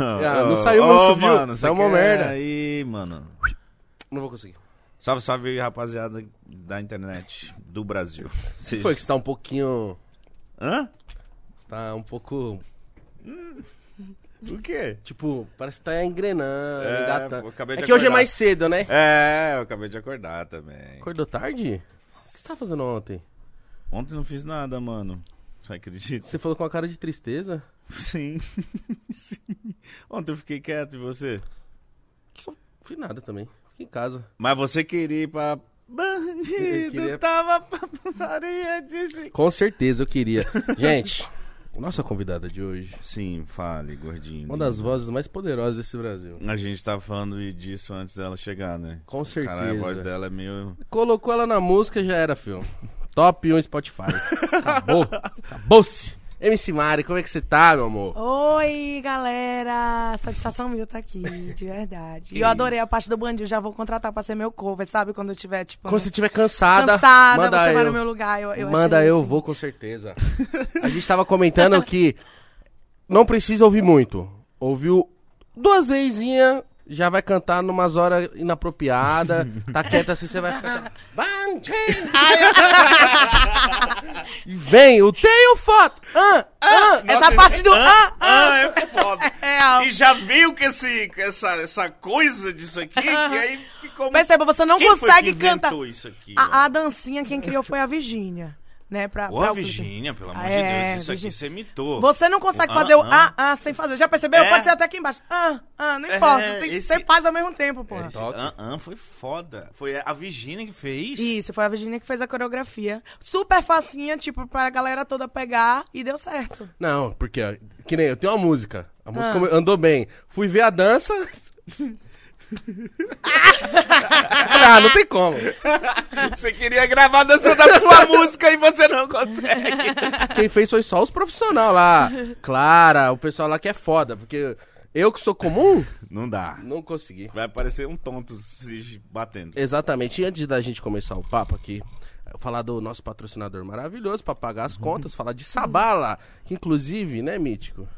Ah, não saiu não subiu. mano. Saiu você uma quer merda. Aí, mano. Não vou conseguir. Salve, salve, rapaziada da internet do Brasil. Vocês- Foi que você tá um pouquinho... Hã? Você tá um pouco... O quê? Tipo, parece que tá engrenando, É, engatando. É que hoje é acordar. mais cedo, né? É, eu acabei de acordar também. Acordou tarde? O que você tá fazendo ontem? Ontem não fiz nada, mano. Você acredita? Você falou com a cara de tristeza? Sim. Sim. Ontem eu fiquei quieto e você? Não fiz nada também. Fiquei em casa. Mas você queria ir pra. Bandido, queria- tava pra putaria, disse. Com certeza eu queria. Gente, nossa convidada de hoje. Sim, fale, gordinho. Uma das vozes mais poderosas desse Brasil. A gente tava falando disso antes dela chegar, né? Com certeza. Cara, a voz dela é meio. Colocou ela na música já era, filho. Top 1 Spotify. Acabou. Acabou-se. MC Mari, como é que você tá, meu amor? Oi, galera! Satisfação minha tá aqui, de verdade. E eu adorei a parte do bandido, já vou contratar pra ser meu cover, sabe? Quando eu tiver, tipo, Quando você estiver cansada, cansada, manda você eu. vai no meu lugar. Eu, eu Manda eu, assim. vou com certeza. A gente tava comentando que não precisa ouvir muito. Ouviu duas vezinhas, já vai cantar numas horas inapropriadas. Tá quieta assim, você vai ficar assim. E vem, eu tenho foto! Ah, ah. Essa parte do ah, ah, é foda. É, E já veio com, esse, com essa, essa coisa disso aqui, que aí ficou. Perceba, você não Quem consegue foi que cantar. isso aqui? A, a dancinha quem criou foi a Virgínia, né? Pra, Ô, pra. Virgínia, pelo amor Ah, de é, Deus, isso aqui Virgínia. você imitou. Você não consegue O fazer o ah, ah, ah sem fazer. Já percebeu? É. Pode ser até aqui embaixo. Ah, ah, não importa. É, Tem- esse- Você faz ao mesmo tempo. Esse Toque. ah, ah, foi foda. Foi a Virgínia que fez? Isso, foi a Virgínia que fez a coreografia. Super facinha, tipo, pra galera toda pegar e deu certo. Não, porque, ó, que nem eu tenho uma música. A música Ah. andou bem. Fui ver a dança. Ah, não tem como. Você queria gravar dançando a sua música e você não consegue. Quem fez foi só os profissionais lá. Clara, o pessoal lá que é foda. Porque eu que sou comum, Não dá. não consegui. Vai parecer um tonto se batendo. Exatamente. E antes da gente começar o papo aqui, falar do nosso patrocinador maravilhoso pra pagar as contas, falar de Sabala, que inclusive, né, Mítico?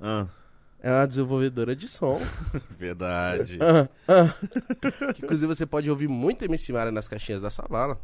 Ah, É uma desenvolvedora de som. verdade. Ah, ah. que, inclusive você pode ouvir muito MC Mara nas caixinhas da Sabala.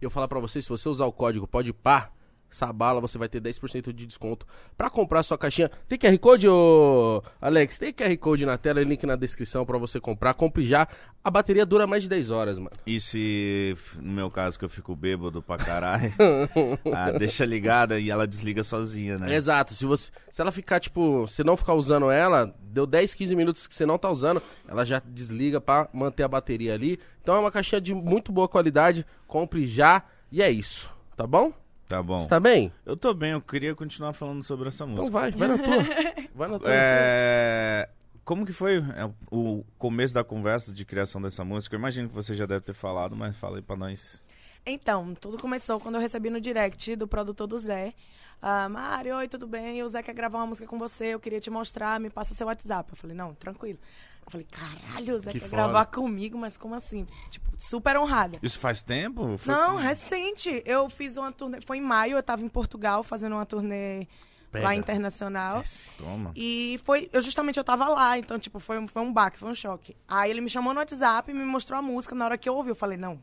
E eu falar pra você, se você usar o código PODPAR, Sabala, você vai ter 10% de desconto pra comprar sua caixinha. Tem QR Code, ô Alex? Tem QR Code na tela e link na descrição pra você comprar. Compre já. A bateria dura mais de 10 horas, mano. E se, no meu caso, que eu fico bêbado pra caralho, ah, deixa ligada e ela desliga sozinha, né? Exato. Se, você, se ela ficar, tipo, você não ficar usando ela, deu 10, 15 minutos que você não tá usando, ela já desliga pra manter a bateria ali. Então é uma caixinha de muito boa qualidade. Compre já. E é isso. Tá bom? Tá bom. Você tá bem? Eu tô bem, eu queria continuar falando sobre essa música. Então vai, vai na tua. Vai na tua. É, Como que foi é, o começo da conversa de criação dessa música? Eu imagino que você já deve ter falado, mas fala aí pra nós. Então, tudo começou quando eu recebi no direct do produtor do Zé. Ah, Mário, oi, tudo bem? O Zé quer gravar uma música com você, eu queria te mostrar, me passa seu WhatsApp. Eu falei, não, tranquilo. Eu falei, caralho, o Zé Que quer foda. gravar comigo, mas como assim? Tipo, super honrada. Isso faz tempo? Foi- Não, recente. Eu fiz uma turnê, foi em maio, eu tava em Portugal fazendo uma turnê Pega. lá internacional. Toma. E foi, eu justamente eu tava lá, então, tipo, foi, um- foi um baque, foi um choque. Aí ele me chamou no WhatsApp e me mostrou a música. Na hora que eu ouvi, eu falei, não.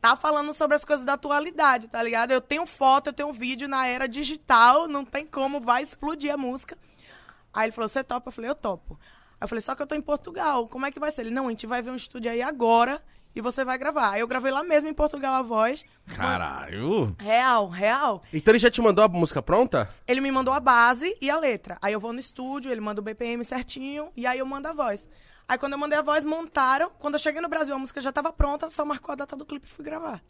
Tá falando sobre as coisas da atualidade, tá ligado? Eu tenho foto, eu tenho vídeo na era digital, não tem como, vai explodir a música. Aí ele falou, você topa? Eu falei, eu topo. Aí eu falei, só que eu tô em Portugal, como é que vai ser? Ele, não, a gente vai ver um estúdio aí agora e você vai gravar. Aí eu gravei lá mesmo em Portugal a voz. Caralho. Real, real. Então ele já te mandou a música pronta? Ele me mandou a base e a letra. Aí eu vou no estúdio, ele manda o BPM certinho e aí eu mando a voz. Aí quando eu mandei a voz, montaram. Quando eu cheguei no Brasil, a música já tava pronta, só marcou a data do clipe e fui gravar.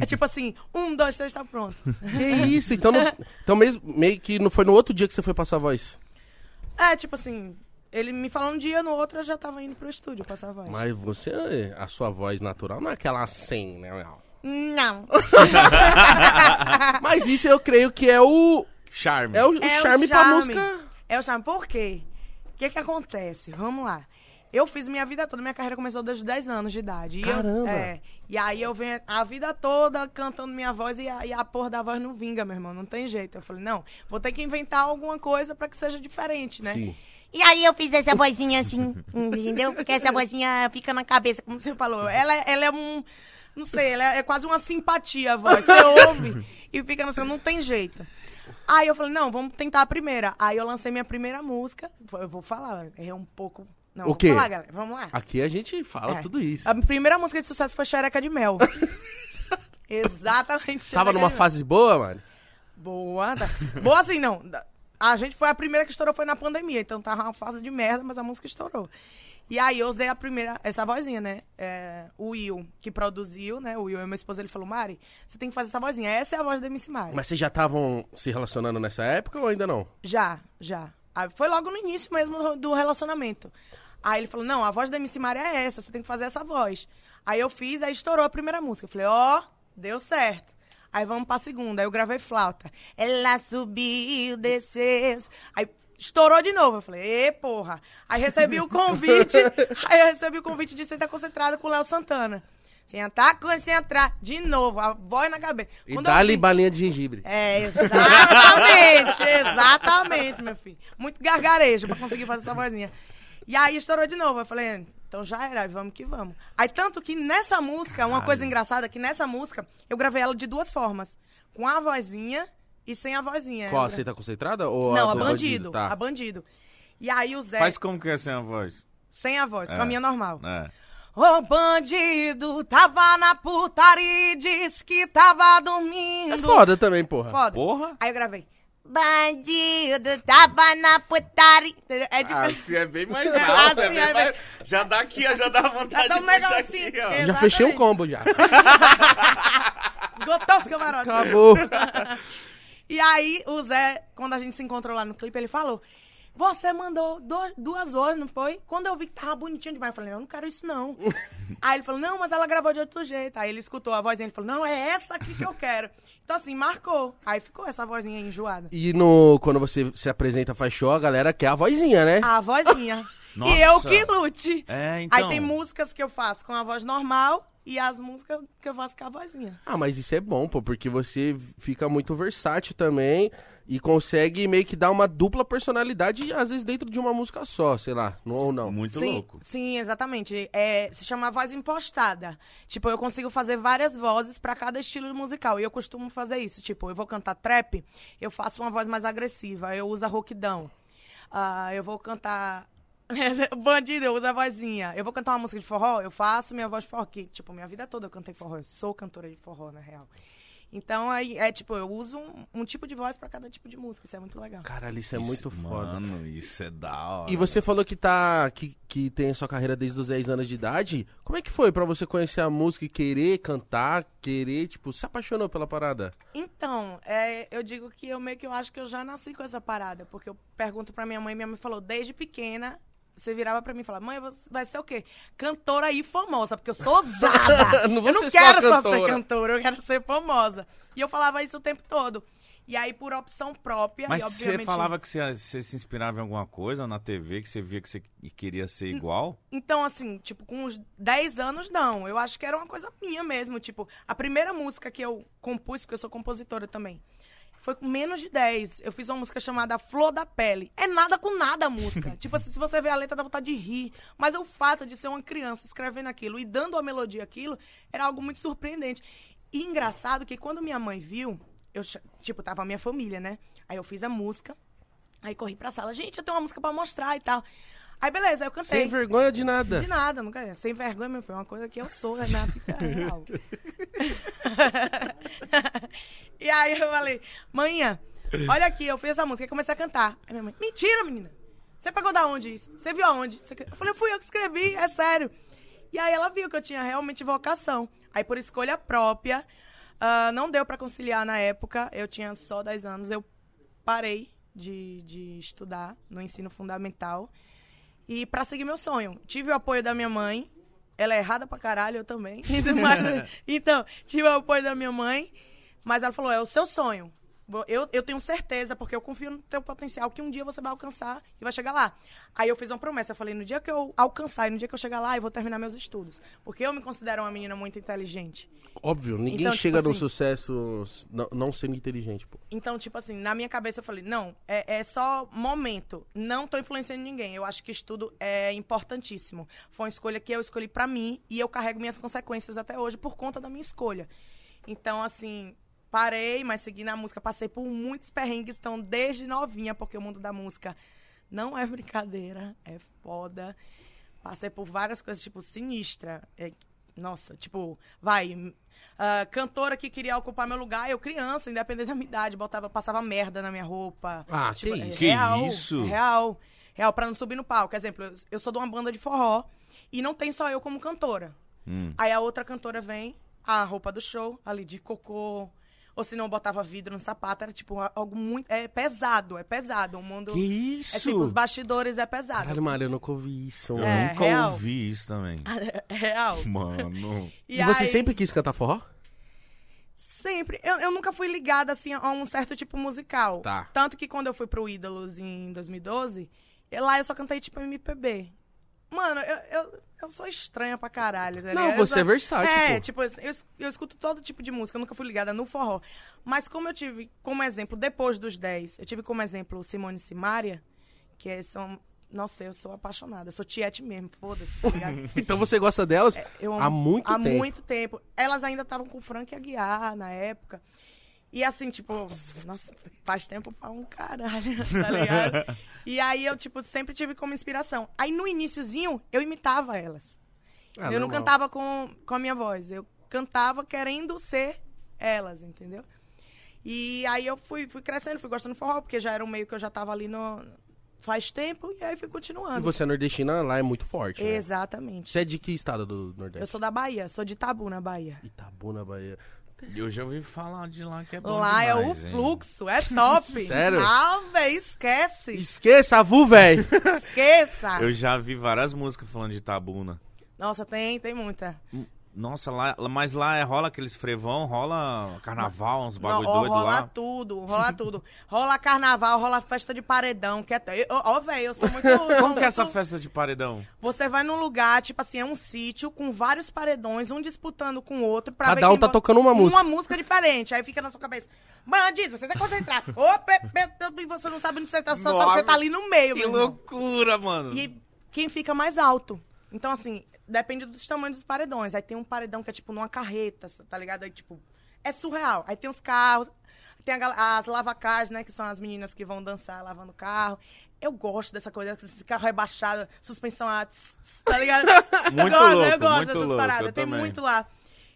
é tipo assim, um, dois, três, tá pronto. Que isso? Então, não- então mesmo, meio que não foi no outro dia que você foi passar a voz. É, tipo assim, ele me falou um dia, no outro eu já tava indo pro estúdio passar a voz. Mas você, a sua voz natural não é aquela assim, né? Mel? Não. Mas isso eu creio que é o. Charme. É o, o É o charme pra charme. música. É o charme. Por quê? O que que acontece? Vamos lá. Eu fiz minha vida toda, minha carreira começou desde 10 anos de idade. E eu- Caramba! é, e aí eu venho a vida toda cantando minha voz e a, e a porra da voz não vinga, meu irmão. Não tem jeito. Eu falei, não, vou ter que inventar alguma coisa pra que seja diferente, né? Sim. E aí eu fiz essa vozinha assim, entendeu? Porque essa vozinha fica na cabeça, como você falou. Ela, ela é um. Não sei, ela é quase uma simpatia a voz. Você ouve e fica no seu, não tem jeito. Aí eu falei, não, vamos tentar a primeira. Aí eu lancei minha primeira música. Eu vou falar, é um pouco. Não, O quê? falar, galera. Vamos lá. Aqui a gente fala É. tudo isso. A primeira música de sucesso foi Xereca de Mel. Exatamente. Tava numa fase boa, mano? Boa. tá. Boa assim, não. A gente foi a primeira que estourou foi na pandemia, então tava uma fase de merda, mas a música estourou. E aí eu usei a primeira, essa vozinha, né? É, o Will, que produziu, né? O Will é meu esposo, ele falou, Mari, você tem que fazer essa vozinha. Essa é a voz da MC Mari. Mas vocês já estavam se relacionando nessa época ou ainda não? Já, já. Foi logo no início mesmo do, do relacionamento. Aí ele falou, não, a voz da MC Mari é essa, você tem que fazer essa voz. Aí eu fiz, aí estourou a primeira música. Eu falei, ó, deu certo. Aí vamos pra segunda, aí eu gravei flauta. Ela subiu, desceu. Aí estourou de novo. Eu falei, ê, porra. Aí recebi o convite, aí eu recebi o convite de sentar concentrada com o Léo Santana. Sentar, concentrar, de novo, a voz na cabeça. E dá-lhe vi- balinha de gengibre. é, exatamente, exatamente, meu filho. Muito gargarejo pra conseguir fazer essa vozinha. E aí estourou de novo. Eu falei, então já era, vamos que vamos. Aí tanto que nessa música, uma coisa engraçada, é que nessa música eu gravei ela de duas formas. Com a vozinha e sem a vozinha. Qual? Gra- Você tá concentrada? Ou Não, a a do bandido, Tá. a bandido. E aí o Zé, Faz como que é sem a voz? sem a voz, com É. a minha normal. É. O bandido tava na putaria e disse que tava dormindo. É foda também, porra. Foda. Porra. Aí eu gravei. Bandido tava na putaria. Entendeu? É tipo. Assim é bem mais É, alto. assim é bem é mais- Já dá aqui, ó, já dá vontade Já um de puxar negocinho. aqui, ó. É. Já fechei um Exatamente. combo já. Esgotou os camarotes. Acabou. E aí, o Zé, quando a gente se encontrou lá no clipe, ele falou: Você mandou do- duas horas, não foi? Quando eu vi que tava bonitinho demais, eu falei: Eu não quero isso, não. aí ele falou: Não, mas ela gravou de outro jeito. Aí ele escutou a vozinha e falou: Não, é essa aqui que eu quero. Então, assim, marcou. Aí ficou essa vozinha enjoada. E no, quando você se apresenta, faz show, a galera quer a vozinha, né? A vozinha. Nossa. E eu que lute. É, então. Aí tem músicas que eu faço com a voz normal e as músicas que eu faço com a vozinha. Ah, mas isso é bom, pô, porque você fica muito versátil também e consegue meio que dar uma dupla personalidade, às vezes dentro de uma música só, sei lá, não, ou não. Muito sim, louco. Sim, exatamente. É, se chama voz impostada. Tipo, eu consigo fazer várias vozes pra cada estilo musical. E eu costumo fazer isso. Tipo, eu vou cantar trap, eu faço uma voz mais agressiva, eu uso a rouquidão. Ah, eu vou cantar. Bandido, eu uso a vozinha. Eu vou cantar uma música de forró, eu faço minha voz de forró. Que, tipo, minha vida toda eu cantei forró. Eu sou cantora de forró, na real. Então, aí, é tipo, eu uso um, um tipo de voz pra cada tipo de música. Isso é muito legal. Caralho, isso é muito foda. Mano, isso é da hora. E você falou que tá que, que tem a sua carreira desde os 10 anos de idade. Como é que foi pra você conhecer a música e querer cantar, querer, tipo, se apaixonou pela parada? Então, é, eu digo que eu meio que eu acho que eu já nasci com essa parada, porque eu pergunto pra minha mãe, minha mãe falou, desde pequena, você virava pra mim e falava, mãe, você vai ser o quê? Cantora e famosa, porque eu sou ousada. Não eu não só quero só, ser cantora. eu quero ser famosa. E eu falava isso o tempo todo. E aí, por opção própria, Mas e você falava que você, você se inspirava em alguma coisa na TV, que você via que você queria ser igual? Então, assim, tipo, com uns 10 anos, não. Eu acho que era uma coisa minha mesmo. Tipo, a primeira música que eu compus, porque eu sou compositora também, foi com menos de 10. Eu fiz uma música chamada Flor da Pele. É nada com nada a música. tipo assim, se você ver a letra, dá vontade de rir. Mas o fato de ser uma criança escrevendo aquilo e dando a melodia aquilo, era algo muito surpreendente. E engraçado que quando minha mãe viu, eu, tipo, tava a minha família, né? Aí eu fiz a música, aí corri pra sala. Gente, eu tenho uma música pra mostrar e tal. Aí beleza, eu cantei. Sem vergonha de nada. De nada, nunca. Sem vergonha, meu filho. É uma coisa que eu sou, né? Vida real. e aí eu falei, manhã, olha aqui, eu fiz essa música. Aí comecei a cantar. Aí minha mãe, mentira, menina. Você pegou da onde isso? Você viu aonde? Eu falei, fui eu que escrevi, é sério. E aí ela viu que eu tinha realmente vocação. Aí por escolha própria, ah, não deu pra conciliar na época. Eu tinha só 10 anos. Eu parei de, de estudar no ensino fundamental e pra seguir meu sonho. Tive o apoio da minha mãe. Ela é errada pra caralho, eu também. Mas, então, tive o apoio da minha mãe. Mas ela falou: é o seu sonho. Eu, eu tenho certeza, porque eu confio no teu potencial, que um dia você vai alcançar e vai chegar lá. Aí eu fiz uma promessa, eu falei, no dia que eu alcançar e no dia que eu chegar lá, eu vou terminar meus estudos. Porque eu me considero uma menina muito inteligente. Óbvio, ninguém Então, tipo chega no assim- sucesso não, não sendo inteligente, pô. Então, tipo assim, na minha cabeça eu falei, não, é, é só momento. Não tô influenciando ninguém. Eu acho que estudo é importantíssimo. Foi uma escolha que eu escolhi pra mim e eu carrego minhas consequências até hoje por conta da minha escolha. Então, assim, parei, mas segui na música. Passei por muitos perrengues, então, desde novinha, porque o mundo da música não é brincadeira, é foda. Passei por várias coisas, tipo, sinistra. É, nossa, tipo, vai. ah, cantora que queria ocupar meu lugar, eu criança, independente da minha idade, botava, passava merda na minha roupa. Ah, tipo, que é? Que real, isso? Real. Real, pra não subir no palco. Exemplo, eu, eu sou de uma banda de forró e não tem só eu como cantora. Hum. Aí a outra cantora vem, a roupa do show, ali de cocô. Ou se não, botava vidro no sapato. Era tipo algo muito. É pesado, é pesado. O mundo. Que isso? É tipo, os bastidores é pesado. Caralho, Maria, eu nunca ouvi isso. Eu. É, nunca real. ouvi isso também. É real. Mano. E, você aí- sempre quis cantar forró? Sempre. Eu, eu nunca fui ligada, assim, a um certo tipo musical. Tá. Tanto que quando eu fui pro Ídolos em 2012, eu- lá eu só cantei, tipo, MPB. Mano, eu, eu, eu sou estranha pra caralho, tá Não, você é versátil, É, tipo, assim, eu, eu escuto todo tipo de música, eu nunca fui ligada no forró. Mas como eu tive como exemplo, depois dos 10, eu tive como exemplo Simone e Simaria, que é- são... Nossa, eu sou apaixonada, eu sou tiete mesmo, foda-se, tá ligado? Então você gosta delas Eu há muito há tempo. muito tempo. Elas ainda estavam com o Frank Aguiar na época. E assim, tipo, nossa, faz tempo pra um caralho, tá ligado? e aí eu, tipo, sempre tive como inspiração. Aí no iniciozinho, eu imitava elas. Ah, eu não normal. cantava com, com a minha voz. Eu cantava querendo ser elas, entendeu? E aí eu fui, fui crescendo, fui gostando do forró, porque já era um meio que eu já tava ali no, faz tempo, e aí fui E continuando. você é nordestina, lá é muito forte, né? Exatamente. Você é de que estado do Eu Nordeste? sou da Bahia, sou de Tabu, na Bahia. Itabuna, Bahia. Eu já ouvi falar de lá que é bom Lá é o demais, hein? fluxo, é top. Sério? Ah, véi, esquece. Esqueça a Vu, velho! Esqueça. Eu já vi várias músicas falando de Tabuna. Nossa, tem, tem muita. Nossa, lá, mas lá é, rola aqueles frevão, rola carnaval, uns bagulho Não, ó, doido rola lá. tudo, rola tudo. Rola carnaval, rola festa de paredão. Que é Ó, velho, eu sou muito. Como sou que é essa festa de paredão? Você vai num lugar, tipo assim, é um sítio com vários paredões, um disputando com o outro. Pra Cada ver um quem tá tocando uma música. Uma música diferente. Aí fica na sua cabeça. Bandido, você tem que concentrar. Ô, pe, pe, e você não sabe onde você tá, só sabe que Nossa, você tá ali no meio, Que meu irmão. loucura, mano. E quem fica mais alto. Então, assim, depende dos tamanhos dos paredões. Aí tem um paredão que é tipo numa carreta, tá ligado? Aí, tipo, é surreal. Aí tem os carros, tem a as lavacars, né? Que são as meninas que vão dançar lavando o carro. Eu gosto dessa coisa, esse carro rebaixado, suspensão a... tss, tss, tá ligado? Muito eu gosto, louco, eu gosto muito dessas louco, paradas. eu tem também. muito lá.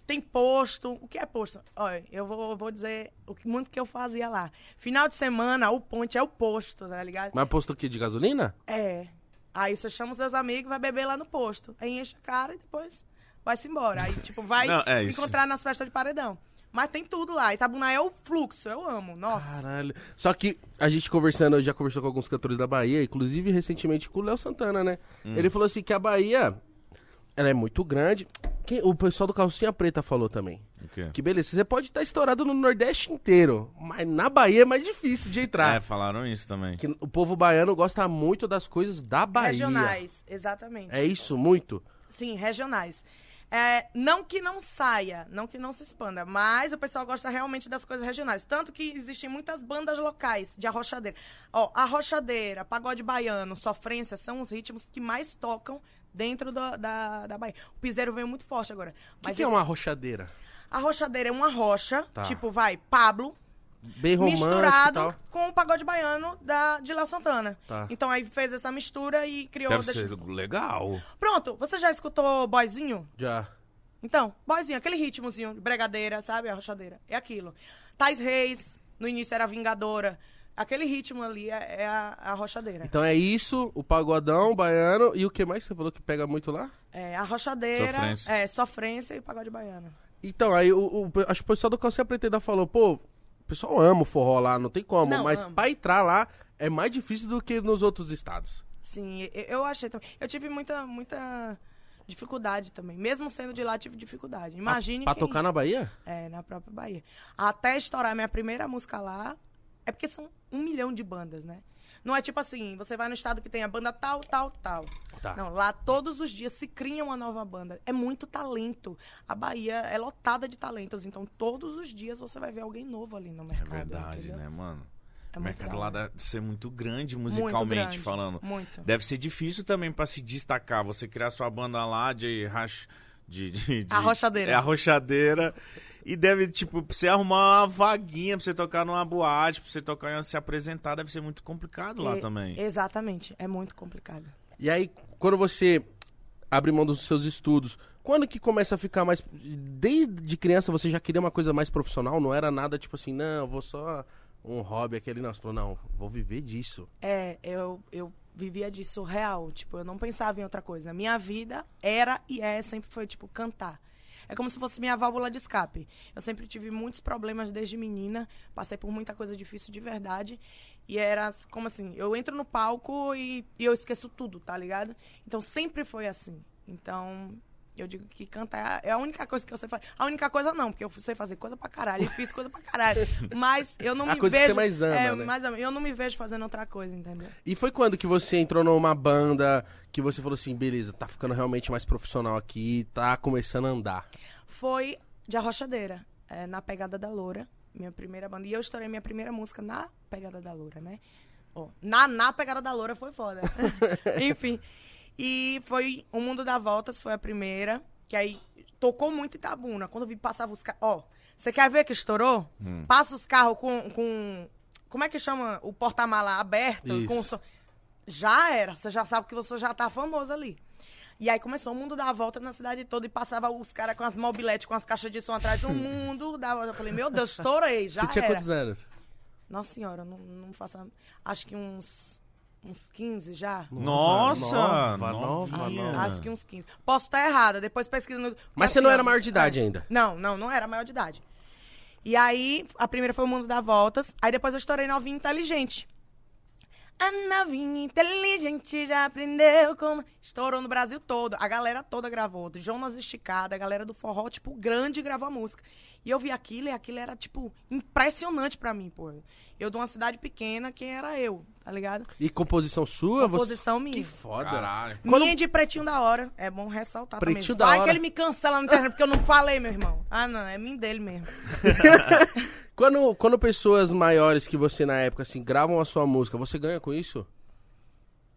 Tem posto. O que é posto? Olha, eu vou, vou dizer o que, muito que eu fazia lá. Final de semana, o ponte é o posto, tá ligado? Mas posto o quê? De gasolina? É. Aí você chama os seus amigos, vai beber lá no posto. Aí enche a cara e depois vai-se embora. Aí, tipo, vai Não, é se isso. encontrar nas festas de paredão. Mas tem tudo lá. Itabuna é o fluxo, eu amo. Nossa. Caralho. Só que a gente conversando, já conversou com alguns cantores da Bahia, inclusive recentemente com o Léo Santana, né? Hum. Ele falou assim que a Bahia, ela é muito grande. Quem- o pessoal do Calcinha Preta falou também. Que beleza, você pode estar estourado no Nordeste inteiro, mas na Bahia é mais difícil de entrar. É, falaram isso também. Que o povo baiano gosta muito das coisas da Bahia. Regionais, exatamente. É isso, muito? Sim, regionais. É, não que não saia, não que não se expanda, mas o pessoal gosta realmente das coisas regionais. Tanto que existem muitas bandas locais de arrochadeira. Ó, arrochadeira, pagode baiano, sofrência são os ritmos que mais tocam dentro do- da, da Bahia. O piseiro veio muito forte agora. O que, que é uma rochadeira? A rochadeira é uma rocha, Tá. tipo, vai, Pablo, Bem romântico misturado com o pagode baiano da, de Léo Santana. Tá. Então aí fez essa mistura e criou... Deve ser legal. Pronto, você já escutou Boyzinho? Já. Então, boyzinho, aquele ritmozinho de bregadeira, sabe? A rochadeira. É aquilo. Tais Reis, no início era Vingadora. Aquele ritmo ali é, é a, a rochadeira. Então é isso, o pagodão, o baiano e o que mais você falou que pega muito lá? É, a rochadeira, Sofrência. é, sofrência e pagode baiano. Então, aí o, o- acho que o pessoal do Calcinha Preta ainda falou, pô, o pessoal ama o forró lá, não tem como, Não, mas ama. pra entrar lá é mais difícil do que nos outros estados. Sim, eu achei também. Eu tive muita, muita dificuldade também. Mesmo sendo de lá, tive dificuldade. Imagine Pra quem- tocar na Bahia? É, na própria Bahia. Até estourar minha primeira música lá, É porque são um milhão de bandas, né? Não é tipo assim, você vai no estado que tem a banda tal, tal, tal. Tá. Não, lá todos os dias se cria uma nova banda. É muito talento. A Bahia é lotada de talentos, então todos os dias você vai ver alguém novo ali no É mercado. verdade, entendeu? né, mano? É o muito mercado lá deve ser muito grande Muito musicalmente grande, falando. Muito. Deve ser difícil também pra se destacar. Você criar sua banda lá de rach... de, de, de- Arrochadeira. É arrochadeira. E deve, tipo, pra você arrumar uma vaguinha pra você tocar numa boate, pra você tocar se apresentar, deve ser muito complicado lá E- também. Exatamente. É muito complicado. E aí, quando você abre mão dos seus estudos, quando que começa a ficar mais. Desde criança você já queria uma coisa mais profissional? Não era nada tipo assim, não, eu vou só um hobby aquele, não. Você falou, não, vou viver disso. É, eu, eu vivia disso real. Tipo, eu não pensava em outra coisa. Minha vida era e é, sempre foi, tipo, cantar. É como se fosse minha válvula de escape. Eu sempre tive muitos problemas desde menina, passei por muita coisa difícil de verdade. E era como assim, eu entro no palco e, e eu esqueço tudo, tá ligado? Então sempre foi assim. Então, eu digo que cantar é a única coisa que eu sei fazer. A única coisa não, porque eu sei fazer coisa pra caralho, e fiz coisa pra caralho. Mas eu não A me coisa que vejo. você mais ama, é, né? mais ama. eu não me vejo fazendo outra coisa, entendeu? E foi quando que você entrou numa banda que você falou assim, beleza, tá ficando realmente mais profissional aqui, tá começando a andar. foi de Arrochadeira, é, na Pegada da Loura, minha primeira banda. E eu estourei minha primeira música na Pegada da Loura, né? Ó, na, na Pegada da Loura foi foda. Enfim. E foi O Mundo dá Voltas, foi a primeira, que aí tocou muito Itabuna. Quando eu vi, passava os carros. Ó, você quer ver que estourou? Passa os carros com, com. Como é que chama? O porta-mala aberto, Isso. com o som. Já era, você já sabe que você já tá famoso ali. E aí começou o mundo dar a volta na cidade toda e passava os caras com as mobiletes, com as caixas de som atrás. O mundo dava. volta. Eu falei, meu Deus, estourei, já você tinha era. quantos anos? Nossa senhora, não, não faço. Acho que uns. Uns 15 já. Nossa! Nova, nova, novinha. nova. Acho que uns 15. Posso estar errada, depois pesquisa no. Mas Assim, você não ó, era maior de idade é. ainda? Não, não, não era maior de idade. E aí, a primeira foi o Mundo dá Voltas. Aí depois eu estourei novinha inteligente. A novinha inteligente já aprendeu como. Estourou no Brasil todo. A galera toda gravou. Do Jonas Esticada, a galera do forró, tipo, grande gravou a música. E eu vi aquilo e aquilo era, tipo, impressionante pra mim, pô. Eu de uma cidade pequena, quem era eu, tá ligado? E composição sua? Composição você... minha. Que foda. Caralho. Minha de pretinho da hora. É bom ressaltar Pretinho também. da hora. que ele me cancela na internet porque eu não falei, meu irmão. Ah, não, é mim dele mesmo. Quando, quando pessoas maiores que você na época, assim, gravam a sua música, você ganha com isso?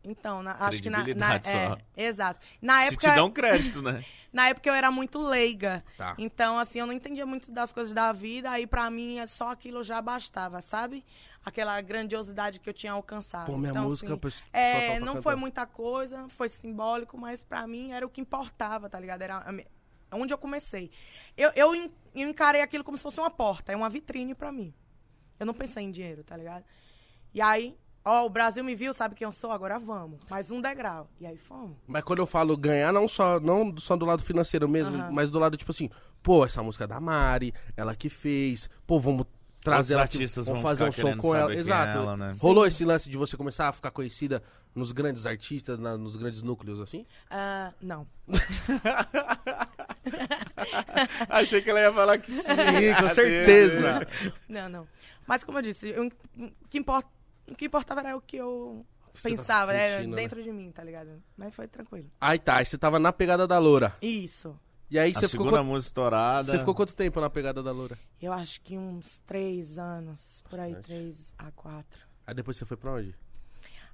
Então, na- acho que na, na é, só. exato. Na Se época, te dão crédito, né? na época eu era muito leiga. Tá. Então, assim, eu não entendia muito das coisas da vida, aí pra mim é só aquilo já bastava, sabe? Aquela grandiosidade que eu tinha alcançado. Pô, minha então, música, assim, é, não cantando. foi muita coisa, foi simbólico, mas pra mim era o que importava, tá ligado? Era onde eu comecei. Eu, eu, eu encarei aquilo como se fosse uma porta, é uma vitrine pra mim. Eu não pensei em dinheiro, tá ligado? E aí, ó, o Brasil me viu, sabe quem eu sou? Agora vamos. Mais um degrau. E aí fomos. Mas quando eu falo ganhar, não só, não só do lado financeiro mesmo, mas do lado, tipo assim, pô, essa música é da Mari, ela que fez, pô, vamos trazer Outros ela aqui, artistas vamos vão fazer um som com ela. é Exato. ela, né? Rolou esse lance de você começar a ficar conhecida nos grandes artistas, na- nos grandes núcleos, assim? Ah, não. Achei que ela ia falar que sim. Sim, com certeza. Não, não. Mas como eu disse, o, que importa, o que importava era o que eu você tá pensava, né? sentindo, né? Dentro de mim, tá ligado? Mas foi tranquilo. Aí tá, aí você tava na pegada da loura. Isso. E aí A você ficou, música estourada. você ficou quanto tempo na pegada da loura? Eu acho que uns três anos, por aí, Bastante. três a quatro. Aí depois você foi pra onde?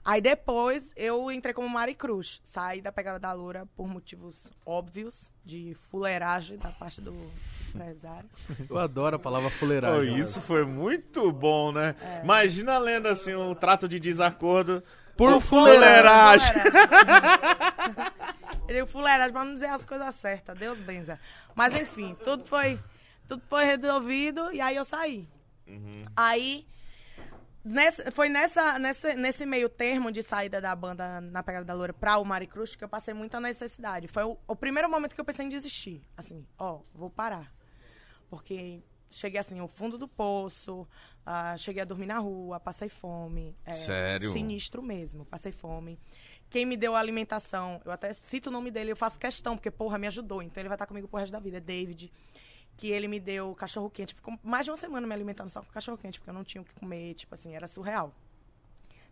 Aí depois eu entrei como Mari Cruz. Saí da pegada da loura por motivos óbvios de fuleiragem da parte do empresário. Eu adoro a palavra Oh, fuleiragem. isso foi muito bom, né? Imagina lendo assim um trato de desacordo Por fuleiragem. Fuleiragem. Ele é fuleiragem pra não dizer as coisas certas. Deus benza. Mas enfim, tudo foi, tudo foi resolvido e aí eu saí. Aí, nessa- foi nessa, nessa, nesse meio termo de saída da banda na Pegada da Loura pra o Maricruz que eu passei muita necessidade. Foi o, o primeiro momento que eu pensei em desistir. Assim, ó, vou parar. Porque cheguei assim, ao fundo do poço, ah, cheguei a dormir na rua, passei fome. é, Sério? Sinistro mesmo, passei fome. Quem me deu a alimentação, eu até cito o nome dele, eu faço questão, porque, porra, me ajudou. Então ele vai estar comigo pro resto da vida, é David. Que ele me deu cachorro quente. Ficou mais de uma semana me alimentando só com cachorro quente, porque eu não tinha o que comer, tipo assim, era surreal.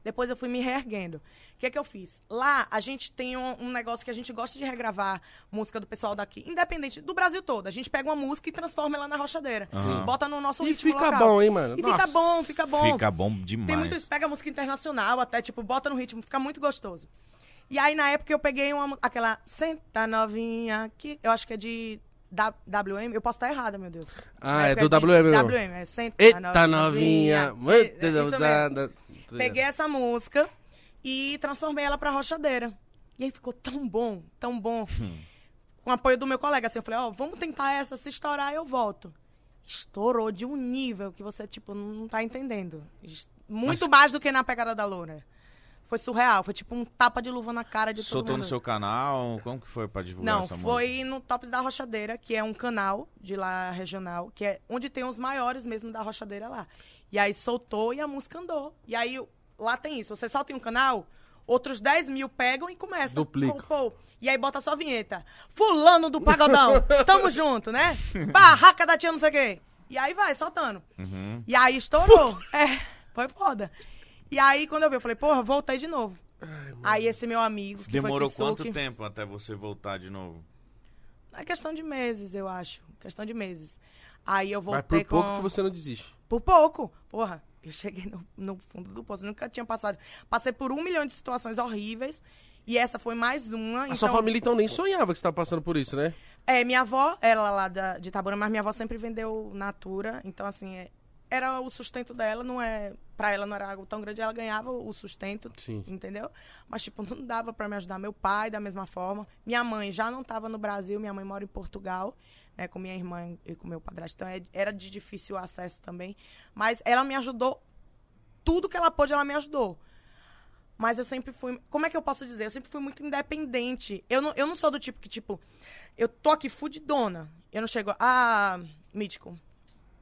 Depois eu fui me reerguendo. O que é que eu fiz? Lá, a gente tem um, um negócio que a gente gosta de regravar música do pessoal daqui, independente do Brasil todo. A gente pega uma música e transforma ela na rochadeira. Aham. Bota no nosso E ritmo fica local. bom, hein, mano? E Nossa. fica bom, fica bom. Fica bom demais. Tem muito isso, pega música internacional até, tipo, bota no ritmo, fica muito gostoso. E aí, na época, eu peguei uma, aquela Senta Novinha, que eu acho que é de da- WM, eu posso estar errada, meu Deus. Ah, é do WM, não. WM, é Senta Eita novinha, muito É, é mesmo. Peguei essa música e transformei ela pra rochadeira. E aí ficou tão bom, tão bom. Com o apoio do meu colega, assim, eu falei, ó, vamos tentar essa, se estourar eu volto. Estourou de um nível que você, tipo, não tá entendendo. Muito Mas- mais do que na pegada da loura. Foi surreal, foi tipo um tapa de luva na cara de todo Soltou mundo. no seu canal? Como que foi pra divulgar Não, essa foi no Tops da Rochadeira, que é um canal de lá regional, que é onde tem os maiores mesmo da Rochadeira lá. E aí soltou e a música andou. E aí lá tem isso, você solta em um canal, outros 10 mil pegam e começam. Duplica. Pô, pô. E aí bota só a vinheta. Fulano do Pagodão, tamo junto, né? Barraca da tia não sei o quê. E aí vai, soltando. Uhum. E aí estourou. é, foi foda. E aí, quando eu vi, eu falei, porra, voltei de novo. aí esse meu amigo. Que Demorou foi quanto tempo até você voltar de novo? é questão de meses, eu acho. Questão de meses. Aí eu Mas voltei por pouco com... que você não desiste. Por pouco. Porra, eu cheguei no, no fundo do poço. Eu nunca tinha passado. Passei por um milhão de situações horríveis. E essa foi mais uma. A então, sua família então nem sonhava que você tava passando por isso, né? É, minha avó, ela lá da, de Itabuna, mas minha avó sempre vendeu Natura. Então, assim, é- era o sustento dela, não é... Pra ela não era algo tão grande, ela ganhava o sustento, Sim. entendeu? Mas, tipo, não dava pra me ajudar. Meu pai, da mesma forma. Minha mãe já não tava no Brasil, minha mãe mora em Portugal, né? Com minha irmã e com meu padrasto. Então, é- era de difícil acesso também. Mas ela me ajudou. Tudo que ela pôde, ela me ajudou. Mas eu sempre fui. Como é que eu posso dizer? Eu sempre fui muito independente. Eu não, eu não sou do tipo que, tipo, eu tô aqui fudidona. Eu não chego. Ah, mítico.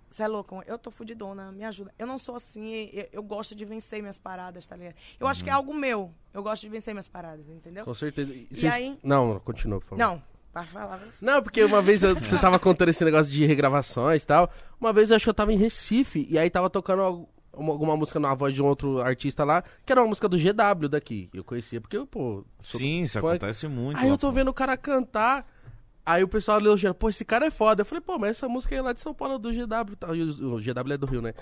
Você é louco? Eu tô fudidona, me ajuda. Eu não sou assim, eu, eu gosto de vencer minhas paradas, tá ligado? Eu acho que é algo meu. Eu gosto de vencer minhas paradas, entendeu? Com certeza. E, E aí- Não, continua, por favor. Não, para falar você. Não, porque uma vez eu- você tava contando esse negócio de regravações e tal. Uma vez eu acho que eu tava em Recife e aí tava tocando uma- alguma música na voz de um outro artista lá, que era uma música do GW daqui. Eu conhecia porque, eu, pô. sou Sim, isso fã- acontece muito. Aí lá eu tô vendo o cara cantar. Aí o pessoal elogiando, pô, esse cara é foda. Eu falei, pô, mas essa música é lá de São Paulo, do GW tal. E o, GW é do Rio, né?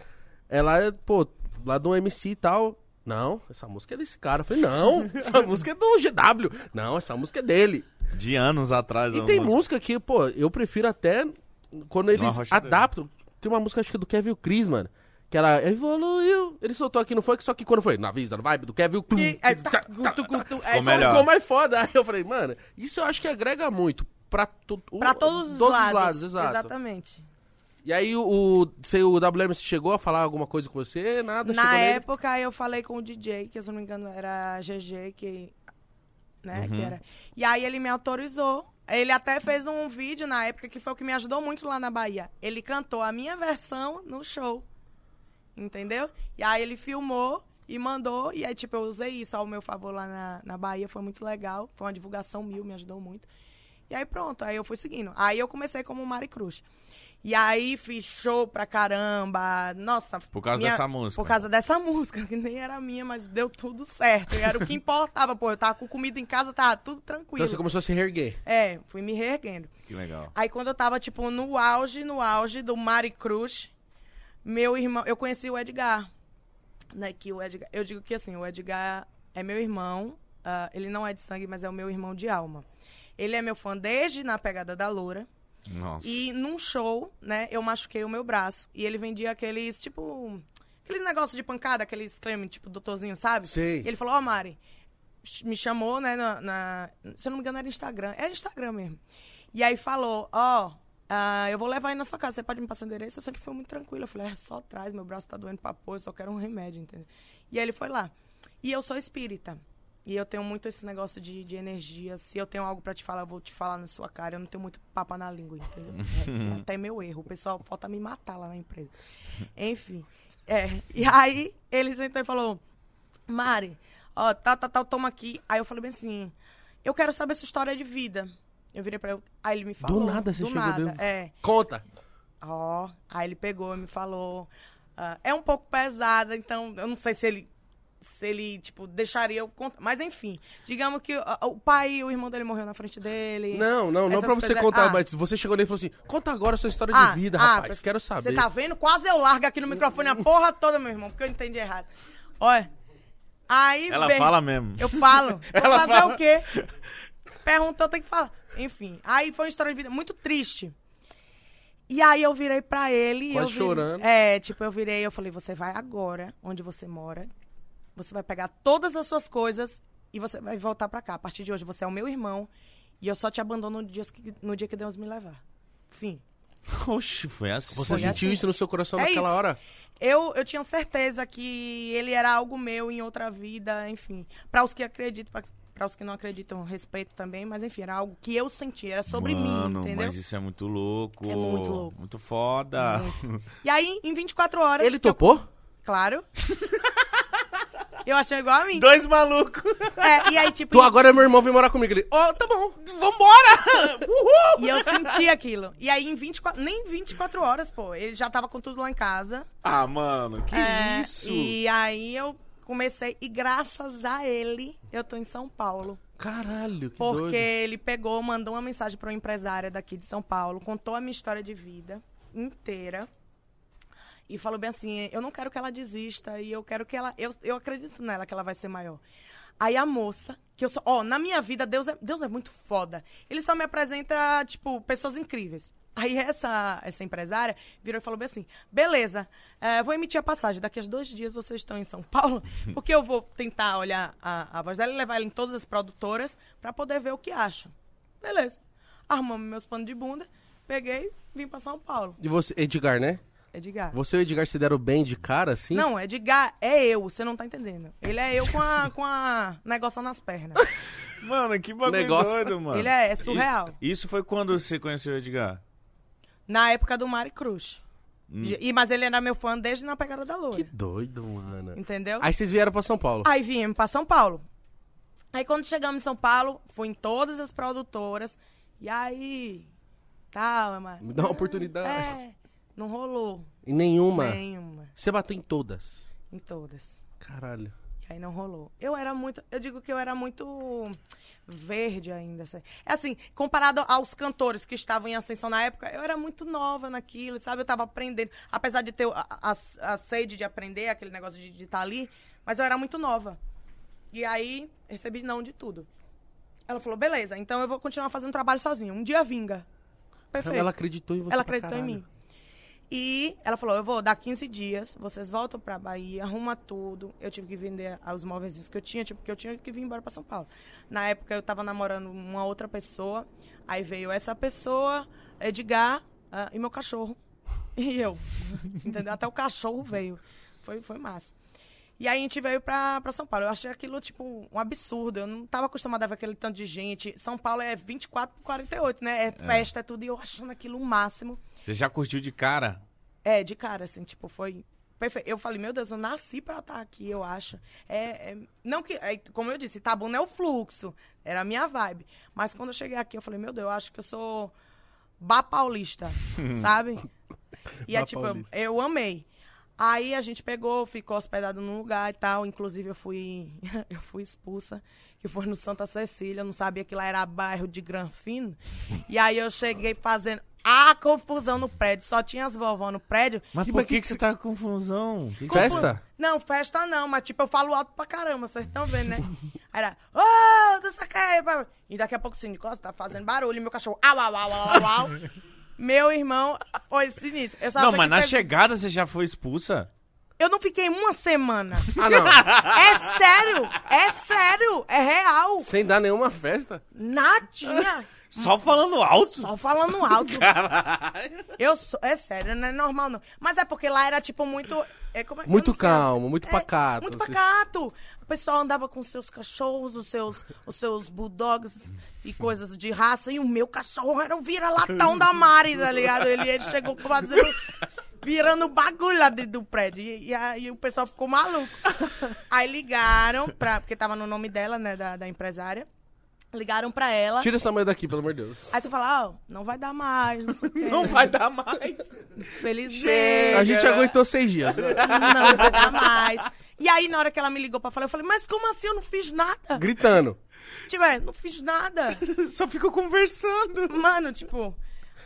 É lá, pô, lá do MC e tal. Não, essa música é desse cara. Eu falei, não, essa música é do GW. Não, essa música é dele. De anos atrás. E tem música. que, pô, eu prefiro até quando eles rocha dele. adaptam. Tem uma música, acho que é do Kevin Cris, mano. Que ela evoluiu. Ele soltou aqui no funk, só que quando foi? Na visa, na vibe do Kevin. E- é. Ficou mais foda. Aí eu falei, mano, isso eu acho que agrega muito. Pra, to, o- Pra todos os lados. exato. Exatamente. E aí o, o, você- o WM chegou a falar alguma coisa com você? Nada? Na chegou nele? época eu falei com o DJ, que se eu não me engano era GG, que. Né, que era. E aí ele me autorizou. Ele até fez um vídeo na época que foi o que me ajudou muito lá na Bahia. Ele cantou a minha versão no show. Entendeu? E aí ele filmou e mandou. E aí, tipo, eu usei isso ao meu favor lá na, na Bahia. Foi muito legal. Foi uma divulgação mil, me ajudou muito. E aí pronto, aí eu fui seguindo. Aí eu comecei como Mari Cruz. E aí fiz show pra caramba. Nossa. Por causa minha- dessa música. Por causa dessa música, que nem era minha, mas deu tudo certo. E era o que importava, pô. Eu tava com comida em casa, tava tudo tranquilo. Então você começou a se reerguer. É, fui me reerguendo. Que legal. Aí quando eu tava, tipo, no auge, no auge do Mari Cruz, meu irmão, eu conheci o Edgar. Né, que o Edgar, eu digo que assim, o Edgar é meu irmão, ah, ele não é de sangue, mas é o meu irmão de alma. Ele é meu fã desde na pegada da loura. Nossa. E num show, né, eu machuquei o meu braço. E ele vendia aqueles, tipo. Aqueles negócios de pancada, aqueles creme, tipo, doutorzinho, sabe? Sei. E ele falou, ó, Mari, ch- me chamou, né, na, na- Se eu não me engano, era Instagram. Era Instagram mesmo. E aí falou, ó, ah, eu vou levar aí na sua casa, você pode me passar o endereço? Eu sempre fui muito tranquila. Eu falei, é só traz, meu braço tá doendo pra pôr, eu só quero um remédio, entendeu? E aí ele foi lá. E eu sou espírita. E eu tenho muito esse negócio de, de energia. Se eu tenho algo pra te falar, eu vou te falar na sua cara. Eu não tenho muito papo na língua, entendeu? É, é até meu erro. O pessoal falta me matar lá na empresa. Enfim. É. E aí ele sentou e falou: Mari, ó, tal, tal, tal, toma aqui. Aí eu falei bem assim: eu quero saber sua história de vida. Eu virei pra ele. Aí ele me falou. nada você do chegou nada. É. Conta. Ó, aí ele pegou e me falou. ah, é um pouco pesada, então eu não sei se ele. Se ele, tipo, deixaria eu contar. Mas enfim, digamos que ah, o pai, o irmão dele morreu na frente dele. Não, não, não Essas pra você coisas- contar, Ah. mas você chegou nele e falou assim: conta agora a sua história Ah, de vida, ah, rapaz. pra- Quero saber. Você tá vendo? Quase eu largo aqui no microfone a porra toda, meu irmão, porque eu entendi errado. Olha. Aí. Ela bem, fala mesmo. Eu falo. Vou Ela fazer fala. o quê? Perguntou, tem que falar. Enfim, aí foi uma história de vida muito triste. E aí eu virei pra ele. e Quase eu virei- chorando. É, tipo, eu virei eu falei, você vai agora, onde você mora. Você vai pegar todas as suas coisas e você vai voltar pra cá. A partir de hoje, você é o meu irmão. E eu só te abandono no dia que, no dia que Deus me levar. Fim. Oxe, foi assim. Você Foi sentiu assim. isso no seu coração É naquela isso. hora? Eu, eu tinha certeza que ele era algo meu em outra vida, enfim. Para os que acreditam, para os que não acreditam, respeito também, mas enfim, era algo que eu senti, era sobre Mano, mim, entendeu? mas isso é muito louco. É muito louco. Muito foda. E aí, em 24 horas. Ele que eu- topou? Claro. eu achei igual a mim. Dois malucos. É, e aí, tipo. Tu agora é meu irmão, vem morar comigo. Ele, ó, tá bom, vambora! Uhul! E eu senti aquilo. E aí, em 24. Nem 24 horas, pô. Ele já tava com tudo lá em casa. Ah, mano, que É, isso? E aí eu comecei. E graças a ele, eu tô em São Paulo. Caralho, que Porque doido. ele pegou, mandou uma mensagem para uma empresária daqui de São Paulo, contou a minha história de vida inteira. E falou bem assim: eu não quero que ela desista e eu quero que ela. Eu, eu acredito nela que ela vai ser maior. Aí a moça, que eu sou. Ó, na minha vida, Deus é, Deus é muito foda. Ele só me apresenta, tipo, pessoas incríveis. Aí essa, essa empresária virou e falou bem assim: beleza, eh, vou emitir a passagem. Daqui a dois dias vocês estão em São Paulo, porque eu vou tentar olhar a, a voz dela e levar ela em todas as produtoras pra poder ver o que acham. Beleza. Arrumamos meus panos de bunda, peguei, vim pra São Paulo. E você, Edgar, né? Edgar. Você e o Edgar se deram bem de cara, assim? Não, Edgar é eu, você não tá entendendo. Ele é eu com a, com a negócio nas pernas. Mano, que bagulho Negócio. doido, mano. Ele é- é surreal. E- Isso foi quando você conheceu o Edgar? Na época do Mari Cruz. Hum. E, mas ele era meu fã desde na pegada da Que loura. doido, mano. Entendeu? Aí vocês vieram pra São Paulo. Aí viemos pra São Paulo. Aí quando chegamos em São Paulo, fui em todas as produtoras. E aí. Tá, mas. Me dá uma oportunidade. É. Não rolou. E nenhuma. Nenhuma. Você bateu em todas. Em todas. Caralho. E aí não rolou. Eu era muito. Eu digo que eu era muito verde ainda. assim. É assim, comparado aos cantores que estavam em ascensão na época, eu era muito nova naquilo, sabe? Eu tava aprendendo. Apesar de ter a, a, a sede de aprender, aquele negócio de estar ali, mas eu era muito nova. E aí, recebi não de tudo. Ela falou, beleza, então eu vou continuar fazendo trabalho sozinha. Um dia vinga. Perfeito. Ela acreditou em você Ela acreditou em mim. E ela falou: eu vou dar 15 dias, vocês voltam pra Bahia, arruma tudo. Eu tive que vender os móveis que eu tinha, tipo, porque eu tinha que vir embora pra São Paulo. Na época eu tava namorando uma outra pessoa, aí veio essa pessoa, Edgar ah, e meu cachorro. E eu. Entendeu? Até o cachorro veio. Foi, foi massa. E aí a gente veio pra, pra São Paulo. Eu achei aquilo, tipo, um absurdo. Eu não tava acostumada a ver aquele tanto de gente. São Paulo é 24 por 48, né? É festa, é tudo. E eu achando aquilo o máximo. Você já curtiu de cara? É, de cara, assim, tipo, foi perfeito. Eu falei, meu Deus, eu nasci pra estar aqui, eu acho. É, é- não que, é, como eu disse, Itabuna é o fluxo, era a minha vibe. Mas quando eu cheguei aqui, eu falei, meu Deus, eu acho que eu sou Bá Paulista, sabe? E é tipo, eu, eu amei. Aí a gente pegou, ficou hospedado num lugar e tal. Inclusive, eu fui, eu fui expulsa, que foi no Santa Cecília. Eu não sabia que lá era bairro de Granfino. E aí eu cheguei fazendo a confusão no prédio. Só tinha as vovó no prédio. Mas por que, que que você tá com confusão? Que- Festa? Não, festa não, mas tipo, eu falo alto pra caramba, vocês estão vendo, né? Aí era, ô, não sei o que. pá. E daqui a pouco o Cine Costa tá fazendo barulho, e meu cachorro, au, au, au, au, au. Meu irmão foi sinistro. Eu só Não, sei mas que na teve- chegada você já foi expulsa? Eu não fiquei uma semana. Ah, não. É sério, é sério, é real. Sem dar nenhuma festa? Nadinha. Só falando alto? Só falando alto. Eu sou, é sério, não é normal não. Mas é porque lá era tipo muito. É, como é- Muito calmo, muito É, pacato. Muito assim. pacato. O pessoal andava com seus cachorros, os seus, os seus bulldogs e coisas de raça. E o meu cachorro era um vira-latão da Mari, tá ligado? Ele, ele chegou fazendo. Virando bagulho lá dentro do prédio. E, e aí o pessoal ficou maluco. Aí ligaram, pra, porque tava no nome dela, né, da, da empresária. Ligaram pra ela. Tira essa mãe daqui, pelo amor de Deus. Aí você fala, ó, não vai dar mais, não sei o quê. Não vai dar mais. Felizmente. A gente aguentou seis dias. Não vai dar mais. E aí, na hora que ela me ligou pra falar, eu falei, mas como assim? Eu não fiz nada. Gritando. Tipo, é, não fiz nada. Só ficou conversando. Mano, tipo.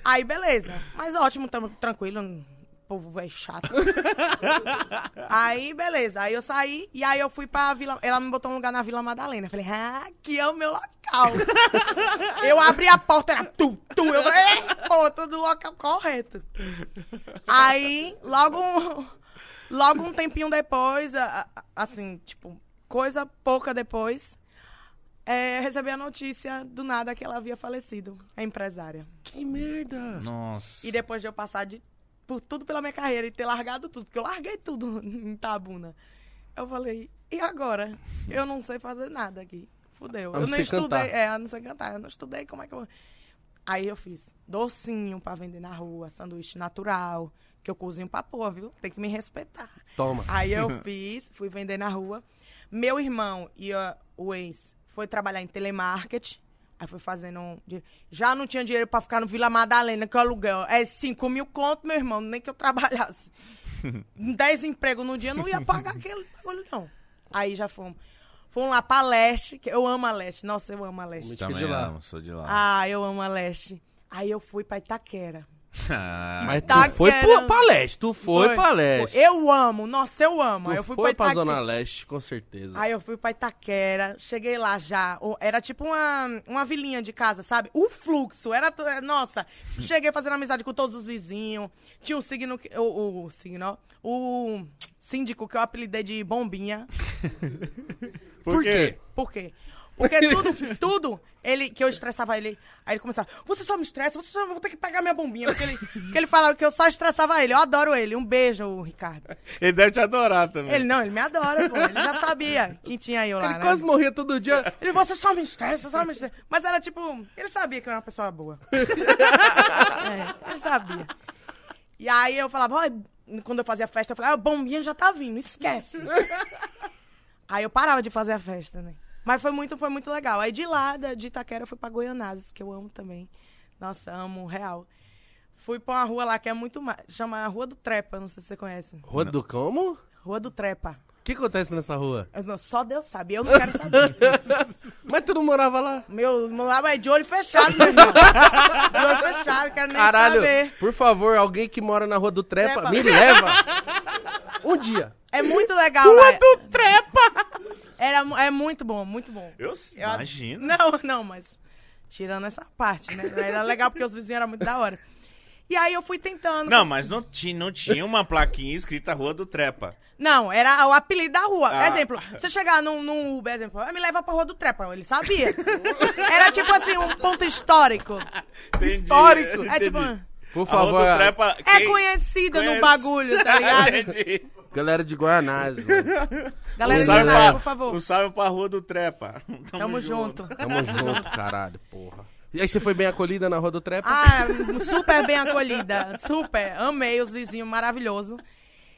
Aí, beleza. Mas ótimo, tamo tranquilo. O povo é chato. aí, beleza. Aí eu saí e aí eu fui pra Vila. Ela me botou um lugar na Vila Madalena. Eu falei, ah, aqui é o meu local. eu abri a porta, era tu, tu. Eu falei, "Ei, pô, tô no local correto. Aí, logo um, logo um tempinho depois, assim, tipo, coisa pouca depois, é, recebi a notícia do nada que ela havia falecido, a empresária. Que merda. Nossa. E depois de eu passar de, por tudo pela minha carreira e ter largado tudo, porque eu larguei tudo em Tabuna, eu falei, e agora? Eu não sei fazer nada aqui. Fudeu. Não Eu nem ser estudei. cantar. É, a não sei cantar. Eu não estudei, como é que eu. Aí eu fiz docinho pra vender na rua, sanduíche natural, que eu cozinho pra pôr, viu? Tem que me respeitar. Toma. Aí eu fiz, fui vender na rua. Meu irmão e o ex foi trabalhar em telemarketing. Aí foi fazendo. um. Já não tinha dinheiro pra ficar no Vila Madalena, que o aluguel é 5 mil conto, meu irmão, nem que eu trabalhasse. 10 empregos no dia, não ia pagar aquele bagulho, não. Aí já fomos. Fomos lá pra Leste, que eu amo a Leste. Nossa, eu amo a Leste. Também de lá. amo, sou de lá. Ah, eu amo a Leste. Aí eu fui pra Itaquera. Ah, Mas Tá tu foi querendo- pro, pra leste. Tu foi, pra leste. Eu amo, nossa, eu amo. Tu Aí eu fui foi pra pra Itaquera. Zona Leste, com certeza. Aí eu fui pra Itaquera, cheguei lá já. Era tipo uma, uma vilinha de casa, sabe? O fluxo, era. é, Nossa, cheguei fazendo amizade com todos os vizinhos. Tinha o signo. que- O, o signo, O síndico que eu apelidei de Bombinha. Por quê? Por quê? Porque tudo, tudo, ele, que eu estressava ele, aí ele começava, você só me estressa, você só vou ter que pegar minha bombinha. Porque ele, porque ele falava que eu só estressava ele. Eu adoro ele. Um beijo, Ricardo. Ele deve te adorar também. Ele não, ele me adora, pô. Ele já sabia quem tinha eu lá, Ele né? quase morria todo dia. Ele, você só me estressa, só me estressa. Mas era tipo, ele sabia que eu era uma pessoa boa. é, ele sabia. E aí eu falava, ó, quando eu fazia festa, eu falava, ah, o bombinha já tá vindo, esquece. aí eu parava de fazer a festa, né? Mas foi muito, foi muito legal. Aí de lá, da- de Itaquera, eu fui pra Goianazes, que eu amo também. Nossa, amo, real. Fui pra uma rua lá que é muito mais. Chama Rua do Trepa, não sei se você conhece. Rua do como? Rua do Trepa. O que acontece nessa rua? Não- só Deus sabe, eu não quero saber. Mas tu não morava lá? Meu, lá é de olho fechado, meu irmão. De olho fechado, quero nem Caralho, saber. por favor, alguém que mora na Rua do Trepa, Trepa. me leva. Um dia. É muito legal lá. do Trepa! Era, é muito bom, muito bom. Eu Eu- imagino. Não, não, mas tirando essa parte, né? Era legal porque os vizinhos eram muito da hora. E aí eu fui tentando. Não, mas não, ti, não tinha uma plaquinha escrita Rua do Trepa. Não, era o apelido da rua. Ah. Exemplo, você chegar num, num Uber, exemplo, "Ah, me leva pra rua do Trepa. Ele sabia. Era tipo assim, um ponto histórico. Entendi, Histórico. É entendi. tipo. Por A favor, do Trepa... É conhecida no conhece- bagulho, tá ligado? Galera de Guanás, mano. Galera, Um de Guanás, por favor. Um salve pra Rua do Trepa. Tamo junto. Tamo junto, caralho, porra. E aí você foi bem acolhida na Rua do Trepa? Ah, super bem acolhida. Super. Amei os vizinhos, maravilhoso.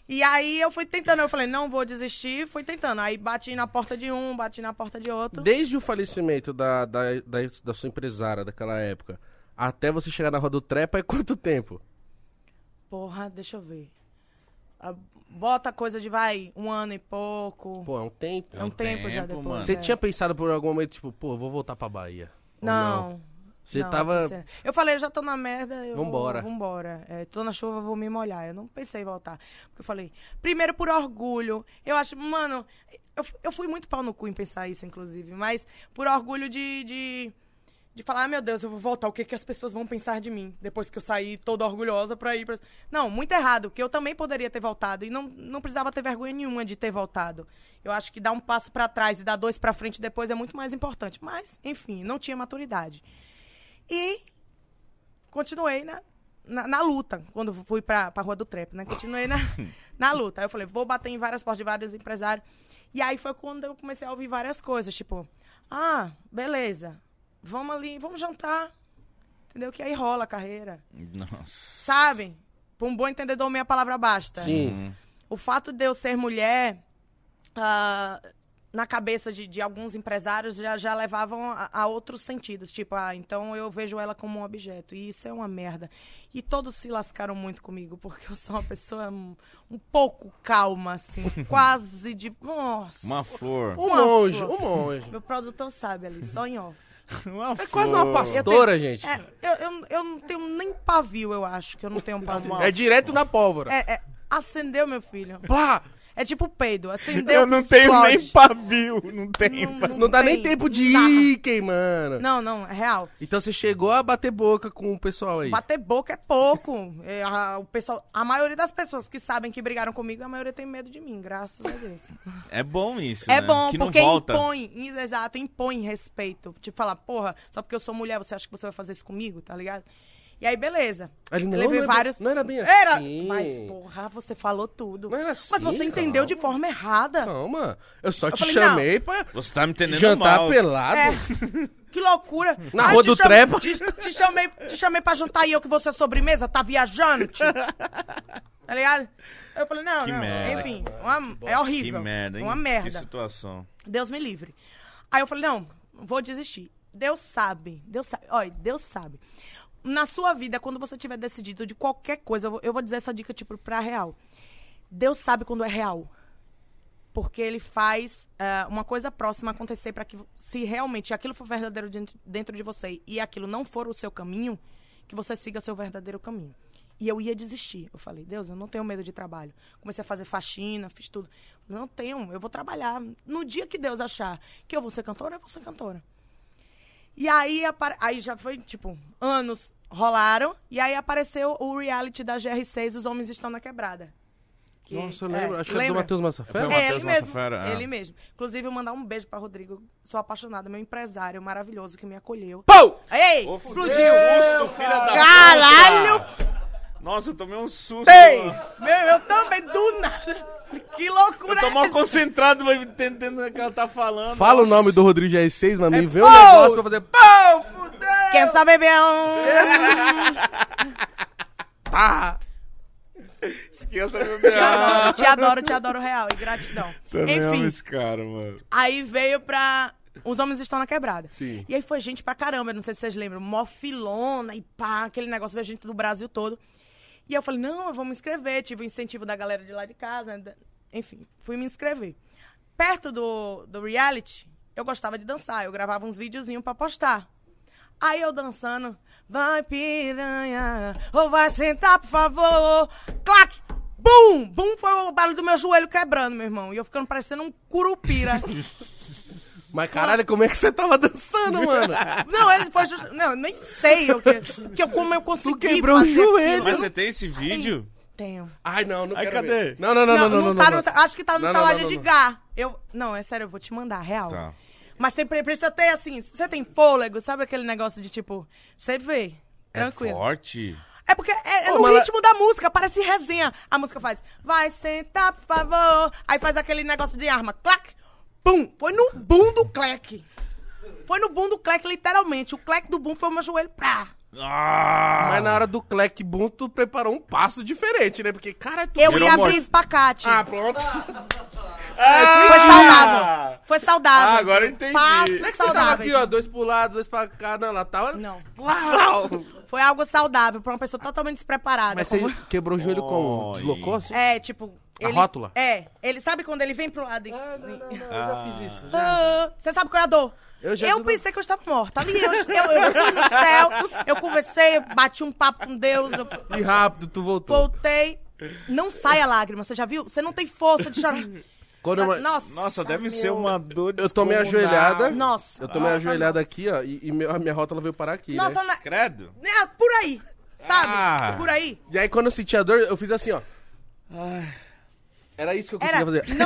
E aí eu fui tentando, eu falei, não vou desistir, fui tentando. Aí bati na porta de um, bati na porta de outro. Desde o falecimento da, da, da, da sua empresária daquela época, até você chegar na Rua do Trepa, é quanto tempo? Porra, deixa eu ver. Ah, Bota coisa de, vai, um ano e pouco. Pô, é um tempo. é um tempo, já depois. mano. Você é. tinha pensado por algum momento, tipo, pô, vou voltar pra Bahia? Ou Não. Você não, tava. pensei- Eu falei, já tô na merda, eu Vambora. vou, vambora. É, tô na chuva, vou me molhar. Eu não pensei em voltar. Porque eu falei, primeiro por orgulho. Eu acho, mano, eu, eu fui muito pau no cu em pensar isso, inclusive. Mas por orgulho de, de, de falar, ah, meu Deus, eu vou voltar. O que, que as pessoas vão pensar de mim? Depois que eu saí toda orgulhosa pra ir pra... Não, muito errado. Porque eu também poderia ter voltado. E não, não precisava ter vergonha nenhuma de ter voltado. Eu acho que dar um passo pra trás e dar dois pra frente depois é muito mais importante. Mas, enfim, não tinha maturidade. E continuei na, na, na luta, quando fui pra, pra Rua do Trepo, né? Continuei na, na luta. Aí eu falei, vou bater em várias portas de vários empresários. E aí foi quando eu comecei a ouvir várias coisas, tipo, ah, beleza, vamos ali, vamos jantar. Entendeu? Que aí rola a carreira. Nossa. Sabe? Pra um bom entendedor, minha palavra basta. Sim. O fato de eu ser mulher, ah, na cabeça de, de alguns empresários já, já levavam a, a outros sentidos. Tipo, ah, então eu vejo ela como um objeto. E isso é uma merda. E todos se lascaram muito comigo, porque eu sou uma pessoa um, um pouco calma, assim. quase de. Nossa. Uma flor. Um Uma monge, flor. um monge. Meu produtor sabe ali, só em off. Uma É quase uma pastora, gente. É, eu, eu, eu não tenho nem pavio, eu acho que eu não tenho pavio. É direto na pólvora. É, é, acendeu, meu filho. Plá! É tipo peido. Acendeu, Eu não tenho explode. nem pavio. Não tenho Não- pavio. Não dá nem tem. tempo de Dá. ir queimando. Não, não, é real. Então você chegou a bater boca com o pessoal aí. Bater boca é pouco. É, a, o pessoal, a maioria das pessoas que sabem que brigaram comigo, a maioria tem medo de mim, graças a Deus. É bom isso, É né? bom, que não porque volta. impõe, exato, impõe respeito. Tipo, falar, porra, só porque eu sou mulher, você acha que você vai fazer isso comigo, tá ligado? E aí, beleza. Ele, Eu não, levei não, é vários. bem, não era bem assim. Era, mas, porra, você falou tudo. Não era mas assim, você entendeu calma. de forma errada. Calma, eu só te falei, chamei pra Você tá me entendendo jantar mal. pelado. É. Que loucura. Na Ai, rua te do cham- Trepa. Te, te chamei, te chamei pra jantar e eu que você é sobremesa? Tá viajando, tio? Tá ligado? Eu falei, não, Que não. merda. Enfim, uma- é Que horrível. merda, hein? Uma Que merda. situação. Deus me livre. Aí eu falei, não, vou desistir. Deus sabe, Deus sabe, olha, Deus sabe. Na sua vida, quando você tiver decidido de qualquer coisa, eu vou, eu vou dizer essa dica, tipo, pra real. Deus sabe quando é real. Porque ele faz ah, uma coisa próxima acontecer para que, se realmente aquilo for verdadeiro dentro, dentro de você e aquilo não for o seu caminho, que você siga seu verdadeiro caminho. E eu ia desistir. Eu falei, Deus, eu não tenho medo de trabalho. Comecei a fazer faxina, fiz tudo. Não tenho, eu vou trabalhar. No dia que Deus achar que eu vou ser cantora, eu vou ser cantora. E aí, aí já foi, tipo, anos rolaram. E aí apareceu o reality da GR6, Os Homens Estão na Quebrada. Que- Nossa, eu lembro. é, Acho que era do lembra? Matheus Massafé. Foi o É, Matheus ele mesmo. Massafera, é. Ele mesmo. Inclusive, eu mandar um beijo pra Rodrigo. Sou apaixonada, meu empresário maravilhoso que me acolheu. Pau! Ei! Ô, explodiu! susto, filha da Caralho! puta! Nossa, eu tomei um susto. Ei! Meu, eu também, do nada. Que loucura Eu tô é mal essa? concentrado, mas entendendo o que ela tá falando. Fala o Nossa. nome do Rodrigo GR6, mas me vê um pau! negócio pra fazer pau, fudeu! Quer saber, Beão? Tá. Esqueça meu Te adoro, te adoro, te adoro real. E gratidão. Também amo Enfim, esse cara, mano. aí veio pra... Os homens estão na quebrada. Sim. E aí foi gente pra caramba, não sei se vocês lembram, mofilona e pá, aquele negócio, veio gente do Brasil todo. E eu falei, não, eu vou me inscrever. Tive o incentivo da galera de lá de casa. né, Enfim, fui me inscrever. Perto do, do reality, eu gostava de dançar. Eu gravava uns videozinhos pra postar. Aí eu dançando, vai piranha, ou vai sentar, por favor. Clac! Bum! Bum foi o barulho do meu joelho quebrando, meu irmão. E eu ficando parecendo um curupira. Mas caralho, como é que você tava dançando, mano? Não, ele foi just... Não, eu nem sei o que, que eu, como eu consegui quebrou o joelho. aquilo. Mas você tem esse vídeo? Tenho. Ai, não, não Ai, quero cadê? ver. Não, não, não, não, não, não, tá não. no- acho que tá no Não, não, não, de não, não. Edgar. Eu, não, é sério, eu vou te mandar, real. Tá. Mas você pre- precisa ter, assim, você tem fôlego, sabe aquele negócio de, tipo, você vê, tranquilo. É forte. É porque é, é Ô, no mas ela- ritmo da música, parece resenha. A música faz, vai sentar, por favor. Aí faz aquele negócio de arma, clac, pum. Foi no boom do clec. Foi no boom do clec, literalmente. O clec do boom foi o meu joelho, pra. Ah! Mas na hora do Clec Boom, tu preparou um passo diferente, né? Porque, cara, tu... Eu ia morte. abrir espacate. Ah, pronto. Foi saudável. Foi saudável. Ah, agora eu entendi. Passos Não é que você tava saudáveis. aqui, ó, dois pro lado, dois pra cá. Não, ela tava... Não. Uau! Foi algo saudável pra uma pessoa totalmente despreparada. Mas você como- quebrou o joelho como? Oi. Deslocou assim? É, tipo... A ele- rótula? É. Ele sabe quando ele vem pro lado e... eu já fiz isso. Ah, Você sabe qual é a dor? Eu já eu pensei que eu estava morta. Ali eu, eu, eu fui no céu, eu conversei, eu bati um papo com Deus, eu E rápido, tu voltou. voltei. Não sai a lágrima, você já viu? Você não tem força de chorar. Eu... Nossa, Nossa, deve meu. ser uma dor Eu tomei a descomunal. joelhada. Nossa. Eu tomei Nossa, joelhada aqui, ó, e, e meu- a minha rótula veio parar aqui, Nossa, né? na- Credo. é, por aí, sabe? Ah. Por aí. E aí, quando eu senti a dor, eu fiz assim, ó. Era isso que eu Era, conseguia fazer. não,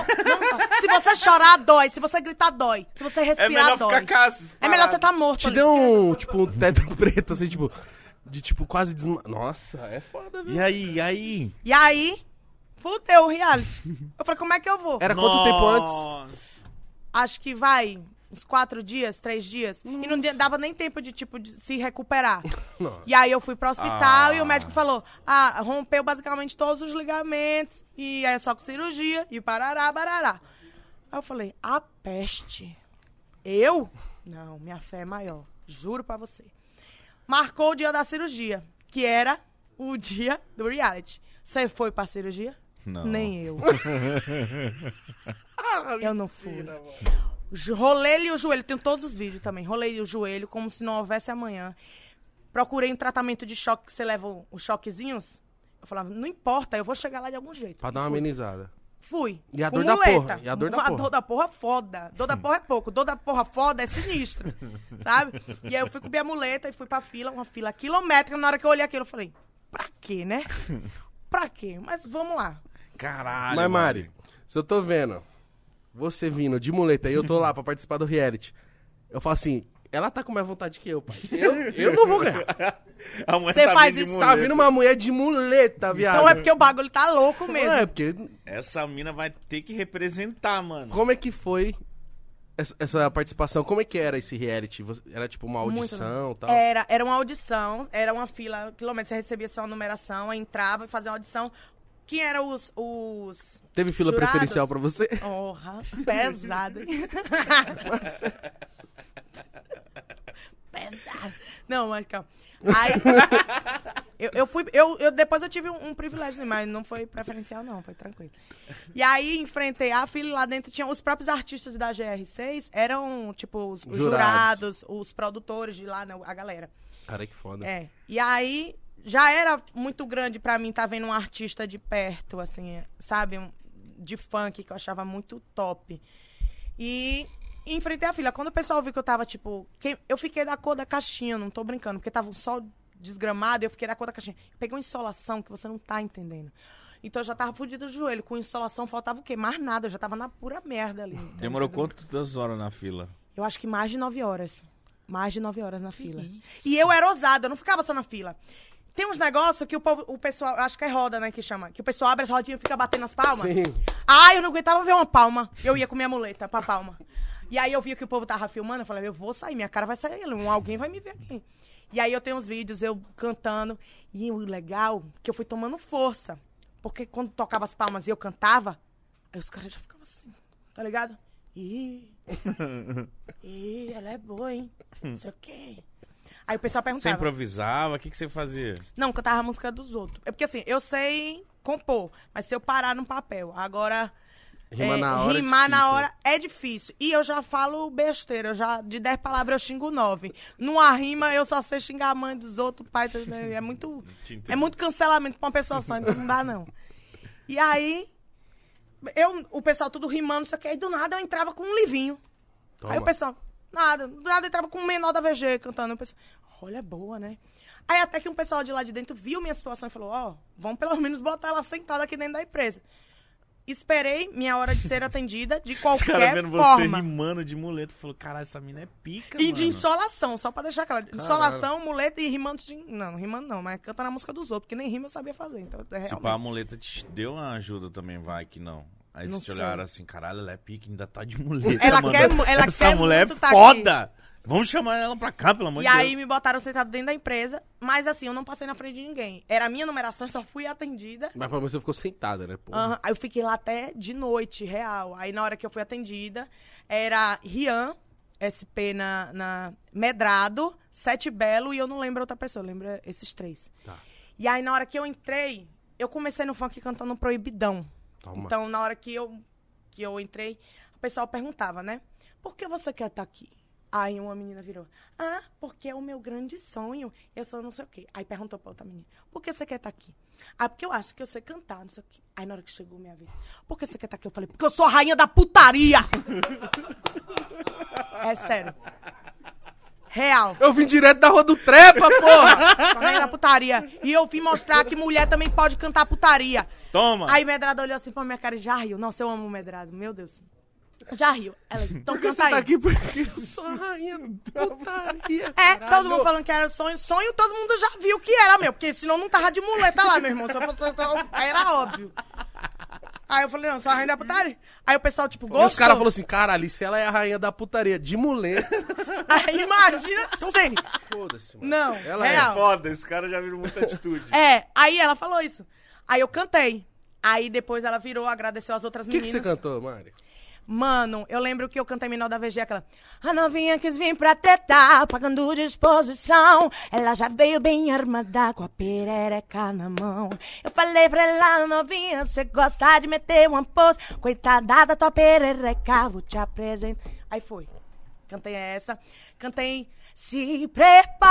não, se você chorar, dói. Se você gritar, dói. Se você É respirar, melhor dói. ficar cas- É melhor você estar morto. Te ali. deu um, tipo, um teto preto, assim, tipo... De, tipo, quase desma... Nossa, é foda, viu? E aí, e aí? E aí, fudeu o reality. Eu falei, como é que eu vou? Era quanto tempo antes? Nossa. Acho que vai uns quatro dias, três dias. E não dava nem tempo de, tipo, de se recuperar. Nossa. E aí eu fui pro hospital Ah. e o médico falou: ah, rompeu basicamente todos os ligamentos. E aí é só com cirurgia e parará, barará. Aí eu falei, a peste. Eu? Não, minha fé é maior. Juro pra você. Marcou o dia da cirurgia, que era o dia do reality. Você foi pra cirurgia? Não. Nem eu. eu não fui. Rolei-lhe o joelho, tenho todos os vídeos também. Rolei o joelho como se não houvesse amanhã. Procurei um tratamento de choque que você leva os choquezinhos. Eu falava, não importa, eu vou chegar lá de algum jeito. Pra dar uma Fui. amenizada. Fui. E a dor da muleta. porra, e a dor da porra. dor da porra foda. Dor da porra é pouco. Dor da porra foda é sinistro. sabe? E aí eu fui com minha muleta e fui pra fila, uma fila quilométrica. Na hora que eu olhei aquilo, eu falei, pra quê, né? Pra quê? Mas vamos lá. Caralho. Mas, Mari, se eu tô vendo você vindo de muleta e eu tô lá pra participar do reality, eu falo assim, ela tá com mais vontade que eu, pai. Eu, eu não vou ganhar. A mulher Você tá faz isso- Tá muleta. vindo uma mulher de muleta, viado. Então é porque o bagulho tá louco mesmo. Não, é porque... Essa mina vai ter que representar, mano. Como é que foi essa, essa participação? Como é que era esse reality? Era tipo uma audição e tal? Era, era uma audição, era uma fila, quilômetros, você recebia sua numeração, aí entrava e fazia uma audição. Quem eram os, os Teve fila jurados? preferencial pra você? Porra, pesado. pesado. Não, mas calma. Aí, eu, eu fui, eu, eu, depois eu tive um, um privilégio, mas não foi preferencial não, foi tranquilo. E aí, enfrentei a fila e lá dentro tinha os próprios artistas da GR6, eram, tipo, os, os Jurados. jurados, os produtores de lá, né, a galera. Cara, que foda. É. E aí já era muito grande pra mim estar vendo um artista de perto, assim, sabe? Um- de funk que eu achava muito top. E enfrentei a fila. Quando o pessoal viu que eu tava, tipo. que- eu fiquei da cor da caixinha, não tô brincando, porque tava um sol desgramado, eu fiquei da cor da caixinha. Peguei uma insolação que você não tá entendendo. Então eu já tava fudido do joelho. Com insolação faltava o quê? Mais nada. Eu já tava na pura merda ali. tá Demorou quantas horas na fila? Eu acho que mais de nove horas. Mais de nove horas na fila. E eu era ousada, eu não ficava só na fila. Tem uns negócios que o, povo, o pessoal, acho que é roda, né, que chama. Que o pessoal abre as rodinhas e fica batendo as palmas. Sim. Ah, eu não aguentava ver uma palma. Eu ia com minha muleta pra palma. E aí eu via que o povo tava filmando, eu falei, eu vou sair, minha cara vai sair, alguém vai me ver aqui. E aí eu tenho uns vídeos, eu cantando. E o legal, que eu fui tomando força. Porque quando tocava as palmas e eu cantava, aí os caras já ficavam assim, tá ligado? Ih, ih, ela é boa, hein? Não sei o quê. Aí o pessoal Você perguntava. improvisava? O que, que você fazia? Não, cantava a música dos outros. É porque assim, eu sei compor, mas se eu parar no papel, agora. Rimar é, na hora é rimar na difícil. hora é difícil. E eu já falo besteira, eu já de 10 palavras eu xingo 9. Numa rima eu só sei xingar a mãe dos outros, o pai. É muito, é muito cancelamento pra uma pessoa só, então não dá não. E aí, eu, o pessoal tudo rimando, isso aqui, aí do nada eu entrava com um livinho. Toma. Aí o pessoal, nada, do nada entrava com o menor da VG cantando. O pessoal, olha, boa, né? Aí até que um pessoal de lá de dentro viu minha situação e falou, ó, vamos pelo menos botar ela sentada aqui dentro da empresa. Esperei minha hora de ser atendida de Os qualquer caras vendo você forma. rimando de muleta, falou, caralho, essa mina é pica, E mano. de insolação, só pra deixar claro. Insolação, muleta e rimando de... Não, rimando não, mas canta na música dos outros, porque nem rima eu sabia fazer. Então, é Se pá, a muleta te deu uma ajuda também, vai que não. Aí eles te olharam assim, caralho, ela é pica, ainda tá de muleta, Ela mano. quer ela Essa quer mulher é tá foda! Vamos chamar ela pra cá, pelo amor E de aí Deus. me botaram sentado dentro da empresa, mas assim, eu não passei na frente de ninguém. Era a minha numeração, eu só fui atendida. Mas pelo menos você ficou sentada, né? Pô. Aham, Aí eu fiquei lá até de noite, real. Aí na hora que eu fui atendida, era Rian, SP na, na Medrado, Sete Belo e eu não lembro outra pessoa, eu lembro esses três. Tá. E aí na hora que eu entrei, eu comecei no funk cantando Proibidão. Toma. Então na hora que eu, que eu entrei, o pessoal perguntava, né? Por que você quer estar aqui? Aí uma menina virou, ah, porque é o meu grande sonho, eu sou não sei o quê. Aí perguntou pra outra menina, por que você quer estar aqui? Ah, porque eu acho que eu sei cantar, não sei o quê. Aí na hora que chegou minha vez, por que você quer estar aqui? Eu falei, porque eu sou a rainha da putaria! é sério. Real. Eu vim direto da rua do Trepa, porra! Sou a rainha da putaria. E eu vim mostrar que mulher também pode cantar putaria. Toma! Aí Medrado olhou assim pra minha cara e já riu. Nossa, eu amo o Medrado, meu Deus. Já riu. Ela, então Por que canta você aí. tá aqui? Porque eu sou a rainha da putaria. É, caralho. todo mundo falando que era sonho. Sonho todo mundo já viu que era, meu. Porque senão não tava de muleta lá, meu irmão. Só era óbvio. Aí eu falei, não, sou a rainha da putaria. Aí o pessoal, tipo, E gostou. os caras falaram assim, caralho, se ela é a rainha da putaria de mulher, Aí imagina sim. foda-se, mano. Não, Ela real. Foda, os caras já viram muita atitude. É, aí ela falou isso. Aí eu cantei. Aí depois ela virou, agradeceu as outras O que, que meninas. você cantou, Mari? Mano, eu lembro que eu cantei menor da VG aquela. A novinha quis vir pra tretar, pagando disposição. Ela já veio bem armada com a perereca na mão. Eu falei pra ela, novinha, você gosta de meter uma pose. Coitada da tua perereca, vou te apresentar. Aí foi. Cantei essa. Cantei. Se prepara,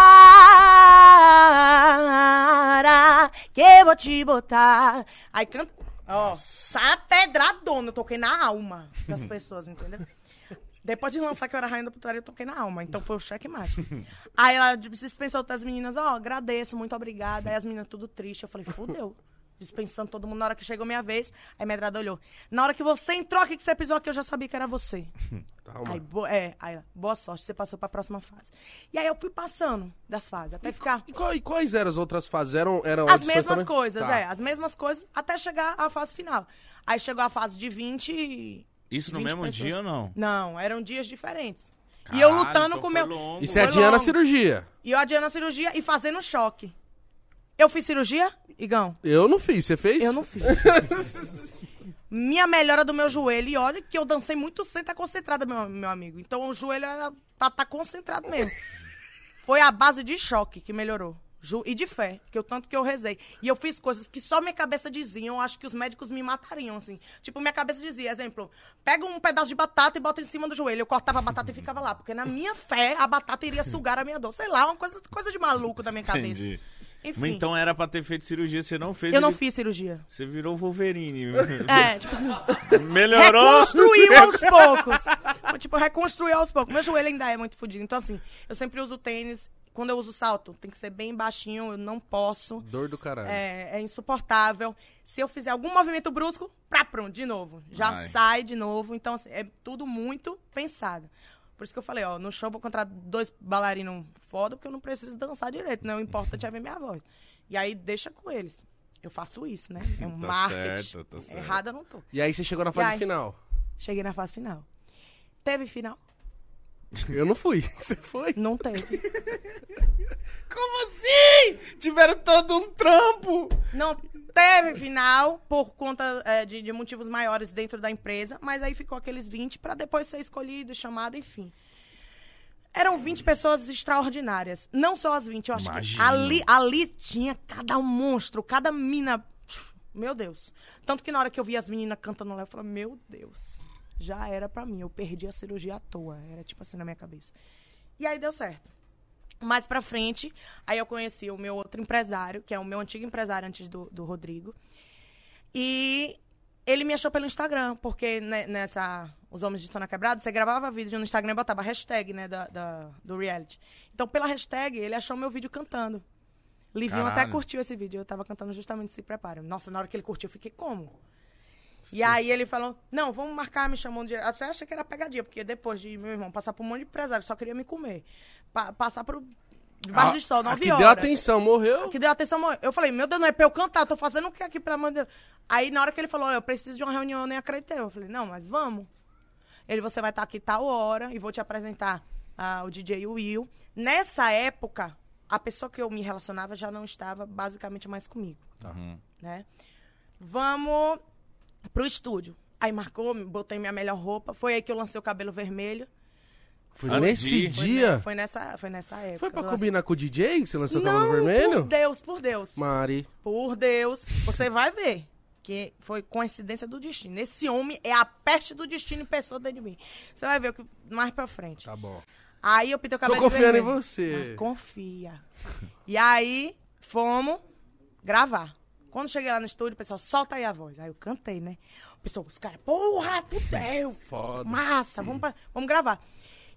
que eu vou te botar. Aí canta. Ó, sai pedradona. Eu toquei na alma das pessoas, entendeu? Depois de lançar que eu era rainha da putaria, eu toquei na alma. Então foi o checkmate. Aí ela dispensou outras meninas, ó, agradeço, muito obrigada. Aí as meninas tudo triste. Eu falei, fudeu. Dispensando todo mundo. Na hora que chegou minha vez, aí a medrada olhou. Na hora que você entrou aqui, que você pisou aqui, eu já sabia que era você. Calma. Aí, bo- é, aí, ela, boa sorte, você passou pra próxima fase. E aí eu fui passando das fases, até ficar... E, qual- e quais eram as outras fases? Eram, eram As mesmas também? coisas, Tá. é, as mesmas coisas, até chegar à fase final. Aí chegou a fase de 20 e... Isso no 20 mesmo pessoas. dia ou não? Não, eram dias diferentes. e eu Caralho, lutando então com o meu... longo. E você adiando a cirurgia? E eu adiando a cirurgia e fazendo choque. Eu fiz cirurgia, Igão? Eu não fiz, você fez? Eu não fiz. Minha melhora do meu joelho. E olha que eu dancei muito sem estar concentrada, meu, meu amigo. Então o joelho era tá, tá concentrado mesmo. Foi a base de choque que melhorou. Ju- e de fé, que eu tanto que eu rezei. E eu fiz coisas que só minha cabeça dizia. Eu acho que os médicos me matariam, assim. Tipo, minha cabeça dizia, exemplo, pega um pedaço de batata e bota em cima do joelho. Eu cortava a batata e ficava lá. Porque na minha fé, a batata iria sugar a minha dor. Sei lá, uma coisa, coisa de maluco da minha cabeça. Entendi. Enfim, Então era pra ter feito cirurgia, você não fez. eu não ele- fiz cirurgia. Você virou Wolverine. É, tipo assim... Melhorou. Reconstruiu aos poucos. tipo, reconstruiu aos poucos. Meu joelho ainda é muito fodido. Então, assim, eu sempre uso tênis. Quando eu uso salto, tem que ser bem baixinho, eu não posso. Dor do caralho. É, é insuportável. Se eu fizer algum movimento brusco, pra pronto, de novo. Já Ai. sai de novo. Então, assim, é tudo muito pensado. Por isso que eu falei, ó, no show eu vou encontrar dois bailarinos foda, porque eu não preciso dançar direito, né? O importante é ver minha voz. E aí, deixa com eles. Eu faço isso, né? É um Tá marketing. certo, tá certo. Errada eu não tô. E aí você chegou na fase aí? final. Cheguei na fase final. Teve final? Eu não fui. Você foi? Não teve. Como assim? Tiveram todo um trampo. Não teve final por conta é, de, de motivos maiores dentro da empresa, mas aí ficou aqueles 20 para depois ser escolhido, chamado, enfim. Eram 20 pessoas extraordinárias. Não só as 20, eu acho Imagino. que ali, ali tinha cada um monstro, cada mina. Meu Deus. Tanto que na hora que eu vi as meninas cantando lá, eu falei, meu Deus, já era pra mim. Eu perdi a cirurgia à toa. Era tipo assim na minha cabeça. E aí deu certo. Mais pra frente, aí eu conheci o meu outro empresário, que é o meu antigo empresário antes do, do Rodrigo. E ele me achou pelo Instagram, porque ne- nessa. Os Homens de Estona Quebrado, você gravava vídeo no Instagram e botava a hashtag, né, da, da- do reality. Então, pela hashtag, ele achou meu vídeo cantando. Livinho até Caralho. curtiu esse vídeo. Eu tava cantando justamente Se Prepara. Nossa, na hora que ele curtiu, eu fiquei como? E aí ele falou, não, vamos marcar, me chamou direto. Você acha que era pegadinha, porque depois de meu irmão passar por um monte de empresário, só queria me comer. Pa- passar por debaixo do sol, Ah, nove que horas. deu atenção, morreu. Que deu atenção. mo- Eu falei, meu Deus, não é pra eu cantar, tô fazendo o que aqui, pelo amor de Deus? Aí, na hora que ele falou, eu preciso de uma reunião, eu nem acreditei. Eu falei, não, mas vamos. Ele, você vai estar aqui tal hora e vou te apresentar ah, o DJ Will. Nessa época, a pessoa que eu me relacionava já não estava basicamente mais comigo, Uhum. né? Vamos pro estúdio. Aí marcou, botei minha melhor roupa. Foi aí que eu lancei o cabelo vermelho. Foi Antes nesse de- dia. foi nessa, foi nessa época. Foi pra lancei- combinar com o DJ que você lançou o Não, cabelo vermelho? por Deus, por Deus. Mari. Por Deus, você vai ver que foi coincidência do destino. Esse homem é a peste do destino em pessoa dentro de mim. Você vai ver o que mais pra frente. Tá bom. Aí eu pintei o cabelo Tô de confiando em vermelho. você. Mas confia. E aí fomos gravar. Quando cheguei lá no estúdio, o pessoal, solta aí a voz. Aí eu cantei, né? O pessoal, os caras, porra, fudeu. Foda. Massa, vamos, pra- vamos gravar.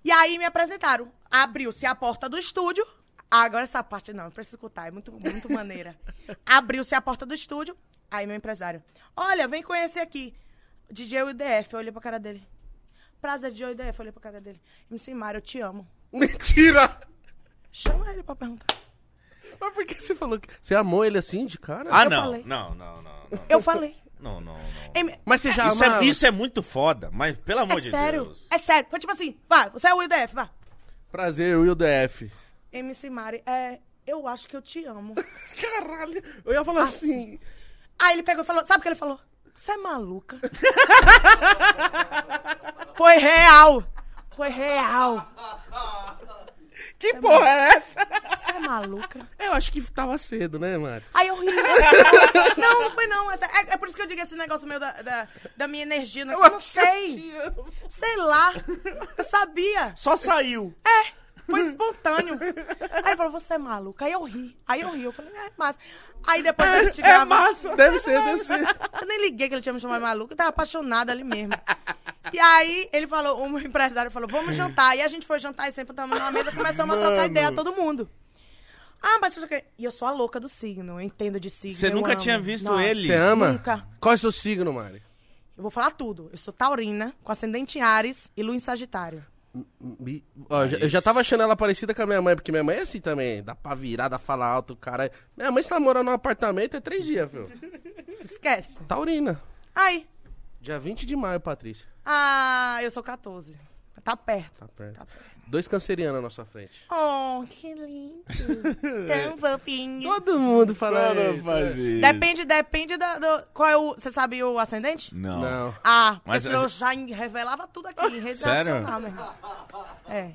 E aí me apresentaram. Abriu-se a porta do estúdio. Ah, agora essa parte não, eu preciso escutar, é muito, muito maneira. Abriu-se a porta do estúdio. Aí meu empresário, olha, vem conhecer aqui. DJ UDF, eu olhei pra cara dele. Prazer, DJ UDF, eu olhei pra cara dele. MC Mário, eu te amo. Mentira! Chama ele pra perguntar. Mas por que você falou que. Você amou ele assim de cara? Ah, Eu não. falei. não. Não, não, não. Eu falei. Não, não, não. Em- Mas você já Isso é, isso é muito foda, mas pelo amor é de sério, Deus. é sério. Foi tipo assim, vai, você é o UDF, vai. Prazer, Will DF. MC Mari, é, eu acho que eu te amo. Caralho. Eu ia falar assim. Aí ele pegou e falou, sabe o que ele falou? Você é maluca? Foi real. Foi real. Que porra é essa? Você é maluca? Eu acho que tava cedo, né, Mari? Aí eu ri. Não, não foi não. É, é por isso que eu digo esse negócio meu da, da, da minha energia. né? Eu, não eu sei. amo. Sei lá. Eu sabia. Só saiu. É, foi espontâneo. Aí ele falou, você é maluca. Aí eu ri. Aí eu ri. Eu falei, é massa. Aí depois a gente É grava- massa. Deve ser, deve ser. Eu nem liguei que ele tinha me chamado de maluca. Eu tava apaixonada ali mesmo. E aí ele falou, o meu empresário falou, vamos jantar. E a gente foi jantar e sempre estamos numa mesa, começamos a trocar Mano. ideia, todo mundo. Ah, mas você quer... E eu sou a louca do signo, eu entendo de signo. Você nunca amo. tinha visto Nossa. ele? Você ama? Nunca. Qual é o seu signo, Mari? Eu vou falar tudo. Eu sou taurina, com ascendente em Ares e lua em Sagitário. Me- ó, já- eu já tava achando ela parecida com a minha mãe, porque minha mãe é assim também. Dá pra virar, dá pra falar alto, cara. Minha mãe está morando num apartamento é três dias, filho. Esquece. Taurina. Aí. Dia 20 de maio, Patrícia. Ah, eu sou 14. Tá perto. Tá perto. Tá perto. Dois cancerianos na sua frente. Oh, que lindo. Tão fofinho. Todo mundo fala Todo isso. faz né? isso. Depende, depende da, do... Qual é o... Você sabe o ascendente? Não. Não. Ah, porque Mas senão eu já revelava tudo aqui em rede Sério? meu irmão. É.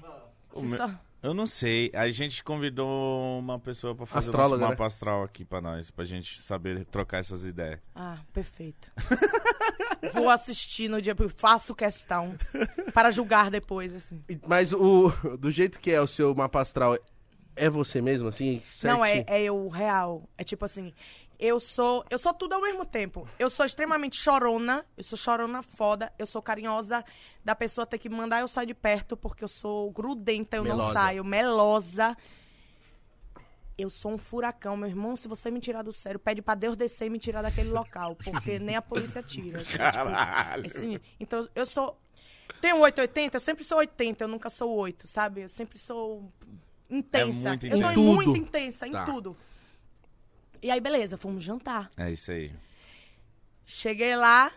Você meu- só- Eu não sei. A gente convidou uma pessoa pra fazer Astróloga, nosso né? mapa astral aqui pra nós, pra gente saber trocar essas ideias. Ah, perfeito. Vou assistir no dia, faço questão para julgar depois, assim. Mas o do jeito que é o seu mapa astral, é você mesmo, assim? Não, é, é eu real. É tipo assim, eu sou. Eu sou tudo ao mesmo tempo. Eu sou extremamente chorona, eu sou chorona foda, eu sou carinhosa da pessoa ter que mandar eu sair de perto, porque eu sou grudenta, eu não Melosa. saio, melosa. Eu sou um furacão, meu irmão. Se você me tirar do sério, pede pra Deus descer e me tirar daquele local, porque nem a polícia tira. assim, Caralho. sinistro. então, eu sou. Um 880, eu sempre sou 80, eu nunca sou 8, sabe? Eu sempre sou intensa. É muito eu sou intensa. muito Em tudo. intensa em Tá. tudo. E aí, beleza, fomos jantar. É isso aí. Cheguei lá,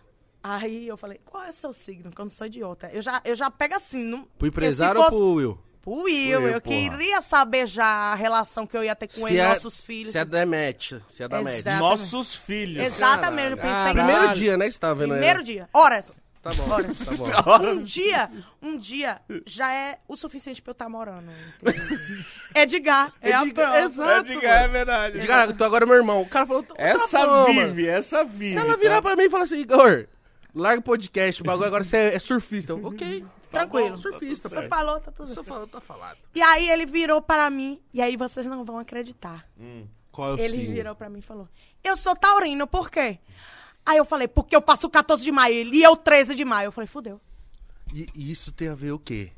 aí eu falei, qual é o seu signo? Que eu não sou idiota. Eu já, eu já pego assim, não. Pro empresário fosse- ou pro Will? Pro Will, Will, eu porra. queria saber já a relação que eu ia ter com ele, é, nossos filhos. Se é da match, se é da match. Nossos filhos. Exatamente, eu pensei Caralho. Primeiro dia, né, que você tava vendo Primeiro aí? dia. Horas. Tá bom, Horas. tá bom. Um dia, um dia já é o suficiente pra eu estar morando. entendeu? Edgar, é a Edgar, prova. exato. É, diga, é verdade. Diga, tu agora é meu irmão. O cara falou, tá Essa bom, mano. vive, essa vive. Se ela tá? virar pra mim e falar assim, Igor, larga o podcast, o bagulho agora você é, é surfista. Eu, ok. Tá Tranquilo. bom, surfista, Você velho. falou, tá tudo Você falou, tá falado. E aí ele virou para mim, e aí vocês não vão acreditar. Qual é o Ele signo? virou pra mim e falou: Eu sou taurino, por quê? Aí eu falei, porque eu passo o 14 de maio, ele e eu 13 de maio. Eu falei, fudeu. E e isso tem a ver o quê?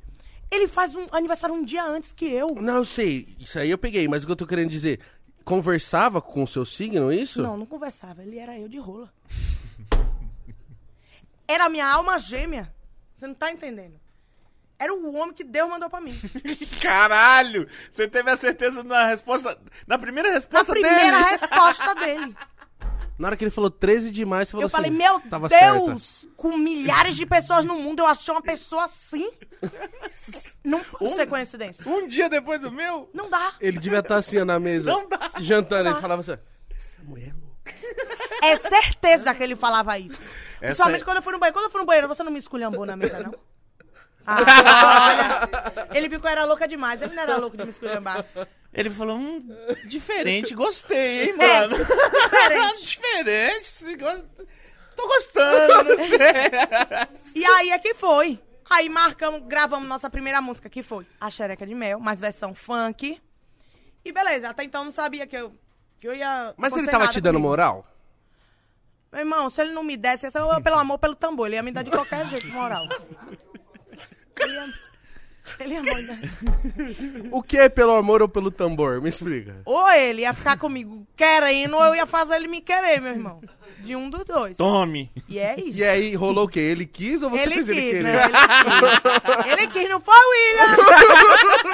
Ele faz um aniversário um dia antes que eu. Não, eu sei. Isso aí eu peguei, mas o que eu tô querendo dizer... Conversava com o seu signo, isso? Não, não conversava. Ele era eu de rola. Era a minha alma gêmea. Você não tá entendendo. Era o homem que Deus mandou pra mim. Caralho! Você teve a certeza na resposta. Na primeira resposta primeira dele. resposta dele. Na hora que ele falou 13 de maio, você falou Eu assim... falei, meu tava certa. Deus, com milhares de pessoas no mundo, eu achei uma pessoa assim. Não pode ser coincidência. Um dia depois do meu? Não dá. Ele devia estar assim ó, na mesa, Não dá. jantando, Não e falava assim... Essa mulher é louca. É certeza que ele falava isso. Principalmente é- quando eu fui no banheiro. Quando eu fui no banheiro, você não me esculhambou na mesa, não? Ah, olha. Ele viu que eu era louca demais. Ele não era louco de me esculhambar. Ele falou, hum, diferente, gostei, hein, É, mano? diferente. diferente, gosta- tô gostando, não sei. E aí é que foi. Aí marcamos, gravamos nossa primeira música, que foi A Xereca de Mel, mas versão funk. E beleza, até então eu não sabia que eu, que eu ia. Mas ele tava te dando comigo. moral? Meu irmão, se ele não me desse, essa eu, pelo amor, pelo tambor, ele ia me dar de qualquer jeito, moral. Ele ia, ele ia me dar. O que é pelo amor ou pelo tambor? Me explica. Ou ele ia ficar comigo querendo, ou eu ia fazer ele me querer, meu irmão. De um dos dois. Tome. E é isso. E aí, rolou o quê? Ele quis ou você ele fez quis, ele querer? né? Ele quis. Ele quis, não foi o William?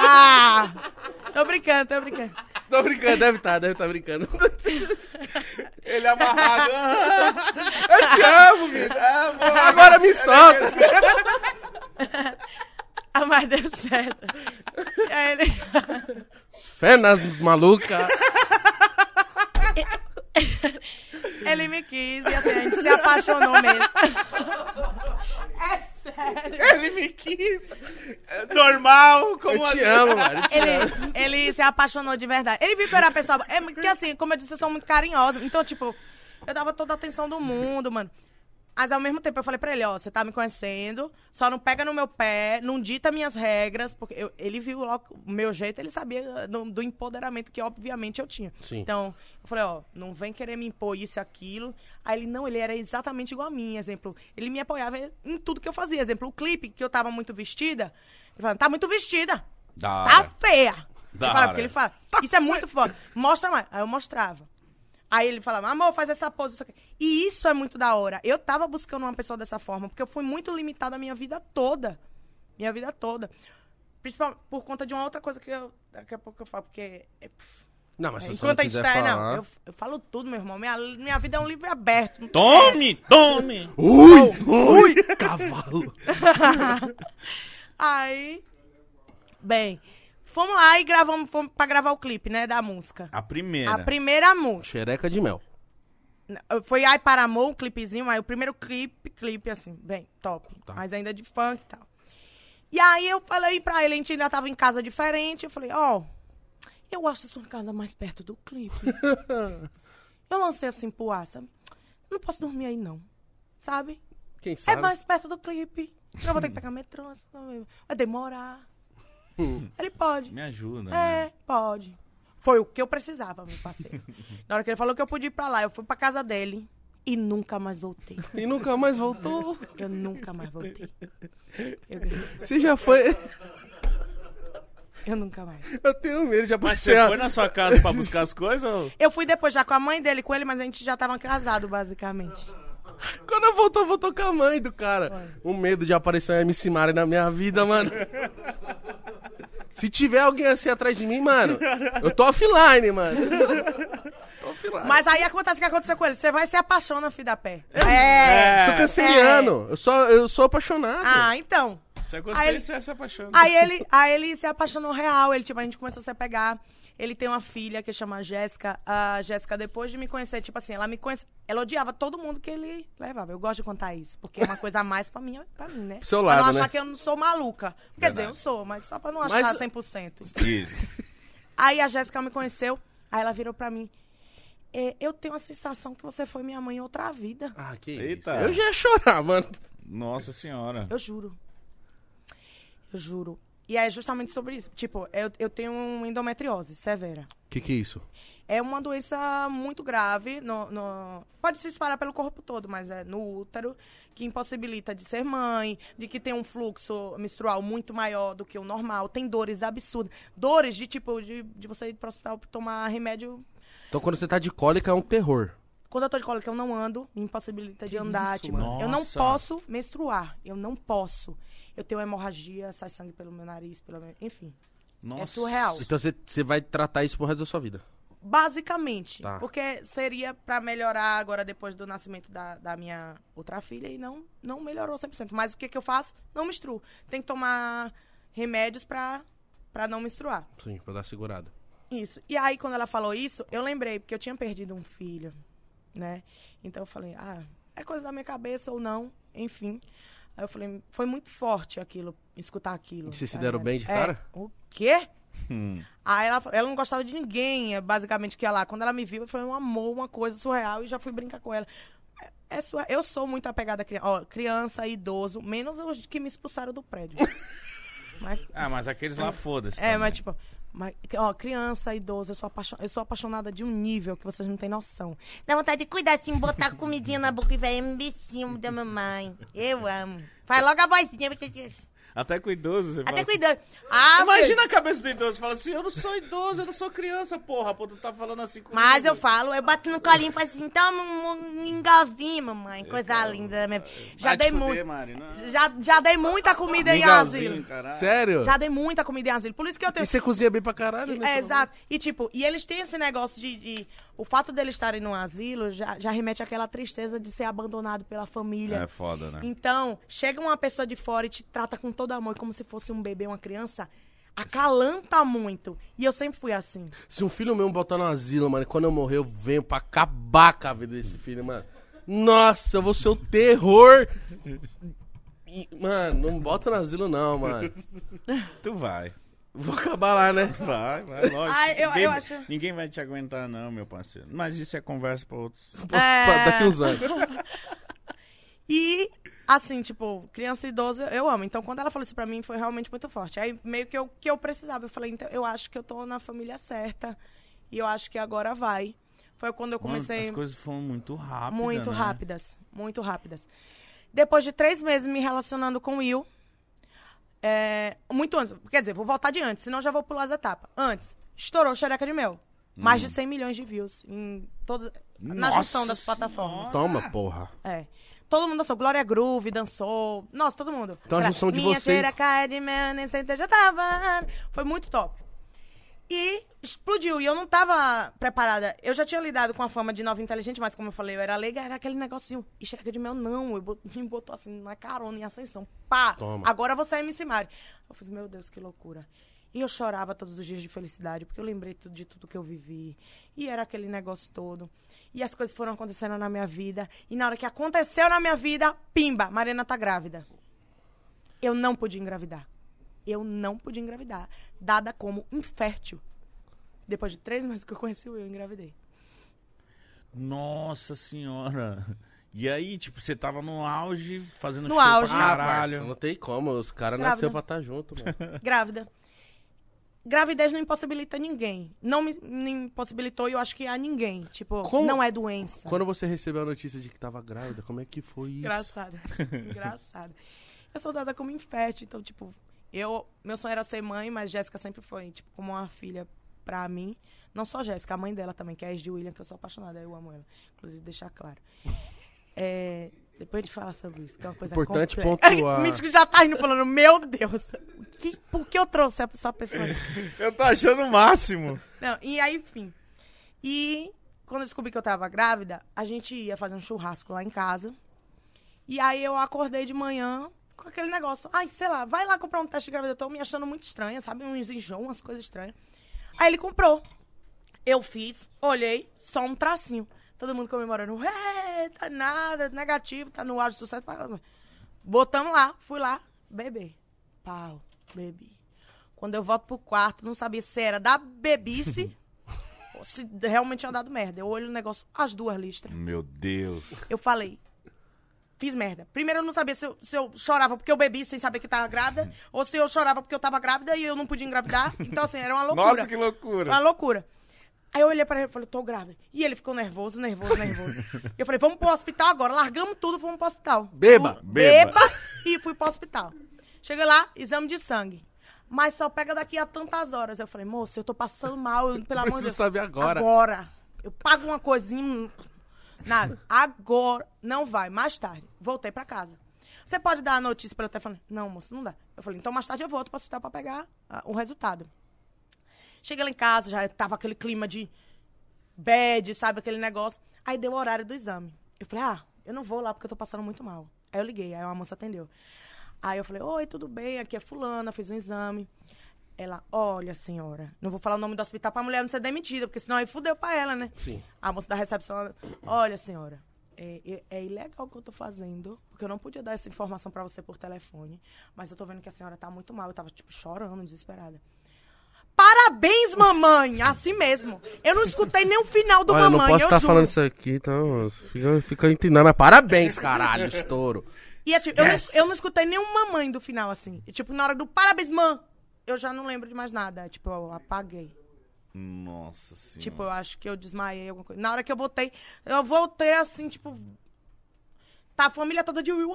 ah! Tô brincando, tô brincando. Tô brincando, deve estar, deve estar brincando. Ele amarrado. Eu te amo, vida. Agora me solta. Ah, mas deu certo. Ele... Fé nas malucas. ele me quis e assim, a gente se apaixonou mesmo. É Sério? Ele me quis. É normal, como eu te assim? amo, mano. Te ele, amo. ele se apaixonou de verdade. Ele viu que era pessoal. É, que assim, como eu disse, eu sou muito carinhosa. Então, tipo, eu dava toda a atenção do mundo, mano. Mas ao mesmo tempo eu falei pra ele, ó, você tá me conhecendo, só não pega no meu pé, não dita minhas regras, porque eu- ele viu logo o meu jeito, ele sabia do, do empoderamento que obviamente eu tinha. Sim. Então, eu falei, ó, não vem querer me impor isso e aquilo. Aí ele, não, ele era exatamente igual a mim, exemplo. Ele me apoiava em tudo que eu fazia. Exemplo, o clipe, que eu tava muito vestida, ele falava, tá muito vestida. Da Tá feia. Da Ele fala, hora. porque ele fala, isso é muito foda. Mostra mais. Aí eu mostrava. Aí ele falava, amor, faz essa pose. Isso aqui. E isso é muito da hora. Eu tava buscando uma pessoa dessa forma, porque eu fui muito limitada a minha vida toda. Minha vida toda. Principalmente por conta de uma outra coisa que eu. Daqui a pouco eu falo, porque. é, Não, mas se você enquanto não a gente quiser tá. falar... Não, eu, eu falo tudo, meu irmão. Minha, minha vida é um livro aberto. Tome, tome! Ui! Ui! Cavalo! Aí. Bem, fomos lá e gravamos, fomos pra gravar o clipe, né, da música. A primeira. A primeira música. Xereca de mel. Foi Ai para Amor, um clipezinho, aí o primeiro clipe, clipe assim, bem, top. Tá. Mas ainda de funk e tal. E aí eu falei pra ele, a gente ainda tava em casa diferente, eu falei, ó, eu acho a sua casa mais perto do clipe. eu lancei assim pro sabe? Não posso dormir aí não, sabe? Quem É sabe? mais perto do clipe. Eu vou ter que pegar metrô, vai demorar. Ele pode. Me ajuda. né? É, pode. Foi o que eu precisava, meu parceiro. Na hora que ele falou que eu podia ir pra lá, eu fui pra casa dele e nunca mais voltei. E nunca mais voltou. Eu nunca mais voltei. Eu, Você já foi... eu nunca mais. Eu tenho medo de Mas aparecer... você foi na sua casa pra buscar as coisas? ou- Eu fui depois já com a mãe dele, com ele, mas a gente já tava casado, basicamente. Quando eu voltou, voltou com a mãe do cara. O medo de aparecer uma MC Mari na minha vida, mano. Se tiver alguém assim atrás de mim, mano, eu tô offline, mano. tô offline. Mas aí acontece o que aconteceu com ele. Você vai e se apaixona, filho da pé. É. É. sou canceriano. Eu, sou, eu sou apaixonado. Ah, então. Se Aí acontecer, ele- você se apaixona. Aí ele, aí ele se apaixonou real. Ele, tipo, a gente começou a se pegar. Ele tem uma filha que chama Jéssica. A Jéssica, depois de me conhecer, tipo assim, ela me conhece. Ela odiava todo mundo que ele levava. Eu gosto de contar isso, porque é uma coisa a mais pra mim, pra mim, né? Pro seu pra lado, não achar né? que eu não sou maluca. Quer dizer, eu sou, mas só pra não Mas- achar 100%. Isso. Aí a Jéssica me conheceu. Aí ela virou pra mim. "É, eu tenho a sensação que você foi minha mãe em outra vida. Ah, que Eita. isso. Eu já ia chorar, mano. Nossa senhora. Eu juro. Eu juro. E é justamente sobre isso. Tipo, eu, eu tenho uma endometriose severa. Que que é isso? É uma doença muito grave. No, no- Pode se espalhar pelo corpo todo, mas é no útero, que impossibilita de ser mãe, de que tem um fluxo menstrual muito maior do que o normal. Tem dores absurdas. Dores de tipo, de, de você ir pro hospital tomar remédio. Então quando você tá de cólica é um terror. Quando eu tô de cólica, eu não ando, me impossibilita de andar. isso, tipo, eu não posso menstruar. Eu não posso. Eu tenho hemorragia, sai sangue pelo meu nariz, pelo meu... Enfim. Nossa. É surreal. Então você, você vai tratar isso pro resto da sua vida. Basicamente. Tá. Porque seria pra melhorar agora depois do nascimento da, da minha outra filha e não, não melhorou 100%. Mas o que, que eu faço? Não menstruo. Tem que tomar remédios pra, pra não menstruar. Sim, pra dar segurada. Isso. E aí, quando ela falou isso, eu lembrei, porque eu tinha perdido um filho, né? Então eu falei, ah, é coisa da minha cabeça ou não, enfim. Aí eu falei, foi muito forte aquilo, escutar aquilo. E vocês se tá deram bem de É. cara? O quê? Hum. Aí ela, ela não gostava de ninguém, é, basicamente, que ia lá. Quando ela me viu, foi um amor, uma coisa surreal, e já fui brincar com ela. É, é surreal. Eu sou muito apegada a criança, ó, criança, idoso, menos os que me expulsaram do prédio. mas, Ah, mas aqueles lá foda-se. é, também. mas tipo, mas, ó, criança, idoso, eu sou, apaixon... eu sou apaixonada de um nível que vocês não têm noção. Dá vontade de cuidar assim, botar comidinha na boca e vai um becinho da mamãe. Eu amo. Faz logo a vozinha. você- Até com idoso, você fala Até assim. cuidando. Ah, Imagina a cabeça do idoso. Fala assim, eu não sou idoso, eu não sou criança, porra. Pô, tu tá falando assim comigo. Mas eu falo, eu bato no colinho e falo assim, toma um mingauzinho, mamãe. Coisa linda da minha. Já dei muito. Já, já dei muita comida em asilo. caralho. Sério? Já dei muita comida em asilo. Por isso que eu tenho. E você cozinha bem pra caralho, né? É, exato. E tipo, e eles têm esse negócio de. de- o fato deles estarem num asilo já, já remete àquela tristeza de ser abandonado pela família. É foda, né? Então, chega uma pessoa de fora e te trata com todo amor, como se fosse um bebê, uma criança. Acalanta muito. E eu sempre fui assim. Se um filho meu botar no asilo, mano, quando eu morrer, eu venho pra acabar com a vida desse filho, mano. Nossa, eu vou ser o terror. Mano, não bota no asilo não, mano. Tu vai. Vou acabar lá, né? Vai, vai, lógico. Ai, eu- ninguém, eu acho- ninguém vai te aguentar, não, meu parceiro. Mas isso é conversa pra outros. É. Daqui uns anos. E, assim, tipo, criança e idoso eu amo. Então, quando ela falou isso pra mim, foi realmente muito forte. Aí, meio que eu, que eu precisava. Eu falei, então, eu acho que eu tô na família certa. E eu acho que agora vai. Foi quando eu comecei... Mano, as coisas foram muito rápidas. Muito né? rápidas, muito rápidas. Depois de três meses me relacionando com o Will, é, muito antes, quer dizer, vou voltar de antes, senão já vou pular as etapas. Antes, estourou Xereca de Mel. Mais de 100 milhões de views em todos, na Hum. Junção das plataformas. Toma, porra. É. Todo mundo dançou. Glória Groove dançou. Nossa, todo mundo. Então a junção de Minha vocês- Minha cai de mel, nem já tava. Foi muito top. E explodiu. E eu não tava preparada. Eu já tinha lidado com a fama de nova inteligente, mas como eu falei, eu era leiga, era aquele negocinho. E xereca de mel, não. Eu bot- me botou assim na carona, em ascensão. Pá! Toma. Agora você é MC Mari. Eu fiz, meu Deus, que loucura. E eu chorava todos os dias de felicidade, porque eu lembrei tudo, de tudo que eu vivi. E era aquele negócio todo. E as coisas foram acontecendo na minha vida. E na hora que aconteceu na minha vida, pimba, Mariana tá grávida. Eu não podia engravidar. Eu não podia engravidar. Dada como infértil. Depois de três meses que eu conheci o eu, engravidei. Nossa senhora. E aí, tipo, você tava no auge, fazendo No show auge. pra Ah, caralho. parça, não tem como. Os caras nasceram pra estar junto, mano. Grávida. Gravidez não impossibilita ninguém. Não me, me impossibilitou e eu acho que a ninguém. Tipo, Como- não é doença. Quando você recebeu a notícia de que tava grávida, como é que foi isso? Engraçado. Engraçado. Eu sou dada como infértil, então, tipo, eu. Meu sonho era ser mãe, mas Jéssica sempre foi, tipo, como uma filha pra mim. Não só Jéssica, a mãe dela também, que é a de William, que eu sou apaixonada, eu amo ela. Inclusive, deixar claro. É, depois a gente fala sobre isso, que é uma coisa Importante complexa. pontuar. Mítico já tá indo falando, meu Deus, que, por que eu trouxe essa pessoa? Eu tô achando o máximo. Não, e aí, enfim. E quando eu descobri que eu tava grávida, a gente ia fazer um churrasco lá em casa. E aí eu acordei de manhã com aquele negócio. Ai, sei lá, vai lá comprar um teste de gravidez. Eu tô me achando muito estranha, sabe? Uns enjoo, umas coisas estranhas. Aí ele comprou. Eu fiz, olhei, só um tracinho. Todo mundo comemorando. É, tá nada, negativo, tá no ar de sucesso. Botamos lá, fui lá, beber. Pau, bebi. Quando eu volto pro quarto, não sabia se era da bebice ou se realmente tinha dado merda. Eu olho o negócio, as duas listras. Meu Deus. Eu falei, fiz merda. Primeiro eu não sabia se eu, se eu chorava porque eu bebi sem saber que tava grávida, ou se eu chorava porque eu tava grávida e eu não podia engravidar. Então, assim, era uma loucura. Nossa, que loucura. Uma loucura. Aí eu olhei pra ele e falei, tô grávida. E ele ficou nervoso, nervoso, nervoso. e eu falei, vamos pro hospital agora. Largamos tudo, fomos pro hospital. Beba. Fui- Beba. Beba. E fui pro hospital. Cheguei lá, exame de sangue. Mas só pega daqui a tantas horas. Eu falei, moça, eu tô passando mal, eu, pelo amor de Deus. saber agora. Agora. Eu pago uma coisinha. Nada. Agora. Não vai. Mais tarde. Voltei pra casa. Você pode dar a notícia pelo telefone? Não, moço, não dá. Eu falei, então mais tarde eu volto pro hospital pra pegar ah, o resultado. Cheguei lá em casa, já tava aquele clima de bad, sabe? Aquele negócio. Aí deu o horário do exame. Eu falei, ah, eu não vou lá porque eu tô passando muito mal. Aí eu liguei, aí uma moça atendeu. Aí eu falei, oi, tudo bem? Aqui é fulana, fiz um exame. Ela, olha, senhora, não vou falar o nome do hospital pra mulher não ser demitida, porque senão aí fudeu pra ela, né? Sim. A moça da recepção, olha, senhora, é, é- é ilegal o que eu tô fazendo, porque eu não podia dar essa informação pra você por telefone, mas eu tô vendo que a senhora tá muito mal. Eu tava, tipo, chorando, desesperada. Parabéns, mamãe! Assim mesmo. Eu não escutei nem o final do Olha, eu mamãe, não posso eu estar juro. falando isso aqui, então fica, fica entendendo. Mas parabéns, caralho, estouro. E é, tipo, eu, não, eu não escutei nenhum mamãe do final, assim. E, tipo, na hora do parabéns, mãe, eu já não lembro de mais nada. Tipo, eu apaguei. Nossa senhora. Tipo, eu acho que eu desmaiei alguma coisa. Na hora que eu voltei, eu voltei assim, tipo. Tá a família toda de Will.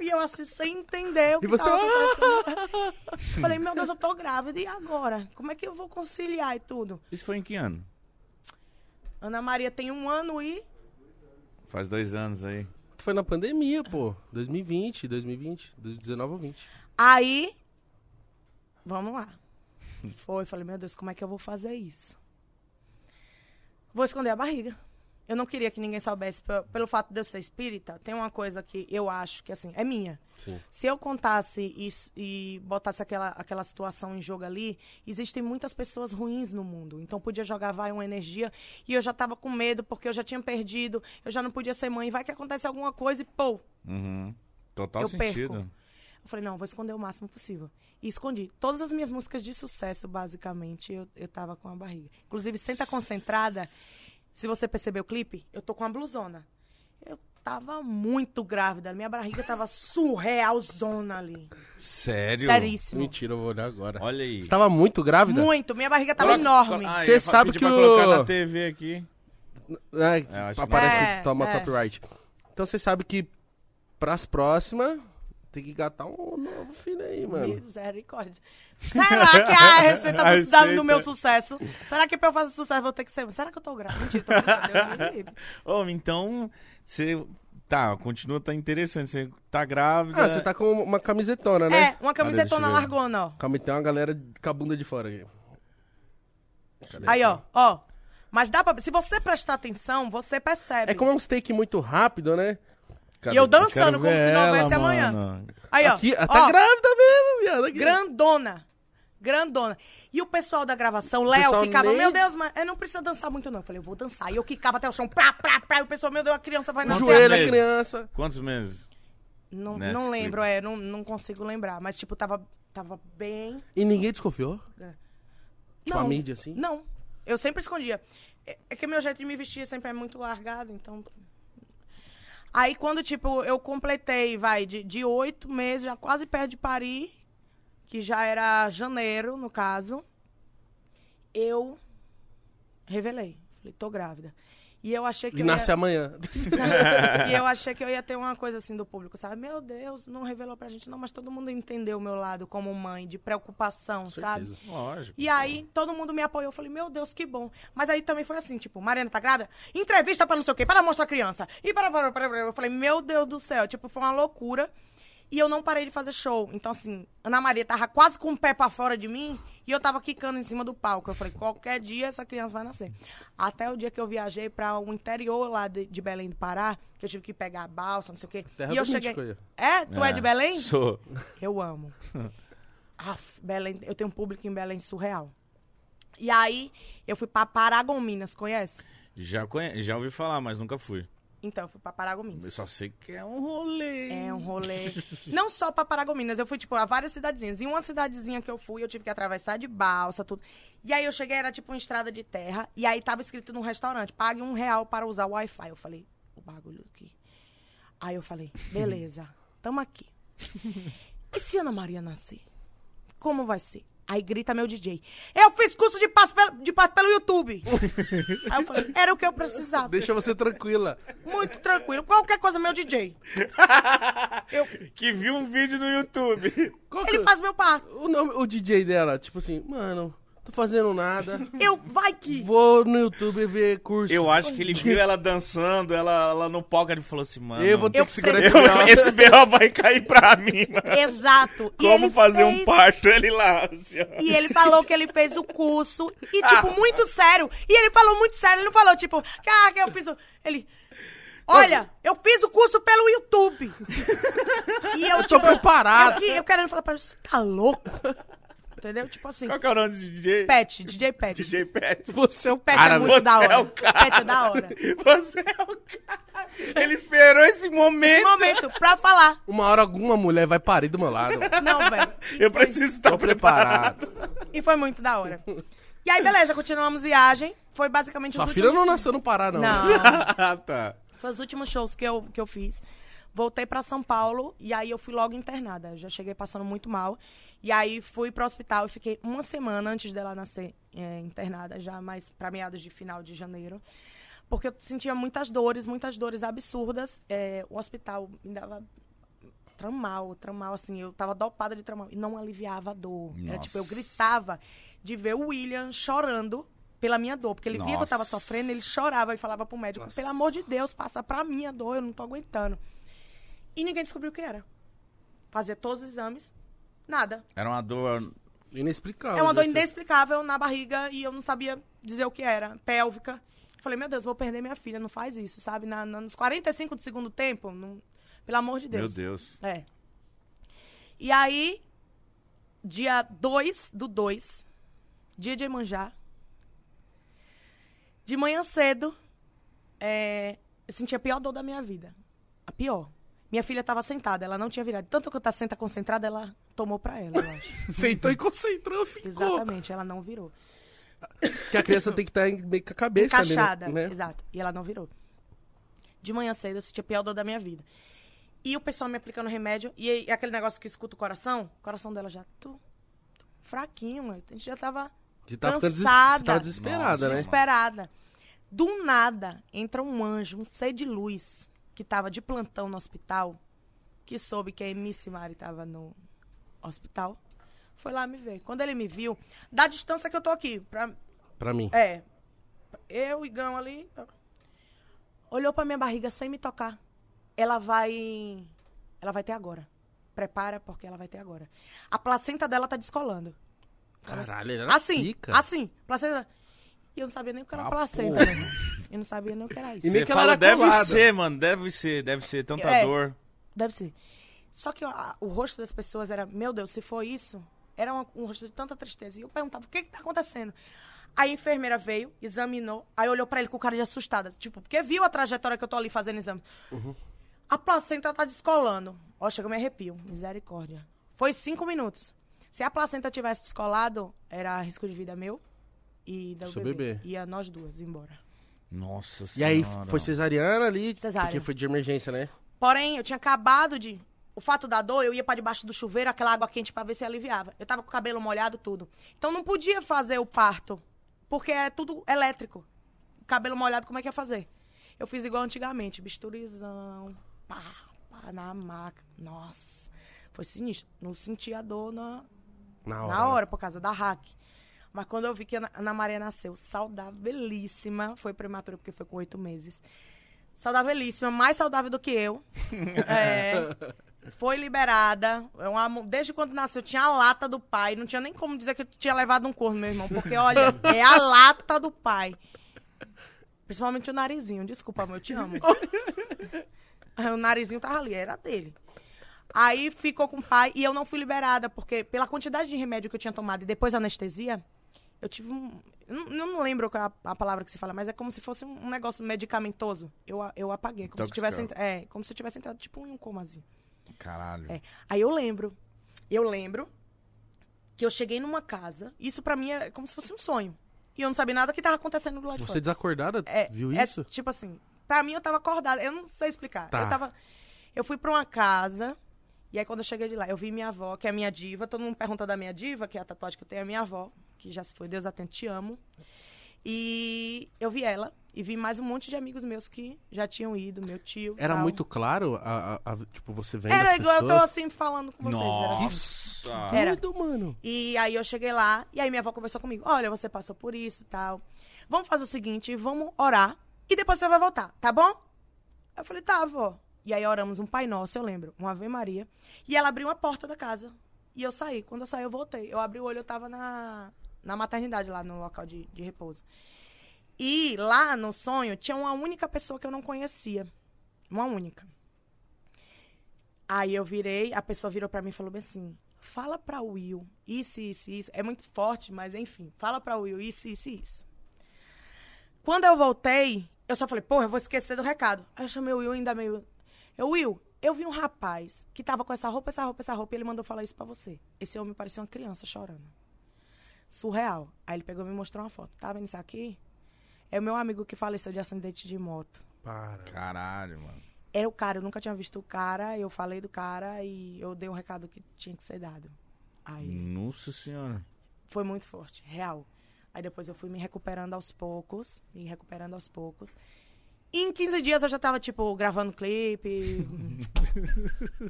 E eu assim, sem entender o que E você, tava acontecendo. Falei, meu Deus, eu tô grávida. E agora? Como é que eu vou conciliar e tudo? Isso foi em que ano? Ana Maria tem um ano e. Faz dois anos aí. Foi na pandemia, pô. 2020, 2020, 2019 ou 20. Aí. Vamos lá. Foi, falei, meu Deus, como é que eu vou fazer isso? Vou esconder a barriga. Eu não queria que ninguém soubesse, pe- pelo fato de eu ser espírita, tem uma coisa que eu acho que, assim, é minha. Sim. Se eu contasse isso e botasse aquela, aquela situação em jogo ali, existem muitas pessoas ruins no mundo. Então podia jogar vai uma energia e eu já tava com medo porque eu já tinha perdido, eu já não podia ser mãe. Vai que acontece alguma coisa e pô, Uhum. Total Eu sentido. perco. Eu falei, não, vou esconder o máximo possível. E escondi. Todas as minhas músicas de sucesso, basicamente, eu, eu tava com a barriga. Inclusive, Senta Concentrada, se você perceber o clipe, eu tô com a blusona. Eu tava muito grávida. Minha barriga tava surrealzona ali. Sério? Seríssimo. Mentira, eu vou olhar agora. Olha aí. Você tava muito grávida? Muito. Minha barriga tava Coloca- enorme. Ah, Cê eu ia sabe pedir que pra o- colocar na TV aqui. É, acho que aparece, não. É, toma é. copyright. Então você sabe que pras próximas tem que gatar um novo filho aí, mano. Misericórdia. Será que a receita A do, da- receita. do meu sucesso? Será que pra eu fazer sucesso eu vou ter que ser? Será que eu tô grávida? Mentira, tô. Ô, então, você... Tá, continua, tá interessante. Você tá grávida. Ah, você tá com uma camisetona, né? É, uma camisetona largona, ó. Calma, tem uma galera com a bunda de fora aqui. Cadê? Aí, ó, ó. Mas dá pra. Se você prestar atenção, você percebe. É como é um steak muito rápido, né? E eu dançando como se não houvesse amanhã. mano. Aí, ó. Aqui, ó, tá grávida mesmo, viado. aqui. grandona. Grandona. E o pessoal da gravação, Léo, ficava, nem- meu Deus, mas eu não precisa dançar muito, não. Eu falei, eu vou dançar. E eu quicava até o chão, prá, prá, prá. E o pessoal, meu Deus, a criança vai nascer. joelho, a criança. Quantos meses? Não, não clipe. lembro, é, não, não consigo lembrar. Mas, tipo, tava, tava bem. E ninguém desconfiou? Tipo, não, a mídia, assim? Não. Eu sempre escondia. É, é que meu jeito de me vestir sempre é muito largado, então. Aí quando, tipo, eu completei, vai, de, de oito meses, já quase perto de parir, que já era janeiro, no caso, eu revelei. Falei, tô grávida. E eu achei que E nasce ia... amanhã. e eu achei que eu ia ter uma coisa assim do público, sabe? Meu Deus, não revelou pra gente, não, mas todo mundo entendeu o meu lado como mãe, de preocupação, sabe? Certeza. Lógico. E aí, todo mundo me apoiou. Eu falei, meu Deus, que bom. Mas aí também foi assim, tipo, Mariana tá grávida? Entrevista pra não sei o quê, para mostrar a criança. E para, para, para, para. Eu falei, meu Deus do céu. Tipo, foi uma loucura. E eu não parei de fazer show. Então, assim, Ana Maria tava quase com o pé pra fora de mim e eu tava quicando em cima do palco. Eu falei, qualquer dia essa criança vai nascer. Até o dia que eu viajei pra o interior lá de, de Belém do Pará, que eu tive que pegar a balsa, não sei o quê. Terra e eu cheguei. É? Tu é, de Belém? Sou. Eu amo. Aff, Belém, eu tenho um público em Belém surreal. E aí, eu fui pra Paragominas, conhece? Já, conhe... Já ouvi falar, mas nunca fui. Então, eu fui pra Paragominas. Eu só sei que é um rolê. É um rolê. Não só pra Paragominas, eu fui, tipo, a várias cidadezinhas. Em uma cidadezinha que eu fui, eu tive que atravessar de balsa, tudo. E aí eu cheguei, era tipo uma estrada de terra, e aí tava escrito num restaurante, pague um real para usar o Wi-Fi. Eu falei, o bagulho aqui. Aí eu falei, beleza, tamo aqui. E se Ana Maria nascer? Como vai ser? Aí grita meu DJ. Eu fiz curso de passo pelo, de passo pelo YouTube. aí eu falei, era o que eu precisava. Deixa você tranquila. Muito tranquilo. Qualquer coisa, meu DJ. Eu, Que viu um vídeo no YouTube. Qual que- ele faz meu par. o, nome, o DJ dela, tipo assim, mano, tô fazendo nada. Eu, vai que. Vou no YouTube ver curso. Eu acho que ele viu ela dançando, ela, ela no palco, ele falou assim, mano. Eu vou ter Eu que segurar esse braço. Esse B.O. vai cair pra mim, mano. Exato. E Como ele fazer um fez- parto, ele lá. Assim, ó. E ele falou que ele fez o curso. E, tipo, muito sério. E ele falou muito sério. Ele não falou, tipo, cara, que eu fiz o. Ele. Olha, eu fiz o curso pelo YouTube. E eu, tô preparado. Eu, eu querendo falar pra ele, você tá louco? Entendeu? Tipo assim. Qual que é o nome de DJ? Pet, DJ Pet. DJ Pet. Você é o Pet cara, é muito da hora. é o cara. Pet é da hora. Você é o cara. Ele esperou esse Esse momento. momento, pra falar. Uma hora alguma mulher vai parir do meu lado. Não, velho. Eu preciso estar Tô preparado. preparado. E foi muito da hora. E aí, beleza, continuamos viagem. Foi basicamente os Sua últimos... filha não nasceu no Pará, não. Não. ah, tá. Foi os últimos shows que eu, que eu fiz. Voltei pra São Paulo e aí eu fui logo internada. Eu já cheguei passando muito mal. E aí fui pro hospital e fiquei uma semana antes dela nascer é, internada, já mais pra meados de final de janeiro. Porque eu sentia muitas dores, muitas dores absurdas. É, o hospital me dava tramal, tramal, assim. Eu tava dopada de tramal e não aliviava a dor. Era tipo, eu Nossa. gritava de ver o William chorando pela minha dor. Porque ele via que eu tava Nossa. sofrendo, ele chorava e falava pro médico, Nossa. pelo amor de Deus, passa pra mim a dor, eu não tô aguentando. E ninguém descobriu o que era. Fazia todos os exames, nada. Era uma dor. Inexplicável. é uma dor ser. inexplicável na barriga e eu não sabia dizer o que era. Pélvica. Falei, meu Deus, vou perder minha filha, não faz isso, sabe? Na, na- nos 45 do segundo tempo, não- pelo amor de Deus. Meu Deus. É. E aí, dia 2 do 2, dia de Emanjá, de manhã cedo, é, eu senti a pior dor da minha vida. A pior. Minha filha estava sentada, ela não tinha virado. Tanto que eu estava senta concentrada, ela tomou pra ela, eu acho. Sentou e concentrou, ficou. Exatamente, ela não virou. Porque a criança tem que estar meio com a cabeça ali, né? Encaixada, né? exato. E ela não virou. De manhã cedo, eu senti a pior dor da minha vida. E o pessoal me aplicando remédio, e aí, aquele negócio que escuta o coração, o coração dela já tu, tu, fraquinho, mano. A gente já tava De tá des... Cansada. Você tava desesperada, né? desesperada. Do nada, entra um anjo, um ser de luz, que tava de plantão no hospital, que soube que a Emice Mari tava no hospital. Foi lá me ver. Quando ele me viu, da distância que eu tô aqui, pra, Pra mim. é. Eu e Gão ali. Olhou pra minha barriga sem me tocar. Ela vai. Ela vai ter agora. Prepara, porque ela vai ter agora. A placenta dela tá descolando. Caralho, ele era Assim, pica. assim. Placenta. E eu não sabia nem o que era Ah, placenta. porra. Eu não sabia nem o que era isso. E Você que ela fala, era deve colada. ser, mano, deve ser, deve ser, tanta É. dor. Deve ser. Só que ó, o rosto das pessoas era, meu Deus, se for isso, era uma- um rosto de tanta tristeza. E eu perguntava, o que que tá acontecendo? Aí a enfermeira veio, examinou, aí olhou pra ele com cara de assustada. Tipo, porque viu a trajetória que eu tô ali fazendo exame. A placenta tá descolando. Ó, chega, eu me arrepio. Misericórdia. Foi cinco minutos. Se a placenta tivesse descolado, era risco de vida meu e do Seu bebê. bebê. Ia nós duas embora. Nossa E aí senhora. foi cesariana ali, Cesárea. porque foi de emergência, né? Porém, eu tinha acabado de. O fato da dor, eu ia pra debaixo do chuveiro, aquela água quente pra ver se aliviava. Eu tava com o cabelo molhado, tudo. Então não podia fazer o parto, porque é tudo elétrico. Cabelo molhado, como é que ia fazer? Eu fiz igual antigamente, bisturizão, pá, pá, na maca. Nossa, foi sinistro. Não senti a dor na, Na hora. na hora, por causa da hack. Mas quando eu vi que a Ana- Maria nasceu saudavelíssima, foi prematura porque foi com oito meses. Saudavelíssima, mais saudável do que eu. É, foi liberada. É uma desde quando nasceu, tinha a lata do pai. Não tinha nem como dizer que eu tinha levado um corno, meu irmão. Porque, olha, é a lata do pai. Principalmente o narizinho. Desculpa, amor, eu te amo. O narizinho tava ali, era dele. Aí ficou com o pai e eu não fui liberada, porque pela quantidade de remédio que eu tinha tomado e depois anestesia, eu tive um. Eu não, lembro qual é a, a palavra que se fala, mas é como se fosse um, negócio medicamentoso. Eu, eu apaguei. Como se, eu tivesse, entra- é, como se eu tivesse entrado tipo em um comazinho. Caralho. É. Aí eu lembro. Eu lembro que eu cheguei numa casa. Isso pra mim é como se fosse um sonho. E eu não sabia nada que tava acontecendo do lado de Você fora. desacordada É, viu é, isso? tipo assim, pra mim eu tava acordada. Eu não sei explicar. Tá. Eu tava. Eu fui pra uma casa. E aí, quando eu cheguei de lá, eu vi minha avó, que é a minha diva. Todo mundo pergunta da minha diva, que é a tatuagem que eu tenho, é a minha avó, que já se foi, Deus atende, te amo. E eu vi ela, e vi mais um monte de amigos meus que já tinham ido, meu tio. Era tal. muito claro, a, a- a- tipo, você vendo Era as igual eu pessoas? tô assim falando com vocês. Era assim. Nossa. Era. Doido, mano. E aí eu cheguei lá, e aí minha avó conversou comigo. Olha, você passou por isso e tal. Vamos fazer o seguinte, vamos orar, e depois você vai voltar, tá bom? Eu falei, tá, avó. E aí oramos um Pai Nosso, eu lembro, uma Ave Maria. E ela abriu a porta da casa. E eu saí. Quando eu saí, eu voltei. Eu abri o olho, eu tava na, na maternidade, lá no local de, de repouso. E lá no sonho, tinha uma única pessoa que eu não conhecia. Uma única. Aí eu virei, a pessoa virou pra mim e falou bem assim: fala pra Will isso, isso, isso. É muito forte, mas enfim, fala pra Will isso, isso, isso. Quando eu voltei, eu só falei, porra, eu vou esquecer do recado. Aí eu chamei o Will ainda meio. Eu, Will, eu vi um rapaz que tava com essa roupa, essa roupa, essa roupa, e ele mandou falar isso pra você. Esse homem parecia uma criança chorando. Surreal. Aí ele pegou e me mostrou uma foto. Tá vendo isso aqui? É o meu amigo que faleceu de acidente de moto. Para. Caralho, mano. Era o cara, eu nunca tinha visto o cara, eu falei do cara e eu dei um recado que tinha que ser dado. Aí Nossa senhora. foi muito forte, real. Aí depois eu fui me recuperando aos poucos, me recuperando aos poucos. E em 15 dias eu já tava, tipo, gravando clipe.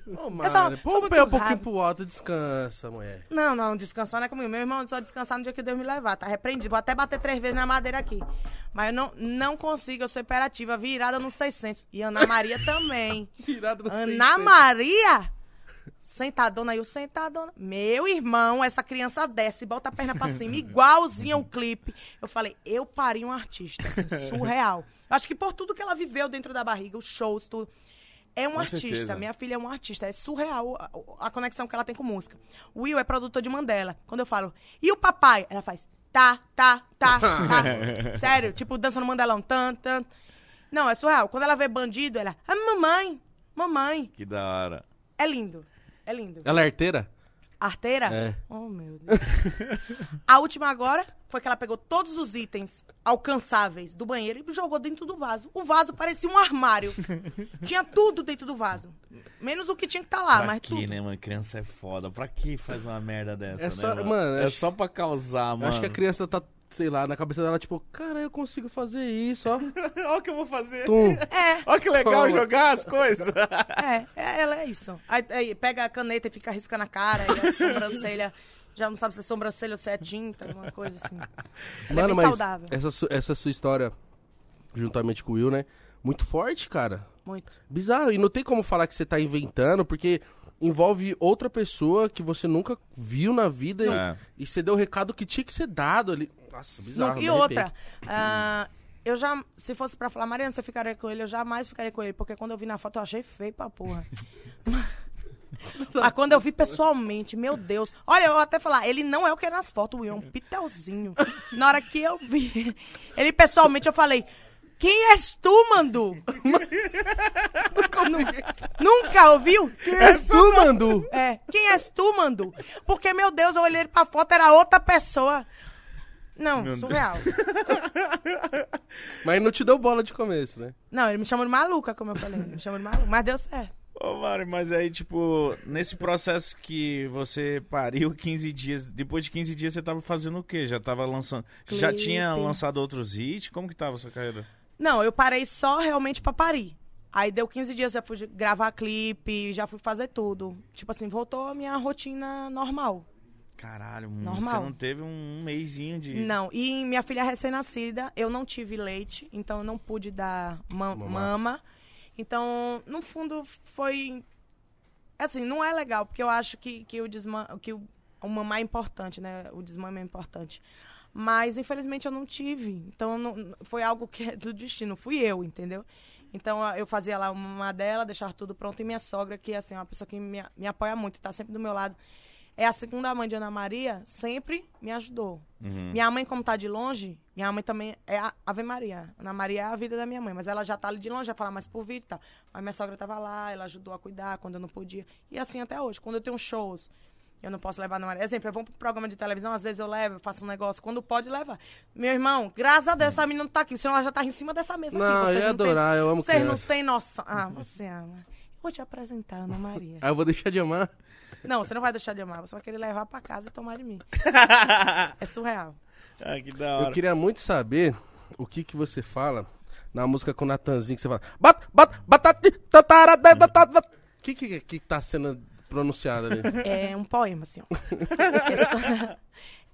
Ô, sou o muito pé um pouquinho rápido. pro alto descansa, mulher. não, não, descansar não é comigo. Meu irmão, só descansar no dia que Deus me levar, tá repreendido. Vou até bater três vezes na madeira aqui. Mas eu não, não consigo, eu sou imperativa, virada no 600. E Ana Maria também. Virado no Ana 600. Maria? Sentadona, eu sentadona. Meu irmão, essa criança desce, bota a perna pra cima, igualzinho ao clipe. Eu falei, eu parei um artista, assim, surreal. Acho que por tudo que ela viveu dentro da barriga, os shows, tudo. É um Com artista, certeza. minha filha é um artista, é surreal a, a conexão que ela tem com música. O Will é produtor de Mandela. Quando eu falo, e o papai? Ela faz, tá, tá, tá, tá. Sério, tipo, dançando Mandelão, tan, tan. Não, é surreal. Quando ela vê bandido, ela, ah, mamãe, mamãe. Que da hora. É lindo, é lindo. Ela é arteira? Arteira? É. Oh, meu Deus. a última agora foi que ela pegou todos os itens alcançáveis do banheiro e jogou dentro do vaso. O vaso parecia um armário. tinha tudo dentro do vaso. Menos o que tinha que estar lá, pra mas que, tudo. né, mano? Criança é foda. Pra que faz uma merda dessa, É né, só- mano? mano, é acho- só pra causar, Eu mano. acho que a criança tá, sei lá, na cabeça dela, tipo, cara, eu consigo fazer isso, ó. Olha o que eu vou fazer. Tum. É, Olha que legal Toma. jogar as coisas. é, é, ela é isso. Aí, aí pega a caneta e fica riscando a cara, e a sobrancelha. Já não sabe se é sobrancelha ou se é tinta, alguma coisa assim. É Mano, bem mas saudável. essa, su- essa sua história, juntamente com o Will, né? Muito forte, cara. Muito. Bizarro. E não tem como falar que você tá inventando, porque envolve outra pessoa que você nunca viu na vida e- É. e, você deu o recado que tinha que ser dado ali. Nossa, bizarro. Não, e outra, ah, eu já, se fosse pra falar, Mariana, você ficaria com ele, eu jamais ficaria com ele, porque quando eu vi na foto eu achei feio pra porra. Mas quando eu vi pessoalmente, meu Deus. Olha, eu vou até falar, ele não é o que é nas fotos, o Will, é um pitelzinho. Na hora que eu vi ele pessoalmente, eu falei, quem és tu, Mandu? Nu- Nunca ouviu? Quem És tu, Mandu? é, quem és tu, Mandu? Porque, meu Deus, eu olhei pra foto, era outra pessoa. Não, surreal. Mas não te deu bola de começo, né? Não, ele me chamou de maluca, como eu falei. Ele me chamou de maluca, mas deu certo. Ô, Mário, mas aí, tipo, nesse processo que você pariu 15 dias, depois de 15 dias você tava fazendo o quê? Já tava lançando. Já Clipe. tinha lançado outros hits? Como que tava a sua carreira? Não, eu parei só realmente pra parir. Aí deu 15 dias, já fui gravar clipe, já fui fazer tudo. Tipo assim, voltou a minha rotina normal. Caralho, Normal. você não teve um, mêsinho de. Não, e minha filha recém-nascida, eu não tive leite, então eu não pude dar ma- Mamar. mama. Então, no fundo, foi. Assim, não é legal, porque eu acho que, que, o, desma... que o, o mamar é importante, né? O desmame é importante. Mas, infelizmente, eu não tive. Então, não- foi algo que é do destino. Fui eu, entendeu? Então, eu fazia lá uma dela, deixar tudo pronto. E minha sogra, que assim, é uma pessoa que me, me apoia muito, tá sempre do meu lado. É a segunda mãe de Ana Maria, sempre me ajudou. Uhum. Minha mãe, como tá de longe, minha mãe também é a Ave Maria. Ana Maria é a vida da minha mãe, mas ela já tá ali de longe, já fala mais por vídeo e tal. Mas minha sogra tava lá, ela ajudou a cuidar quando eu não podia. E assim até hoje. Quando eu tenho shows, eu não posso levar Ana Maria. Exemplo, eu vou pro programa de televisão, às vezes eu levo, eu faço um negócio. Quando pode, leva. Meu irmão, graças a Deus, essa menina não tá aqui, senão ela já tá em cima dessa mesa Não, aqui. eu Vocês ia não têm- adorar, eu amo Vocês não têm noção. Ah, você ama. Eu vou te apresentar, Ana Maria. Aí eu vou deixar de amar. Não, você não vai deixar de amar, você vai querer levar pra casa e tomar de mim. É surreal. ah, que da Eu hora. queria muito saber o que que você fala na música com o Natanzinho, que você fala... Bat, bat, batati, tatara, da, da, da, da. O que, que que tá sendo pronunciado ali? É um poema, assim, ó. É só,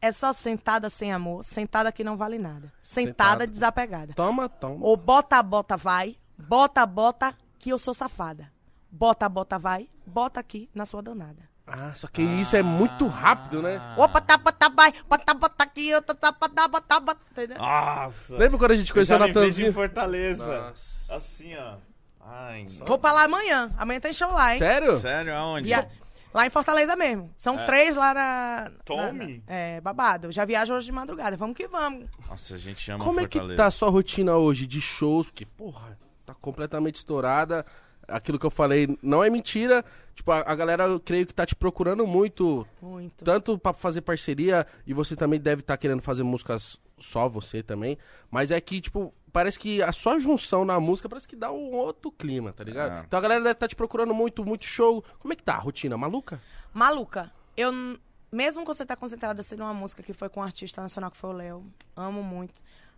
é só sentada sem amor, sentada que não vale nada. Sentada, Sentada. desapegada. Toma, toma. Ou bota, bota, vai. Bota, bota, que eu sou safada. Bota, bota, vai. Bota aqui na sua danada. Ah, só que isso é muito rápido, né? Opa, tá, bota, vai. Bota, bota aqui, eu tá, tá, bota, bota, bota. Entendeu? Nossa! Lembra quando a gente conheceu o fez em Natanzinho? Fortaleza. Nossa. Assim, ó. Ai. Vou pra lá amanhã. Amanhã tem show lá, hein? Sério? Sério, aonde? E a- lá em Fortaleza mesmo. São É. três lá na. Tome. na- é, babado. Já viajo hoje de madrugada. Vamos que vamos. Nossa, a gente ama Como é que Fortaleza. tá a sua rotina hoje de shows? Porque, porra, tá completamente estourada. Aquilo que eu falei não é mentira. Tipo, a, a galera, eu creio que tá te procurando muito. Muito. Tanto pra fazer parceria, e você também deve estar querendo fazer músicas só você também. Mas é que, tipo, parece que a sua junção na música parece que dá um outro clima, tá ligado? É. Então a galera deve estar te procurando muito, muito show. Como é que tá a rotina? Maluca? Maluca, eu. Mesmo que você tá concentrada sendo uma música que foi com um artista nacional que foi o Léo, amo muito.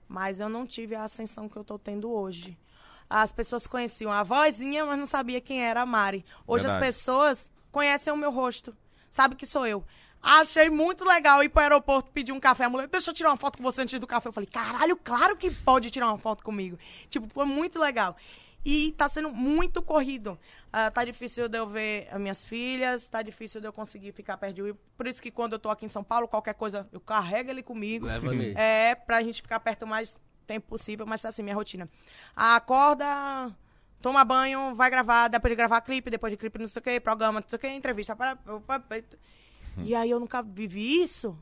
Mas eu não tive a ascensão que eu tô tendo hoje. As pessoas conheciam a vozinha, mas não sabia quem era a Mari. Hoje Verdade. as pessoas conhecem o meu rosto. Sabe que sou eu. Achei muito legal ir pro aeroporto pedir um café. A mulher, deixa eu tirar uma foto com você antes do café. Eu falei, caralho, claro que pode tirar uma foto comigo. Tipo, foi muito legal. E tá sendo muito corrido. Ah, tá difícil de eu ver as minhas filhas, tá difícil de eu conseguir ficar perto de Will. Por isso que quando eu tô aqui em São Paulo, qualquer coisa, eu carrego ele comigo. Leva ali. É, pra gente ficar perto mais tempo possível, mas tá assim, minha rotina. Acorda, toma banho, vai gravar, depois de gravar clipe, depois de clipe não sei o que, programa, não sei o que, entrevista. Para, E aí eu nunca vivi isso.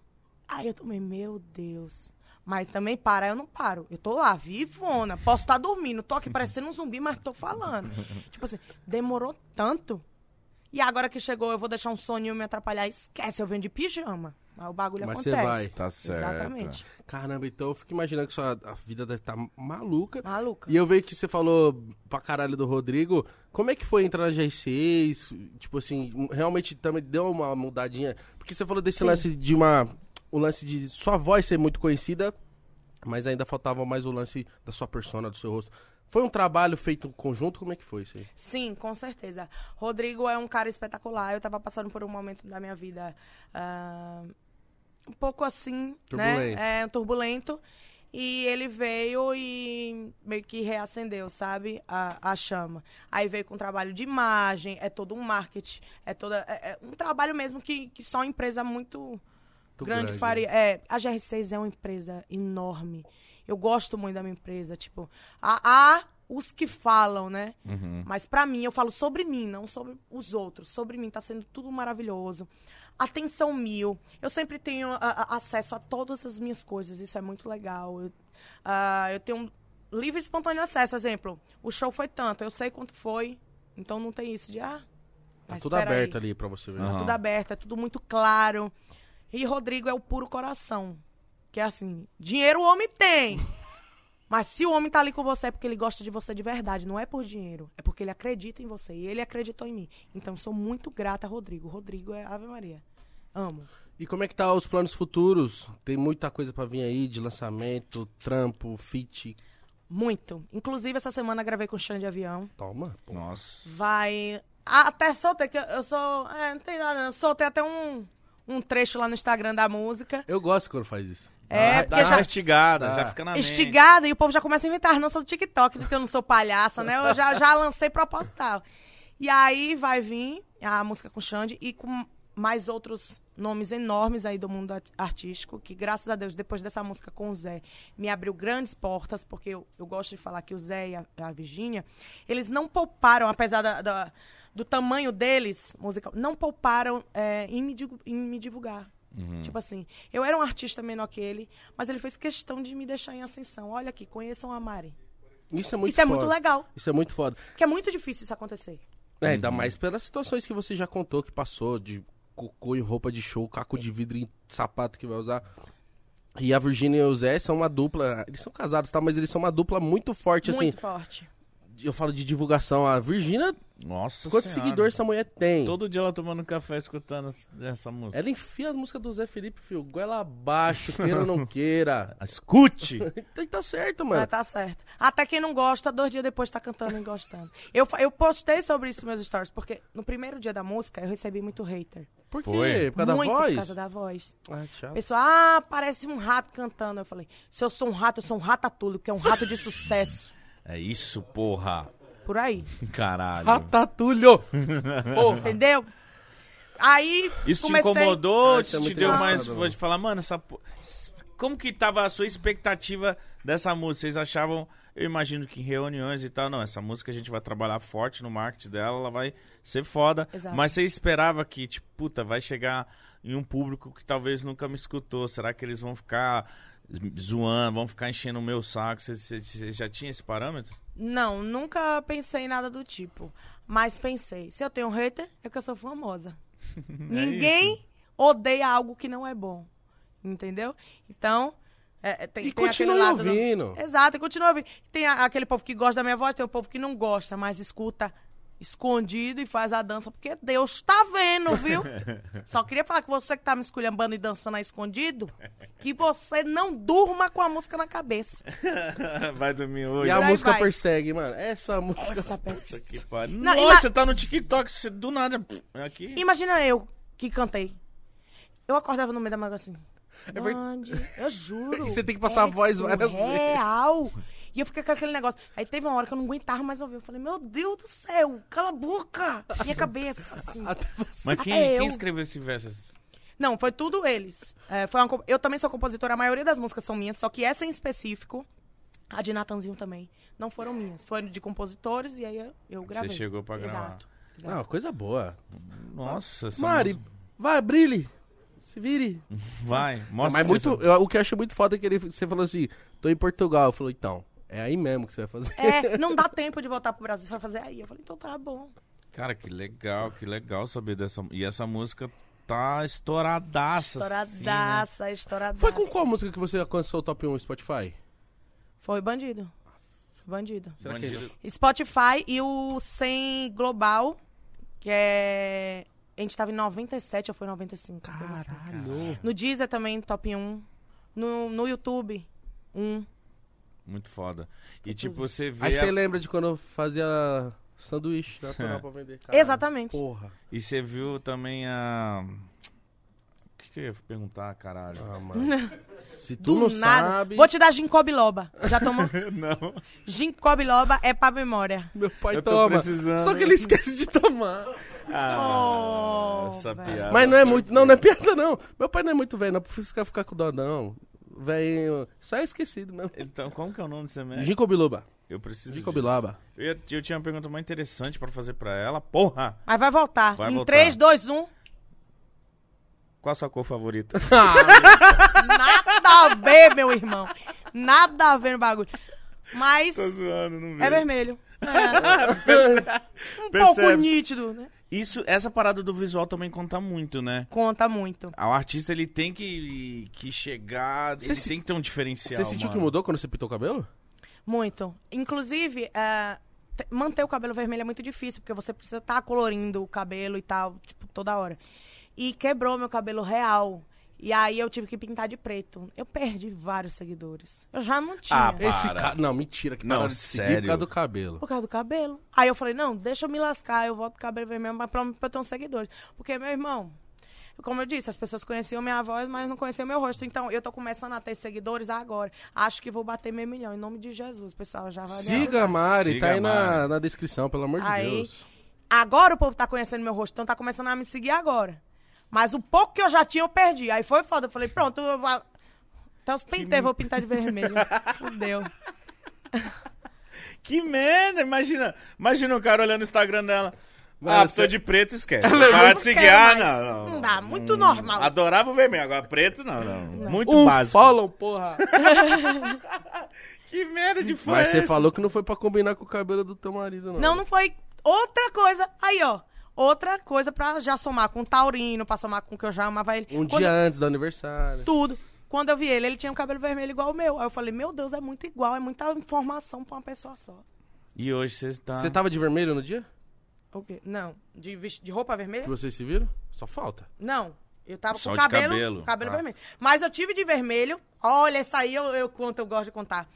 Aí eu tomei, meu Deus. Mas também para, eu não paro. Eu tô lá, vivona. Posso estar dormindo, tô aqui parecendo um zumbi, mas tô falando. tipo assim, demorou tanto. E agora que chegou, eu vou deixar um soninho me atrapalhar. Esquece, eu venho de pijama. Mas o bagulho Mas você acontece. vai. Tá certo. Exatamente. Caramba, então eu fico imaginando que sua a vida deve estar maluca. Maluca. E eu vejo que você falou pra caralho do Rodrigo. Como é que foi entrar na G6? Tipo assim, realmente também deu uma mudadinha. Porque você falou desse Sim. lance de uma. O lance de sua voz ser muito conhecida, mas ainda faltava mais o lance da sua persona, do seu rosto. Foi um trabalho feito em conjunto? Como é que foi isso aí? Sim, com certeza. Rodrigo é um cara espetacular. Eu tava passando por um momento da minha vida ah, um pouco assim, Turbulento. né? É, turbulento. E ele veio e meio que reacendeu, sabe? A, a chama. Aí veio com trabalho de imagem, é todo um marketing, é toda. É, é um trabalho mesmo que, que só uma empresa muito Muito grande, grande, faria. É, a GR6 é uma empresa enorme. Eu gosto muito da minha empresa. Tipo, há, há os que falam, né? Uhum. Mas pra mim, eu falo sobre mim, não sobre os outros. Sobre mim, tá sendo tudo maravilhoso. Atenção mil. Eu sempre tenho a- a- acesso a todas as minhas coisas. Isso é muito legal. Eu, ah, eu tenho um livre e espontâneo acesso. Exemplo, o show foi tanto, eu sei quanto foi. Então não tem isso de, ah... Tá tudo espera aí. aberto ali pra você ver. Tá tudo aberto, é tudo muito claro. E Rodrigo é o puro coração. Que é assim, dinheiro o homem tem. Mas se o homem tá ali com você é porque ele gosta de você de verdade, não é por dinheiro. É porque ele acredita em você. E ele acreditou em mim. Então, sou muito grata a Rodrigo. Rodrigo é Ave Maria. Amo. E como é que tá os planos futuros? Tem muita coisa pra vir aí de lançamento, trampo, feat. Muito. Inclusive, essa semana gravei com o Xande de Avião. Toma. pô. Nossa. Vai. Até soltei, que eu- eu sou. É, não tem nada, não. Soltei até um, um trecho lá no Instagram da música. Eu gosto quando faz isso. É, Ah, porque dá já- estigada, Dá. já fica na mente. Estigada, e o povo já começa a inventar. Não sou do TikTok, porque eu não sou palhaça, né? Eu já, já lancei proposital. E aí vai vir a música com Xande e com mais outros nomes enormes aí do mundo art- artístico, que graças a Deus, depois dessa música com o Zé, me abriu grandes portas, porque eu, eu gosto de falar que o Zé e a, a Virgínia, eles não pouparam, apesar da- da- do tamanho deles, musical, não pouparam é, em, me, em me divulgar. Uhum. Tipo assim, eu era um artista menor que ele, mas ele fez questão de me deixar em ascensão. Olha aqui, conheçam a Mari. Isso é muito isso é foda. muito legal, Isso é muito foda. que é muito difícil isso acontecer. É, ainda mais pelas situações que você já contou que passou, de cocô em roupa de show, caco de vidro em sapato que vai usar. E a Virginia e o Zé são uma dupla. Eles são casados, tá? Mas eles são uma dupla muito forte, muito assim. forte. Eu falo de divulgação. A Virginia, Nossa quantos Senhora. seguidores essa mulher tem? Todo dia ela tomando café escutando essa- música. Ela enfia as músicas do Zé Felipe, fio. Goela abaixo, queira ou não queira. Escute! Então tá certo, mano. tá certo. Até quem não gosta, dois dias depois tá cantando e gostando. Eu, eu postei sobre isso nos meus stories, porque no primeiro dia da música eu recebi muito hater. Por quê? Foi. Por causa muito da voz? por causa da voz. Ah, que chato. Pessoal, ah, parece um rato cantando. Eu falei, se eu sou um rato, eu sou um ratatouille, porque é um rato de sucesso. É isso, porra. Por aí. Caralho. Ratatulho! Porra. Entendeu? Aí. Isso te comecei... incomodou? Ah, Isso isso é te deu engraçado, mais. Vou te falar, mano, essa. Como que tava a sua expectativa dessa música? Vocês achavam. Eu imagino que em reuniões e tal, não, essa música a gente vai trabalhar forte no marketing dela, ela vai ser foda. Exato. Mas você esperava que, tipo, puta, vai chegar em um público que talvez nunca me escutou. Será que eles vão ficar zoando, vão ficar enchendo o meu saco? Você, já tinha esse parâmetro? Não, nunca pensei em nada do tipo. Mas pensei, se eu tenho um hater, é que eu sou famosa. Ninguém odeia algo que não é bom. Entendeu? Então, é, é, tem, E tem aquele continue lado do- ouvindo. Exato, e continua ouvindo. Tem a- aquele povo que gosta da minha voz, tem o povo que não gosta, mas escuta escondido e faz a dança, porque Deus tá vendo, viu? Só queria falar que você que tá me esculhambando e dançando aí escondido, que você não durma com a música na cabeça. vai dormir E hoje. a Por aí música vai. persegue, mano. Essa música. Essa pessoa. Que pariu. Não, Nossa, ima- você tá no TikTok, você do nada. pff, Aqui. Imagina eu que cantei. Eu acordava no meio da madrugada assim. É ver- Mande, eu juro. E você tem que passar a voz várias vezes. Real. E eu fiquei com aquele negócio. Aí teve uma hora que eu não aguentava mais ouvir. Eu falei, meu Deus do céu, cala a boca! Minha cabeça, assim. Até você. Mas quem, Até quem eu. escreveu esse verso? Não, foi tudo eles. É, foi uma eu também sou compositora, a maioria das músicas são minhas, só que essa em específico, a de Natanzinho também, não foram minhas. Foram de compositores e aí eu, eu gravei. chegou pra gravar. Exato. exato. Não, coisa boa. Nossa, Mari, música- vai, brilhe. Se vire. Vai, mostra Mas muito, eu- o que eu achei muito foda é que ele, você falou assim, tô em Portugal. Eu falei, então, é aí mesmo que você vai fazer. É, não dá tempo de voltar pro Brasil, você vai fazer aí. Eu falei, então tá bom. Cara, que legal, que legal saber dessa. E essa música tá estouradaça. assim, né? Estouradaça, estouradaça. Foi com qual música que você alcançou o top 1 no Spotify? Foi Bandido. Bandido. Será Bandido. que Spotify e o 100 Global, que é... A gente tava em 97 ou foi 95? coisa assim. Caralho. No Deezer também, top 1. No, no YouTube, 1. Muito foda. E tipo, você vê. Aí a- você lembra de quando eu fazia sanduíche natural pra vender? Caralho. Exatamente. Porra. E você viu também a. O que, que eu ia perguntar, caralho? Ah, mano. Se tu Do não nada. sabe... Vou te dar ginkgo biloba. Já tomou? Não. ginkgo biloba é pra memória. Meu pai Eu tô toma. precisando. Só que ele esquece de tomar. Ah, Oh, essa velho. piada. Mas não é muito... Não, não é piada, não. Meu pai não é muito velho, não. Pra ficar, ficar com dó, não. Velho... Só é esquecido mesmo. Então, como que é o nome desse remédio? Ginkgo biloba. Eu preciso. Ginkgo biloba. Eu, ia- eu tinha uma pergunta mais interessante pra fazer pra ela. Porra! Mas vai voltar. Vai em voltar. 3, 2, 1. Qual a sua cor favorita? Nada a ver, meu irmão. Nada a ver no bagulho. Mas Tô zoando, não é vi. vermelho. É. um pouco Percebe. nítido, né? Isso, essa parada do visual também conta muito, né? Conta muito. O artista, ele tem que, que chegar, Você ele se- tem que ter um diferencial, Você sentiu que mano. mudou quando você pintou o cabelo? Muito. Inclusive, é, te- manter o cabelo vermelho é muito difícil, porque você precisa estar colorindo o cabelo e tal, tipo, toda hora. E quebrou meu cabelo real. E aí eu tive que pintar de preto. Eu perdi vários seguidores. Eu já não tinha. Ah. Esse Para. ca... Não, mentira. Que Não, de seguir sério. por causa do cabelo. Por causa do cabelo. Aí eu falei, não, deixa eu me lascar, eu volto com o cabelo vermelho, mas pra, pra eu ter uns seguidores. Porque, meu irmão, como eu disse, as pessoas conheciam minha voz, mas não conheciam meu rosto. Então, eu tô começando a ter seguidores agora. Acho que vou bater meio milhão, em nome de Jesus, pessoal. Já vai Siga a. Mari, Siga tá aí a na, Mari. na descrição, pelo amor de Aí- Deus. Agora o povo tá conhecendo meu rosto, então tá começando a me seguir agora. Mas o pouco que eu já tinha, eu perdi. Aí foi foda. Eu falei, pronto, eu vou... Então, os pintei, vou pintar de vermelho. Fudeu. Que merda, imagina. Imagina o cara olhando o Instagram dela. Mano, ah, você- tô de preto, esquece. É Para Não de seguir. Ah, não, não. Não dá, muito normal. Adorava o vermelho, agora preto não, não. Muito um básico. follow, porra. Que merda de fã Mas você falou que não foi pra combinar com o cabelo do teu marido, não. Não, não foi outra coisa. Aí, ó. Outra coisa pra já somar com o taurino, pra somar com o que eu já amava ele. Um Quando- dia antes do aniversário. Tudo. Quando eu vi ele, ele tinha um cabelo vermelho igual o meu. Aí eu falei, meu Deus, é muito igual, é muita informação pra uma pessoa só. E hoje você tá... Você tava de vermelho no dia? O quê? Não. De, de roupa vermelha? Que vocês se viram? Só falta. Não. Eu tava Só com de o cabelo, cabelo. cabelo Ah. vermelho. Mas eu tive de vermelho. Olha, essa aí eu, eu conto, eu gosto de contar.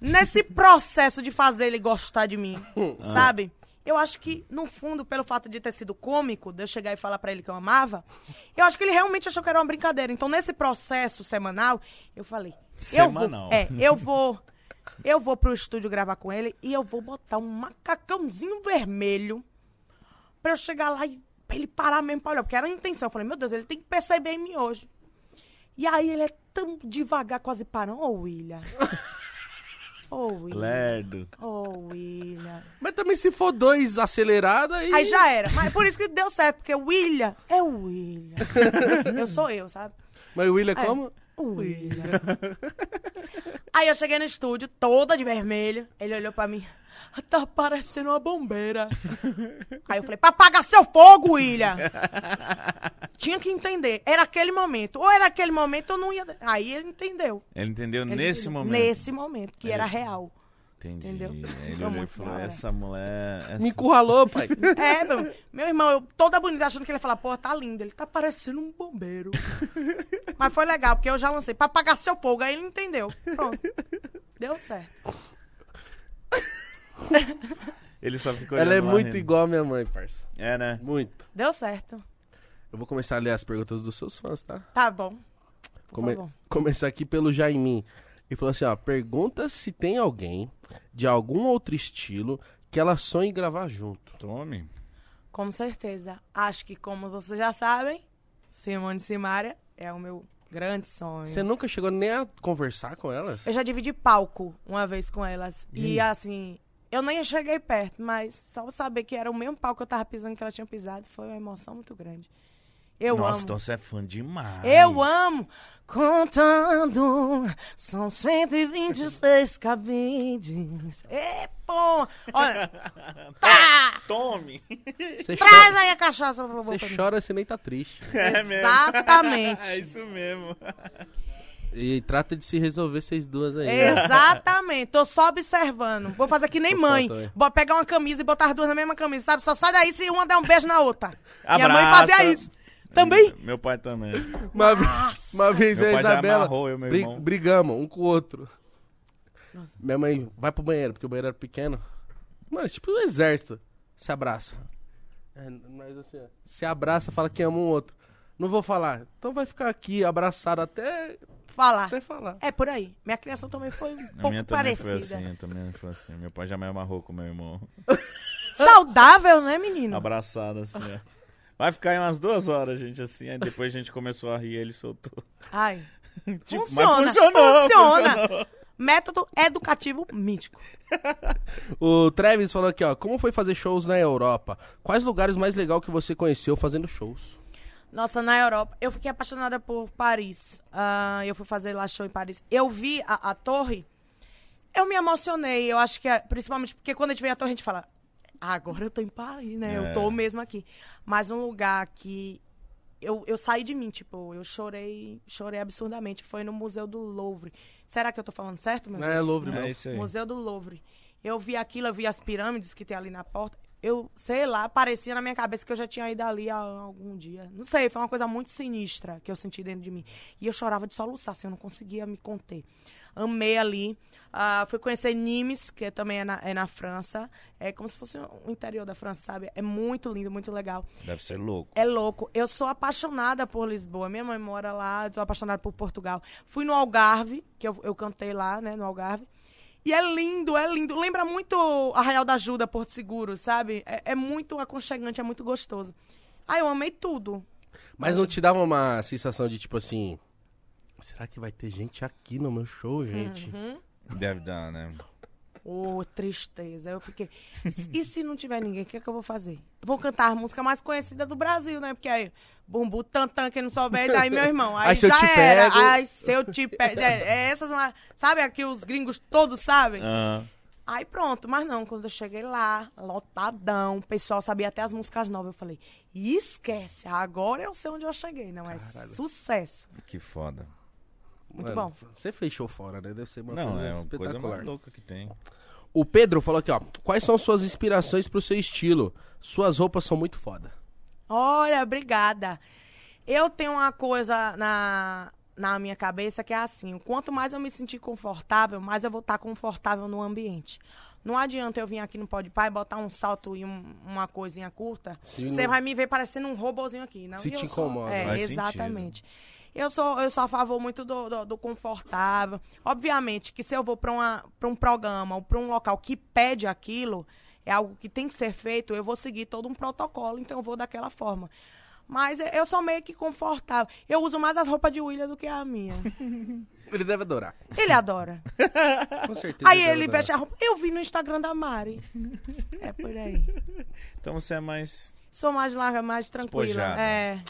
Nesse processo de fazer ele gostar de mim, sabe? Eu acho que, no fundo, pelo fato de ter sido cômico, de eu chegar e falar pra ele que eu amava, eu acho que ele realmente achou que era uma brincadeira. Então, nesse processo semanal, eu falei... Semanal. Eu vou, é, eu vou... Eu vou pro estúdio gravar com ele e eu vou botar um macacãozinho vermelho pra eu chegar lá e pra ele parar mesmo pra olhar. Porque era a intenção. Eu falei, meu Deus, ele tem que perceber em mim hoje. E aí ele é tão devagar, quase parando. Ô, William. Ô, William. Lerdo. Ô, William. Mas também se for dois acelerados, aí... Aí já era. Mas por isso que deu certo, porque o William é o William. eu sou eu, sabe? Mas o William É. como? O William. Aí eu cheguei no estúdio, toda de vermelho. Ele olhou pra mim. Tá parecendo uma bombeira. Aí eu falei, pra apagar seu fogo, William. Tinha que entender. Era aquele momento. Ou era aquele momento ou não ia. Aí ele entendeu. Ele entendeu Ele nesse entendeu. momento. Nesse momento, que era real. Entendi. Entendeu? Ele Foi olhou e falou, da hora. essa mulher... Essa... Me encurralou, pai. É, meu, meu irmão, eu toda bonita achando que ele ia falar, pô, tá lindo. Ele tá parecendo um bombeiro. Mas foi legal, porque eu já lancei pra apagar seu fogo. Aí ele entendeu. Pronto. Deu certo. Ele só ficou Ela é muito rindo. igual a minha mãe, parça. É, né? Muito. Deu certo. Eu vou começar a ler as perguntas dos seus fãs, tá? Tá bom. Come- favor. Começar aqui pelo Jaimin. e falou assim, ó, pergunta se tem alguém de algum outro estilo que ela sonha em gravar junto. Tome. Com certeza. Acho que, como vocês já sabem, Simone e Simária é o meu grande sonho. Você nunca chegou nem a conversar com elas? Eu já dividi palco uma vez com elas. E assim, eu nem cheguei perto, mas só saber que era o mesmo palco que eu tava pisando que ela tinha pisado foi uma emoção muito grande. Eu Nossa, amo. então você é fã demais. Eu amo. Contando, são 126 cabides. É, pô. Olha, tá. Tome. Você Traz chora, aí a cachaça, você pra mim. chora, você nem tá triste. É mesmo. Exatamente. é isso mesmo. E trata de se resolver vocês duas aí. Exatamente. Tô só observando. Vou fazer que nem Tô mãe. Vou pegar uma camisa e botar as duas na mesma camisa, sabe? Só sai daí se uma der um beijo na outra. Minha mãe Abraça. fazia isso. Também? Meu pai também. Uma, uma vez Meu eu a pai já Isabela amarrou, eu meu bri- irmão. brigamos um com o outro. Minha mãe vai pro banheiro, porque o banheiro era pequeno. Mano, tipo um exército. Se abraça. É, mas assim, ó, se abraça, fala que ama um outro. Não vou falar. Então vai ficar aqui abraçado até, Falar. até falar. É por aí. Minha criação também foi um A pouco minha também parecida. foi assim, também foi assim. Meu pai já me amarrou com meu irmão. Saudável, né, menino? Abraçado assim, ó. Vai ficar aí umas duas horas, gente, assim. Aí depois a gente começou a rir e ele soltou. Ai. Tipo, Funciona. Mas funcionou, funciona. funcionou. Método educativo mítico. O Travis falou aqui, ó. Como foi fazer shows na Europa? Quais lugares mais legal que você conheceu fazendo shows? Nossa, na Europa, eu fiquei apaixonada por Paris. Ah, eu fui fazer lá show em Paris. Eu vi a, a torre, eu me emocionei. Eu acho que, é, principalmente porque quando a gente vê a torre, a gente fala, "Ah, agora eu tô em Paris, né? É. Eu tô mesmo aqui. Mas um lugar que eu, eu saí de mim, tipo, eu chorei, chorei absurdamente. Foi no Museu do Louvre. Será que eu tô falando certo, meu Não é Deus? Louvre, É não. isso aí. Museu do Louvre. Eu vi aquilo, eu vi as pirâmides que tem ali na porta. Eu, sei lá, parecia na minha cabeça que eu já tinha ido ali há algum dia. Não sei, foi uma coisa muito sinistra que eu senti dentro de mim. E eu chorava de soluçar, assim, eu não conseguia me conter. Amei ali. Ah, fui conhecer Nimes, que também é na, é na França. É como se fosse o interior da França, sabe? É muito lindo, muito legal. Deve ser louco. É louco. Eu sou apaixonada por Lisboa. Minha mãe mora lá, sou apaixonada por Portugal. Fui no Algarve, que eu, eu cantei lá, né, no Algarve. E é lindo, é lindo. Lembra muito Arraial da Ajuda, Porto Seguro, sabe? É, é muito aconchegante, é muito gostoso. Ah, eu amei tudo. Mas não te dava uma sensação de tipo assim. Será que vai ter gente aqui no meu show, gente? Uhum. Deve dar, né? Ô, tristeza. Eu fiquei. E se não tiver ninguém, o que, é que eu vou fazer? Eu vou cantar a música mais conhecida do Brasil, né? Porque aí, bumbu, tantã, quem não souber, daí meu irmão. Aí, Aí, se eu já era. pego- Aí se eu te pego. É, é essas, sabe aqui os gringos todos sabem? Ah, Aí pronto, mas não, quando eu cheguei lá, lotadão, o pessoal sabia até as músicas novas. Eu falei, esquece, agora eu sei onde eu cheguei. Não, é sucesso. que foda. Muito Mano, bom. Você fechou fora, né? Deve ser uma Não, coisa é uma coisa espetacular. mais louca que tem. O Pedro falou aqui, ó. Quais são suas inspirações pro seu estilo? Suas roupas são muito foda. Olha, obrigada. Eu tenho uma coisa na, na minha cabeça que é assim: quanto mais eu me sentir confortável, mais eu vou estar confortável no ambiente. Não adianta eu vir aqui no Pode Pai botar um salto e um- uma coisinha curta. Você não- vai me ver parecendo um robozinho aqui. Não, Se te sou- incomoda. É, Faz exatamente. Eu sou, eu sou a favor muito do, do, do confortável. Obviamente que se eu vou para um programa ou para um local que pede aquilo, é algo que tem que ser feito, eu vou seguir todo um protocolo, então eu vou daquela forma. Mas eu- sou meio que confortável. Eu uso mais as roupas de William do que a minha. Ele deve adorar. Ele adora. Com certeza. Aí ele veste a roupa. Eu vi no Instagram da Mari. É por aí. Então você é mais. Sou mais larga, mais tranquila. Despojada. É.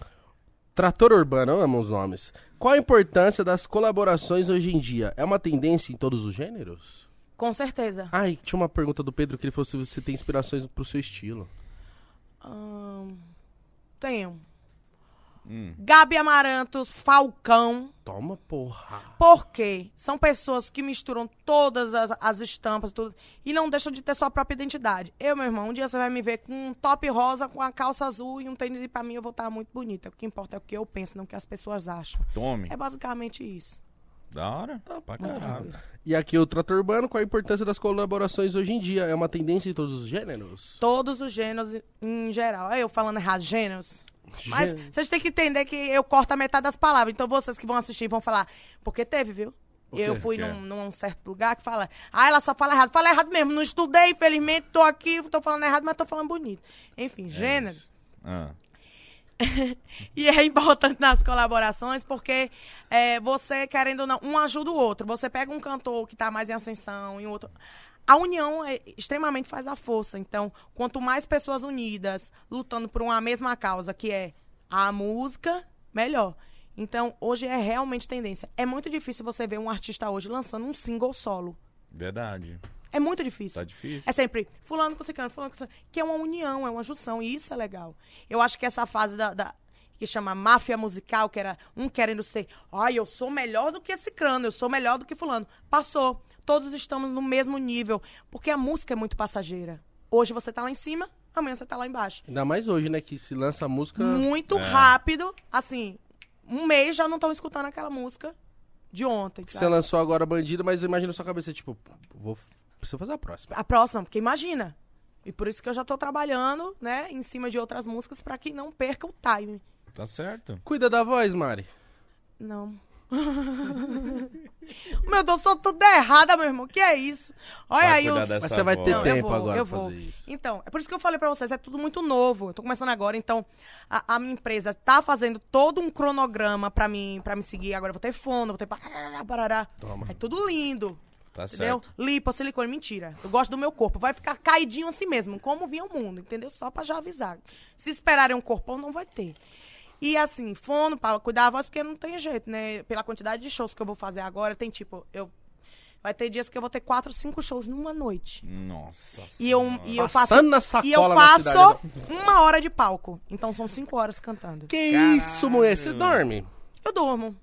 Trator Urbano, eu amo os nomes. Qual a importância das colaborações hoje em dia? É uma tendência em todos os gêneros? Com certeza. Ai, tinha uma pergunta do Pedro que ele falou se você tem inspirações pro seu estilo. Ahn, tenho. Hum. Gabi Amarantos, Falcão. Toma, porra. Por quê? São pessoas que misturam todas as, as estampas tudo, e não deixam de ter sua própria identidade. Eu, meu irmão, um dia você vai me ver com um top rosa, com a calça azul e um tênis, e pra mim eu vou estar muito bonita. O que importa é o que eu penso, não o que as pessoas acham. Tome. É basicamente isso. Da hora. Tá pra caralho. E aqui o Trator Urbano, qual a importância das colaborações hoje em dia? É uma tendência em todos os gêneros? Todos os gêneros em geral. É eu falando errado, gêneros. Mas vocês têm que entender que eu corto a metade das palavras. Então vocês que vão assistir vão falar, porque teve, viu? Eu fui é? num, num certo lugar que fala, ah, ela só fala errado. Fala errado mesmo, não estudei, infelizmente, tô aqui, tô falando errado, mas tô falando bonito. Enfim, gênero. isso. Ah. E é importante nas colaborações porque é, você, querendo ou não, um ajuda o outro. Você pega um cantor que tá mais em ascensão e um outro. A união é, extremamente faz a força. Então, quanto mais pessoas unidas, lutando por uma mesma causa, que é a música, melhor. Então, hoje é realmente tendência. É muito difícil você ver um artista hoje lançando um single solo. Verdade. É muito difícil. Tá difícil. É sempre fulano com ciclano, fulano com ciclano, que é uma união, é uma junção, e isso é legal. Eu acho que essa fase da, da- que chama máfia musical, que era um querendo ser, ai, eu sou melhor do que esse crânio, eu sou melhor do que fulano. Passou. Todos estamos no mesmo nível, porque a música é muito passageira. Hoje você tá lá em cima, amanhã você tá lá embaixo. Ainda mais hoje, né? Que se lança a música. Muito É. rápido, assim, um mês já não estão escutando aquela música de ontem. Você sabe? lançou agora Bandido, mas imagina na sua cabeça, tipo, vou. Preciso fazer a próxima. a próxima, porque imagina. E por isso que eu já tô trabalhando, né, em cima de outras músicas pra que não perca o time. Tá certo. Cuida da voz, Mari. Não. meu Deus, sou tudo errada, meu irmão. Que é isso? Olha Vai aí os... Mas você vai ter. Não, tempo vou, agora pra fazer isso. Então, é por isso que eu falei pra vocês, é tudo muito novo. Eu tô começando agora, então a, a minha empresa tá fazendo todo um cronograma pra mim, para me seguir. Agora eu vou ter fono, vou ter parará, parará. Toma. É tudo lindo. Tá Entendeu? certo. Lipo, silicone, mentira. Eu gosto do meu corpo. Vai ficar caidinho assim mesmo, como vinha o mundo, entendeu? Só pra já avisar. Se esperarem um corpão, não vai ter. E assim, fono pra cuidar da voz, porque não tem jeito, né? Pela quantidade de shows que eu vou fazer agora, tem tipo, eu. Vai ter dias que eu vou ter quatro, cinco shows numa noite. Nossa E eu, Senhora. e eu faço. Passando na sacola e eu faço cidade. uma hora de palco. Então são cinco horas cantando. Que isso, mulher? Você dorme? Eu durmo.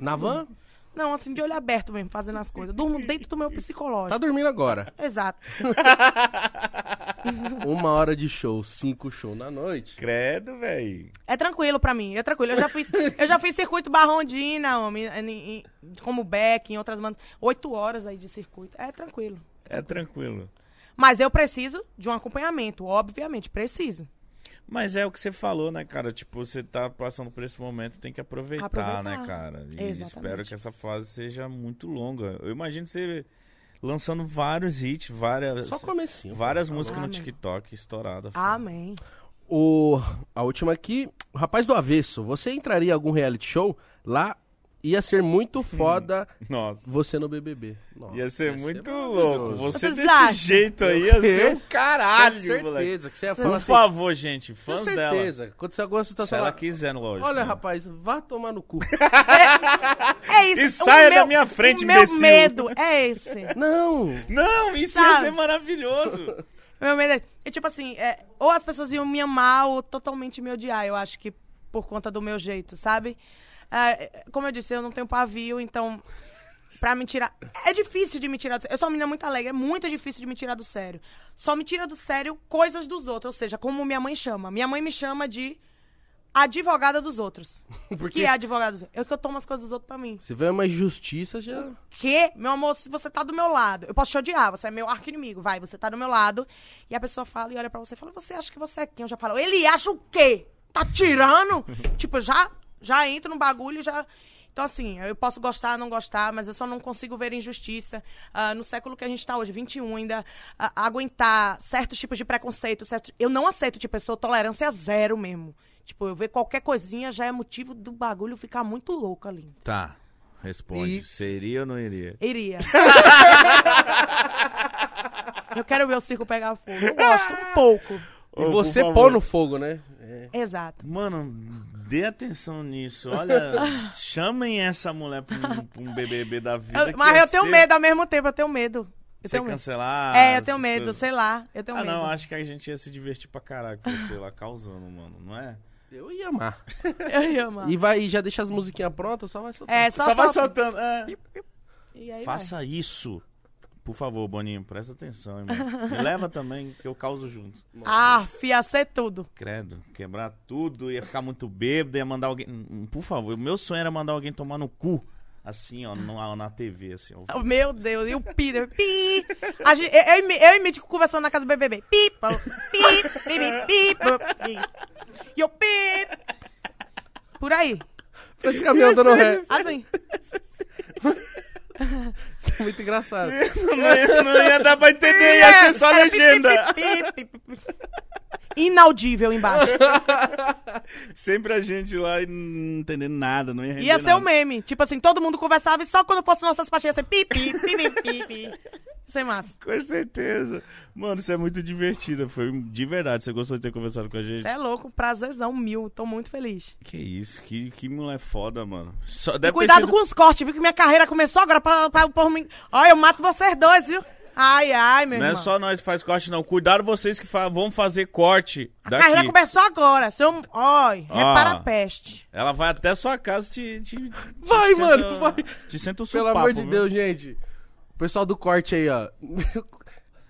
Na van? Não, assim, de olho aberto mesmo, fazendo as coisas. Durmo dentro do meu psicológico. Tá dormindo agora. Exato. Uma hora de show, cinco shows na noite. Credo, velho. É tranquilo pra mim, é tranquilo. Eu já fiz, eu já fiz circuito Barrondina, homem, em- em- como back, em outras bandas. Oito horas aí de circuito. É tranquilo. É tranquilo. Mas eu preciso de um acompanhamento, obviamente, preciso. Mas é o que você falou, né, cara? Tipo, você tá passando por esse momento, tem que aproveitar, Aproveitar. né, cara? E Exatamente. espero que essa fase seja muito longa. Eu imagino você lançando vários hits, várias, Só comecinho. várias Tá músicas no Amém. TikTok estouradas. Amém. O, a última aqui, o rapaz do avesso, você entraria em algum reality show? Lá ia ser muito foda Nossa. você no BBB. Nossa, Ia ser muito maravilhoso. louco. Você Vocês desse acham? jeito aí O ia ser um caralho, moleque. certeza que você ia Por falar Por assim. favor, gente, fãs dela. certeza. Acontecer alguma Se situação ela lá. quiser, lógico. Olha, né? rapaz, vá tomar no cu. É isso. E o saia da meu- minha frente, o meu imbecil. medo é esse. Não! Não, isso ia Sabe? ser maravilhoso. Meu medo é, é tipo assim, é, ou as pessoas iam me amar ou totalmente me odiar, eu acho que por conta do meu jeito, sabe? Ah, é, como eu disse, eu não tenho pavio, então pra me tirar... É difícil de me tirar do sério. Eu sou uma menina muito alegre, é muito difícil de me tirar do sério. Só me tira do sério coisas dos outros, ou seja, como minha mãe chama. Minha mãe me chama de advogada dos outros. O Porque que é advogada dos outros? É que eu tomo as coisas dos outros pra mim. se vê uma injustiça, já. Que, meu amor, se você tá do meu lado, eu posso te odiar, você é meu arqui-inimigo, vai, você tá do meu lado, e a pessoa fala e olha pra você e fala, você acha que você é quem? Eu já falo, ele acha o quê? Tá tirando? tipo, já, já entro no bagulho, já... Então, assim, eu posso gostar, não gostar, mas eu só não consigo ver injustiça. Ah, no século que a gente tá hoje, 21, ainda ah, aguentar certos tipos de preconceito, certo... Eu não aceito, tipo, eu sou tolerância zero mesmo. Tipo, eu ver qualquer coisinha já é motivo do bagulho ficar muito louco ali. Tá, responde. E- Seria ou não iria? Iria. eu quero ver o circo pegar fogo. Eu gosto um pouco. E você pôr no fogo, né? É. Exato. Mano, dê atenção nisso. Olha, chamem essa mulher pra um, pra um BBB da vida. Eu- mas ia eu tenho ser- medo ao mesmo tempo, eu tenho medo. Eu tenho medo. cancelar. É, eu tenho medo, coisas. sei lá. Eu tenho Ah, medo. não, acho que a gente ia se divertir pra caralho com você lá causando, mano, não é? Eu ia amar. Eu amo. E, vai, e já deixa as musiquinhas prontas, só vai soltar. É, só, Só, vai solta. soltando. É. E aí Faça isso. Por favor, Boninho, presta atenção, irmão. Me leva também, que eu causo junto. vai. Ah, fia, ser tudo. Credo, quebrar tudo, ia ficar muito bêbado, ia mandar alguém. Hum, Por favor, o meu sonho era mandar alguém tomar no cu. Assim, ó, no- na TV, assim, ó. Oh, Meu Deus, e o Peter? Pi! A gente, eu, eu, e eu e Mítico conversando na casa do BBB. Pi, pau, pi, pi, pi, pi, pau, pi. E eu, pi! Por aí. Esse caminhão dando ré. Assim. muito engraçado. Não ia, não ia dar pra entender, ia ser só legenda. Inaudível embaixo. Sempre a gente lá e não entendendo nada, não ia render Ia ser nada. um meme. Tipo assim, todo mundo conversava e só quando fosse nossas pastinhas ia ser pi, pi, pi, pi, pi, pi. Isso é massa. Com certeza. Mano, isso é muito divertido. Foi de verdade. Você gostou de ter conversado com a gente? Você é louco, prazerzão mil. Tô muito feliz. Que isso, que, que mulher foda, mano. Só, deve E cuidado sido- com os cortes, viu? Que minha carreira começou agora pra, pra, pra. Olha, eu mato vocês dois, viu? Ai, ai, meu Não é irmão. só nós que faz corte, não. Cuidado vocês que fa- vão fazer corte A daqui. carreira começou agora. Seu... Oi, Ó. repara a peste. Ela vai até sua casa te. te, te Vai, senta- mano, vai. Te senta o Pelo sopapo, amor de viu? Deus, gente. O pessoal do corte aí, ó.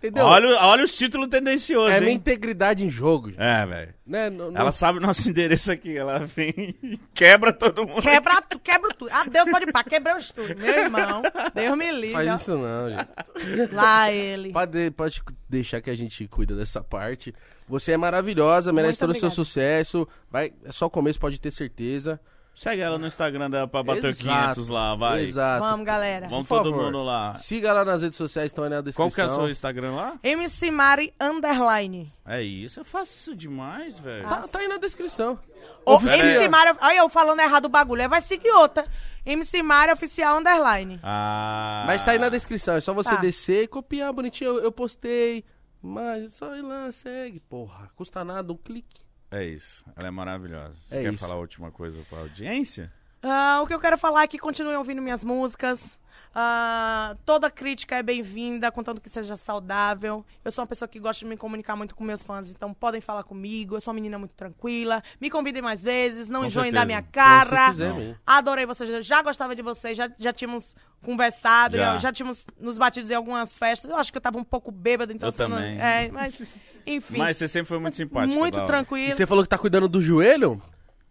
Entendeu? Olha, olha os títulos tendenciosos, é minha hein? integridade em jogo. gente. É, velho. Né? Não- Ela sabe o nosso endereço aqui. Ela vem e quebra todo mundo. Quebra, tu- quebra tudo. Ah, Deus pode pá, quebrou os tudo. Meu irmão, Deus me livre. Faz ó. isso não, gente. Lá ele. Pode, pode deixar que a gente cuida dessa parte. Você é maravilhosa, merece Muito todo o seu obrigada. sucesso. Vai, é só o começo, pode ter certeza. Segue ela no Instagram dela pra bater Exato. 500 lá, vai. Exato. Vamos, galera. Vamos Por todo favor. mundo lá. Siga lá nas redes sociais, estão aí na descrição. Qual que é o seu Instagram lá? MC Mari Underline. É isso, é fácil demais, velho. Tá, tá aí na descrição. Ô, Oficial. MC Mari, olha eu falando errado o bagulho. Aí vai seguir outra. MC Mari Oficial Underline. Ah. Mas tá aí na descrição, é só você Tá. descer e copiar bonitinho. Eu, eu postei, mas só ir lá, segue. Porra, custa nada, um clique. É isso. Ela é maravilhosa. Você É quer isso. falar a última coisa pra audiência? Ah, o que eu quero falar é que continuem ouvindo minhas músicas. Ah, toda crítica é bem-vinda, contanto que seja saudável. Eu sou uma pessoa que gosta de me comunicar muito com meus fãs, então podem falar comigo. Eu sou uma menina muito tranquila. Me convidem mais vezes, não Com enjoem certeza. da minha cara. mesmo. Adorei vocês, já gostava de vocês, já, já tínhamos conversado, Já. já. tínhamos nos batidos em algumas festas. Eu acho que eu tava um pouco bêbada, então Eu você não- também. É, mas enfim. Mas você sempre foi muito simpática. muito hora. E tranquilo. você falou que tá cuidando do joelho?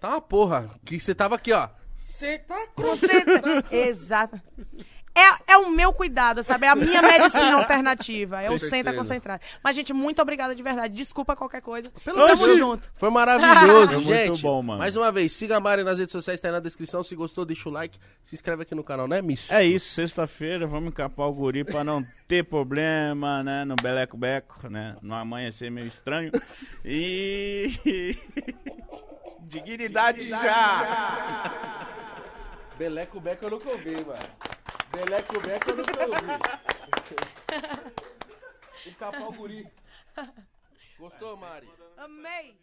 Tá uma porra. Que você tava aqui, ó. Você tá Concentra. Exato. É, é o meu cuidado, sabe? É a minha medicina alternativa. É o senta concentrado. Mas, gente, muito obrigada de verdade. Desculpa qualquer coisa. Pelo Tamo amor de- junto. Foi maravilhoso, Foi muito gente. bom, mano. Mais uma vez, siga a Mari nas redes sociais, tá aí na descrição. Se gostou, deixa o like. Se inscreve aqui no canal, né, Miss? É isso, sexta-feira vamos encapar o guri pra não ter problema, né? No beleco-beco, né? Não amanhecer meio estranho. E. Dignidade já! Beleco Beco eu nunca ouvi, mano. Beleco Beco eu nunca ouvi. O guri. Gostou, Mari? Amei.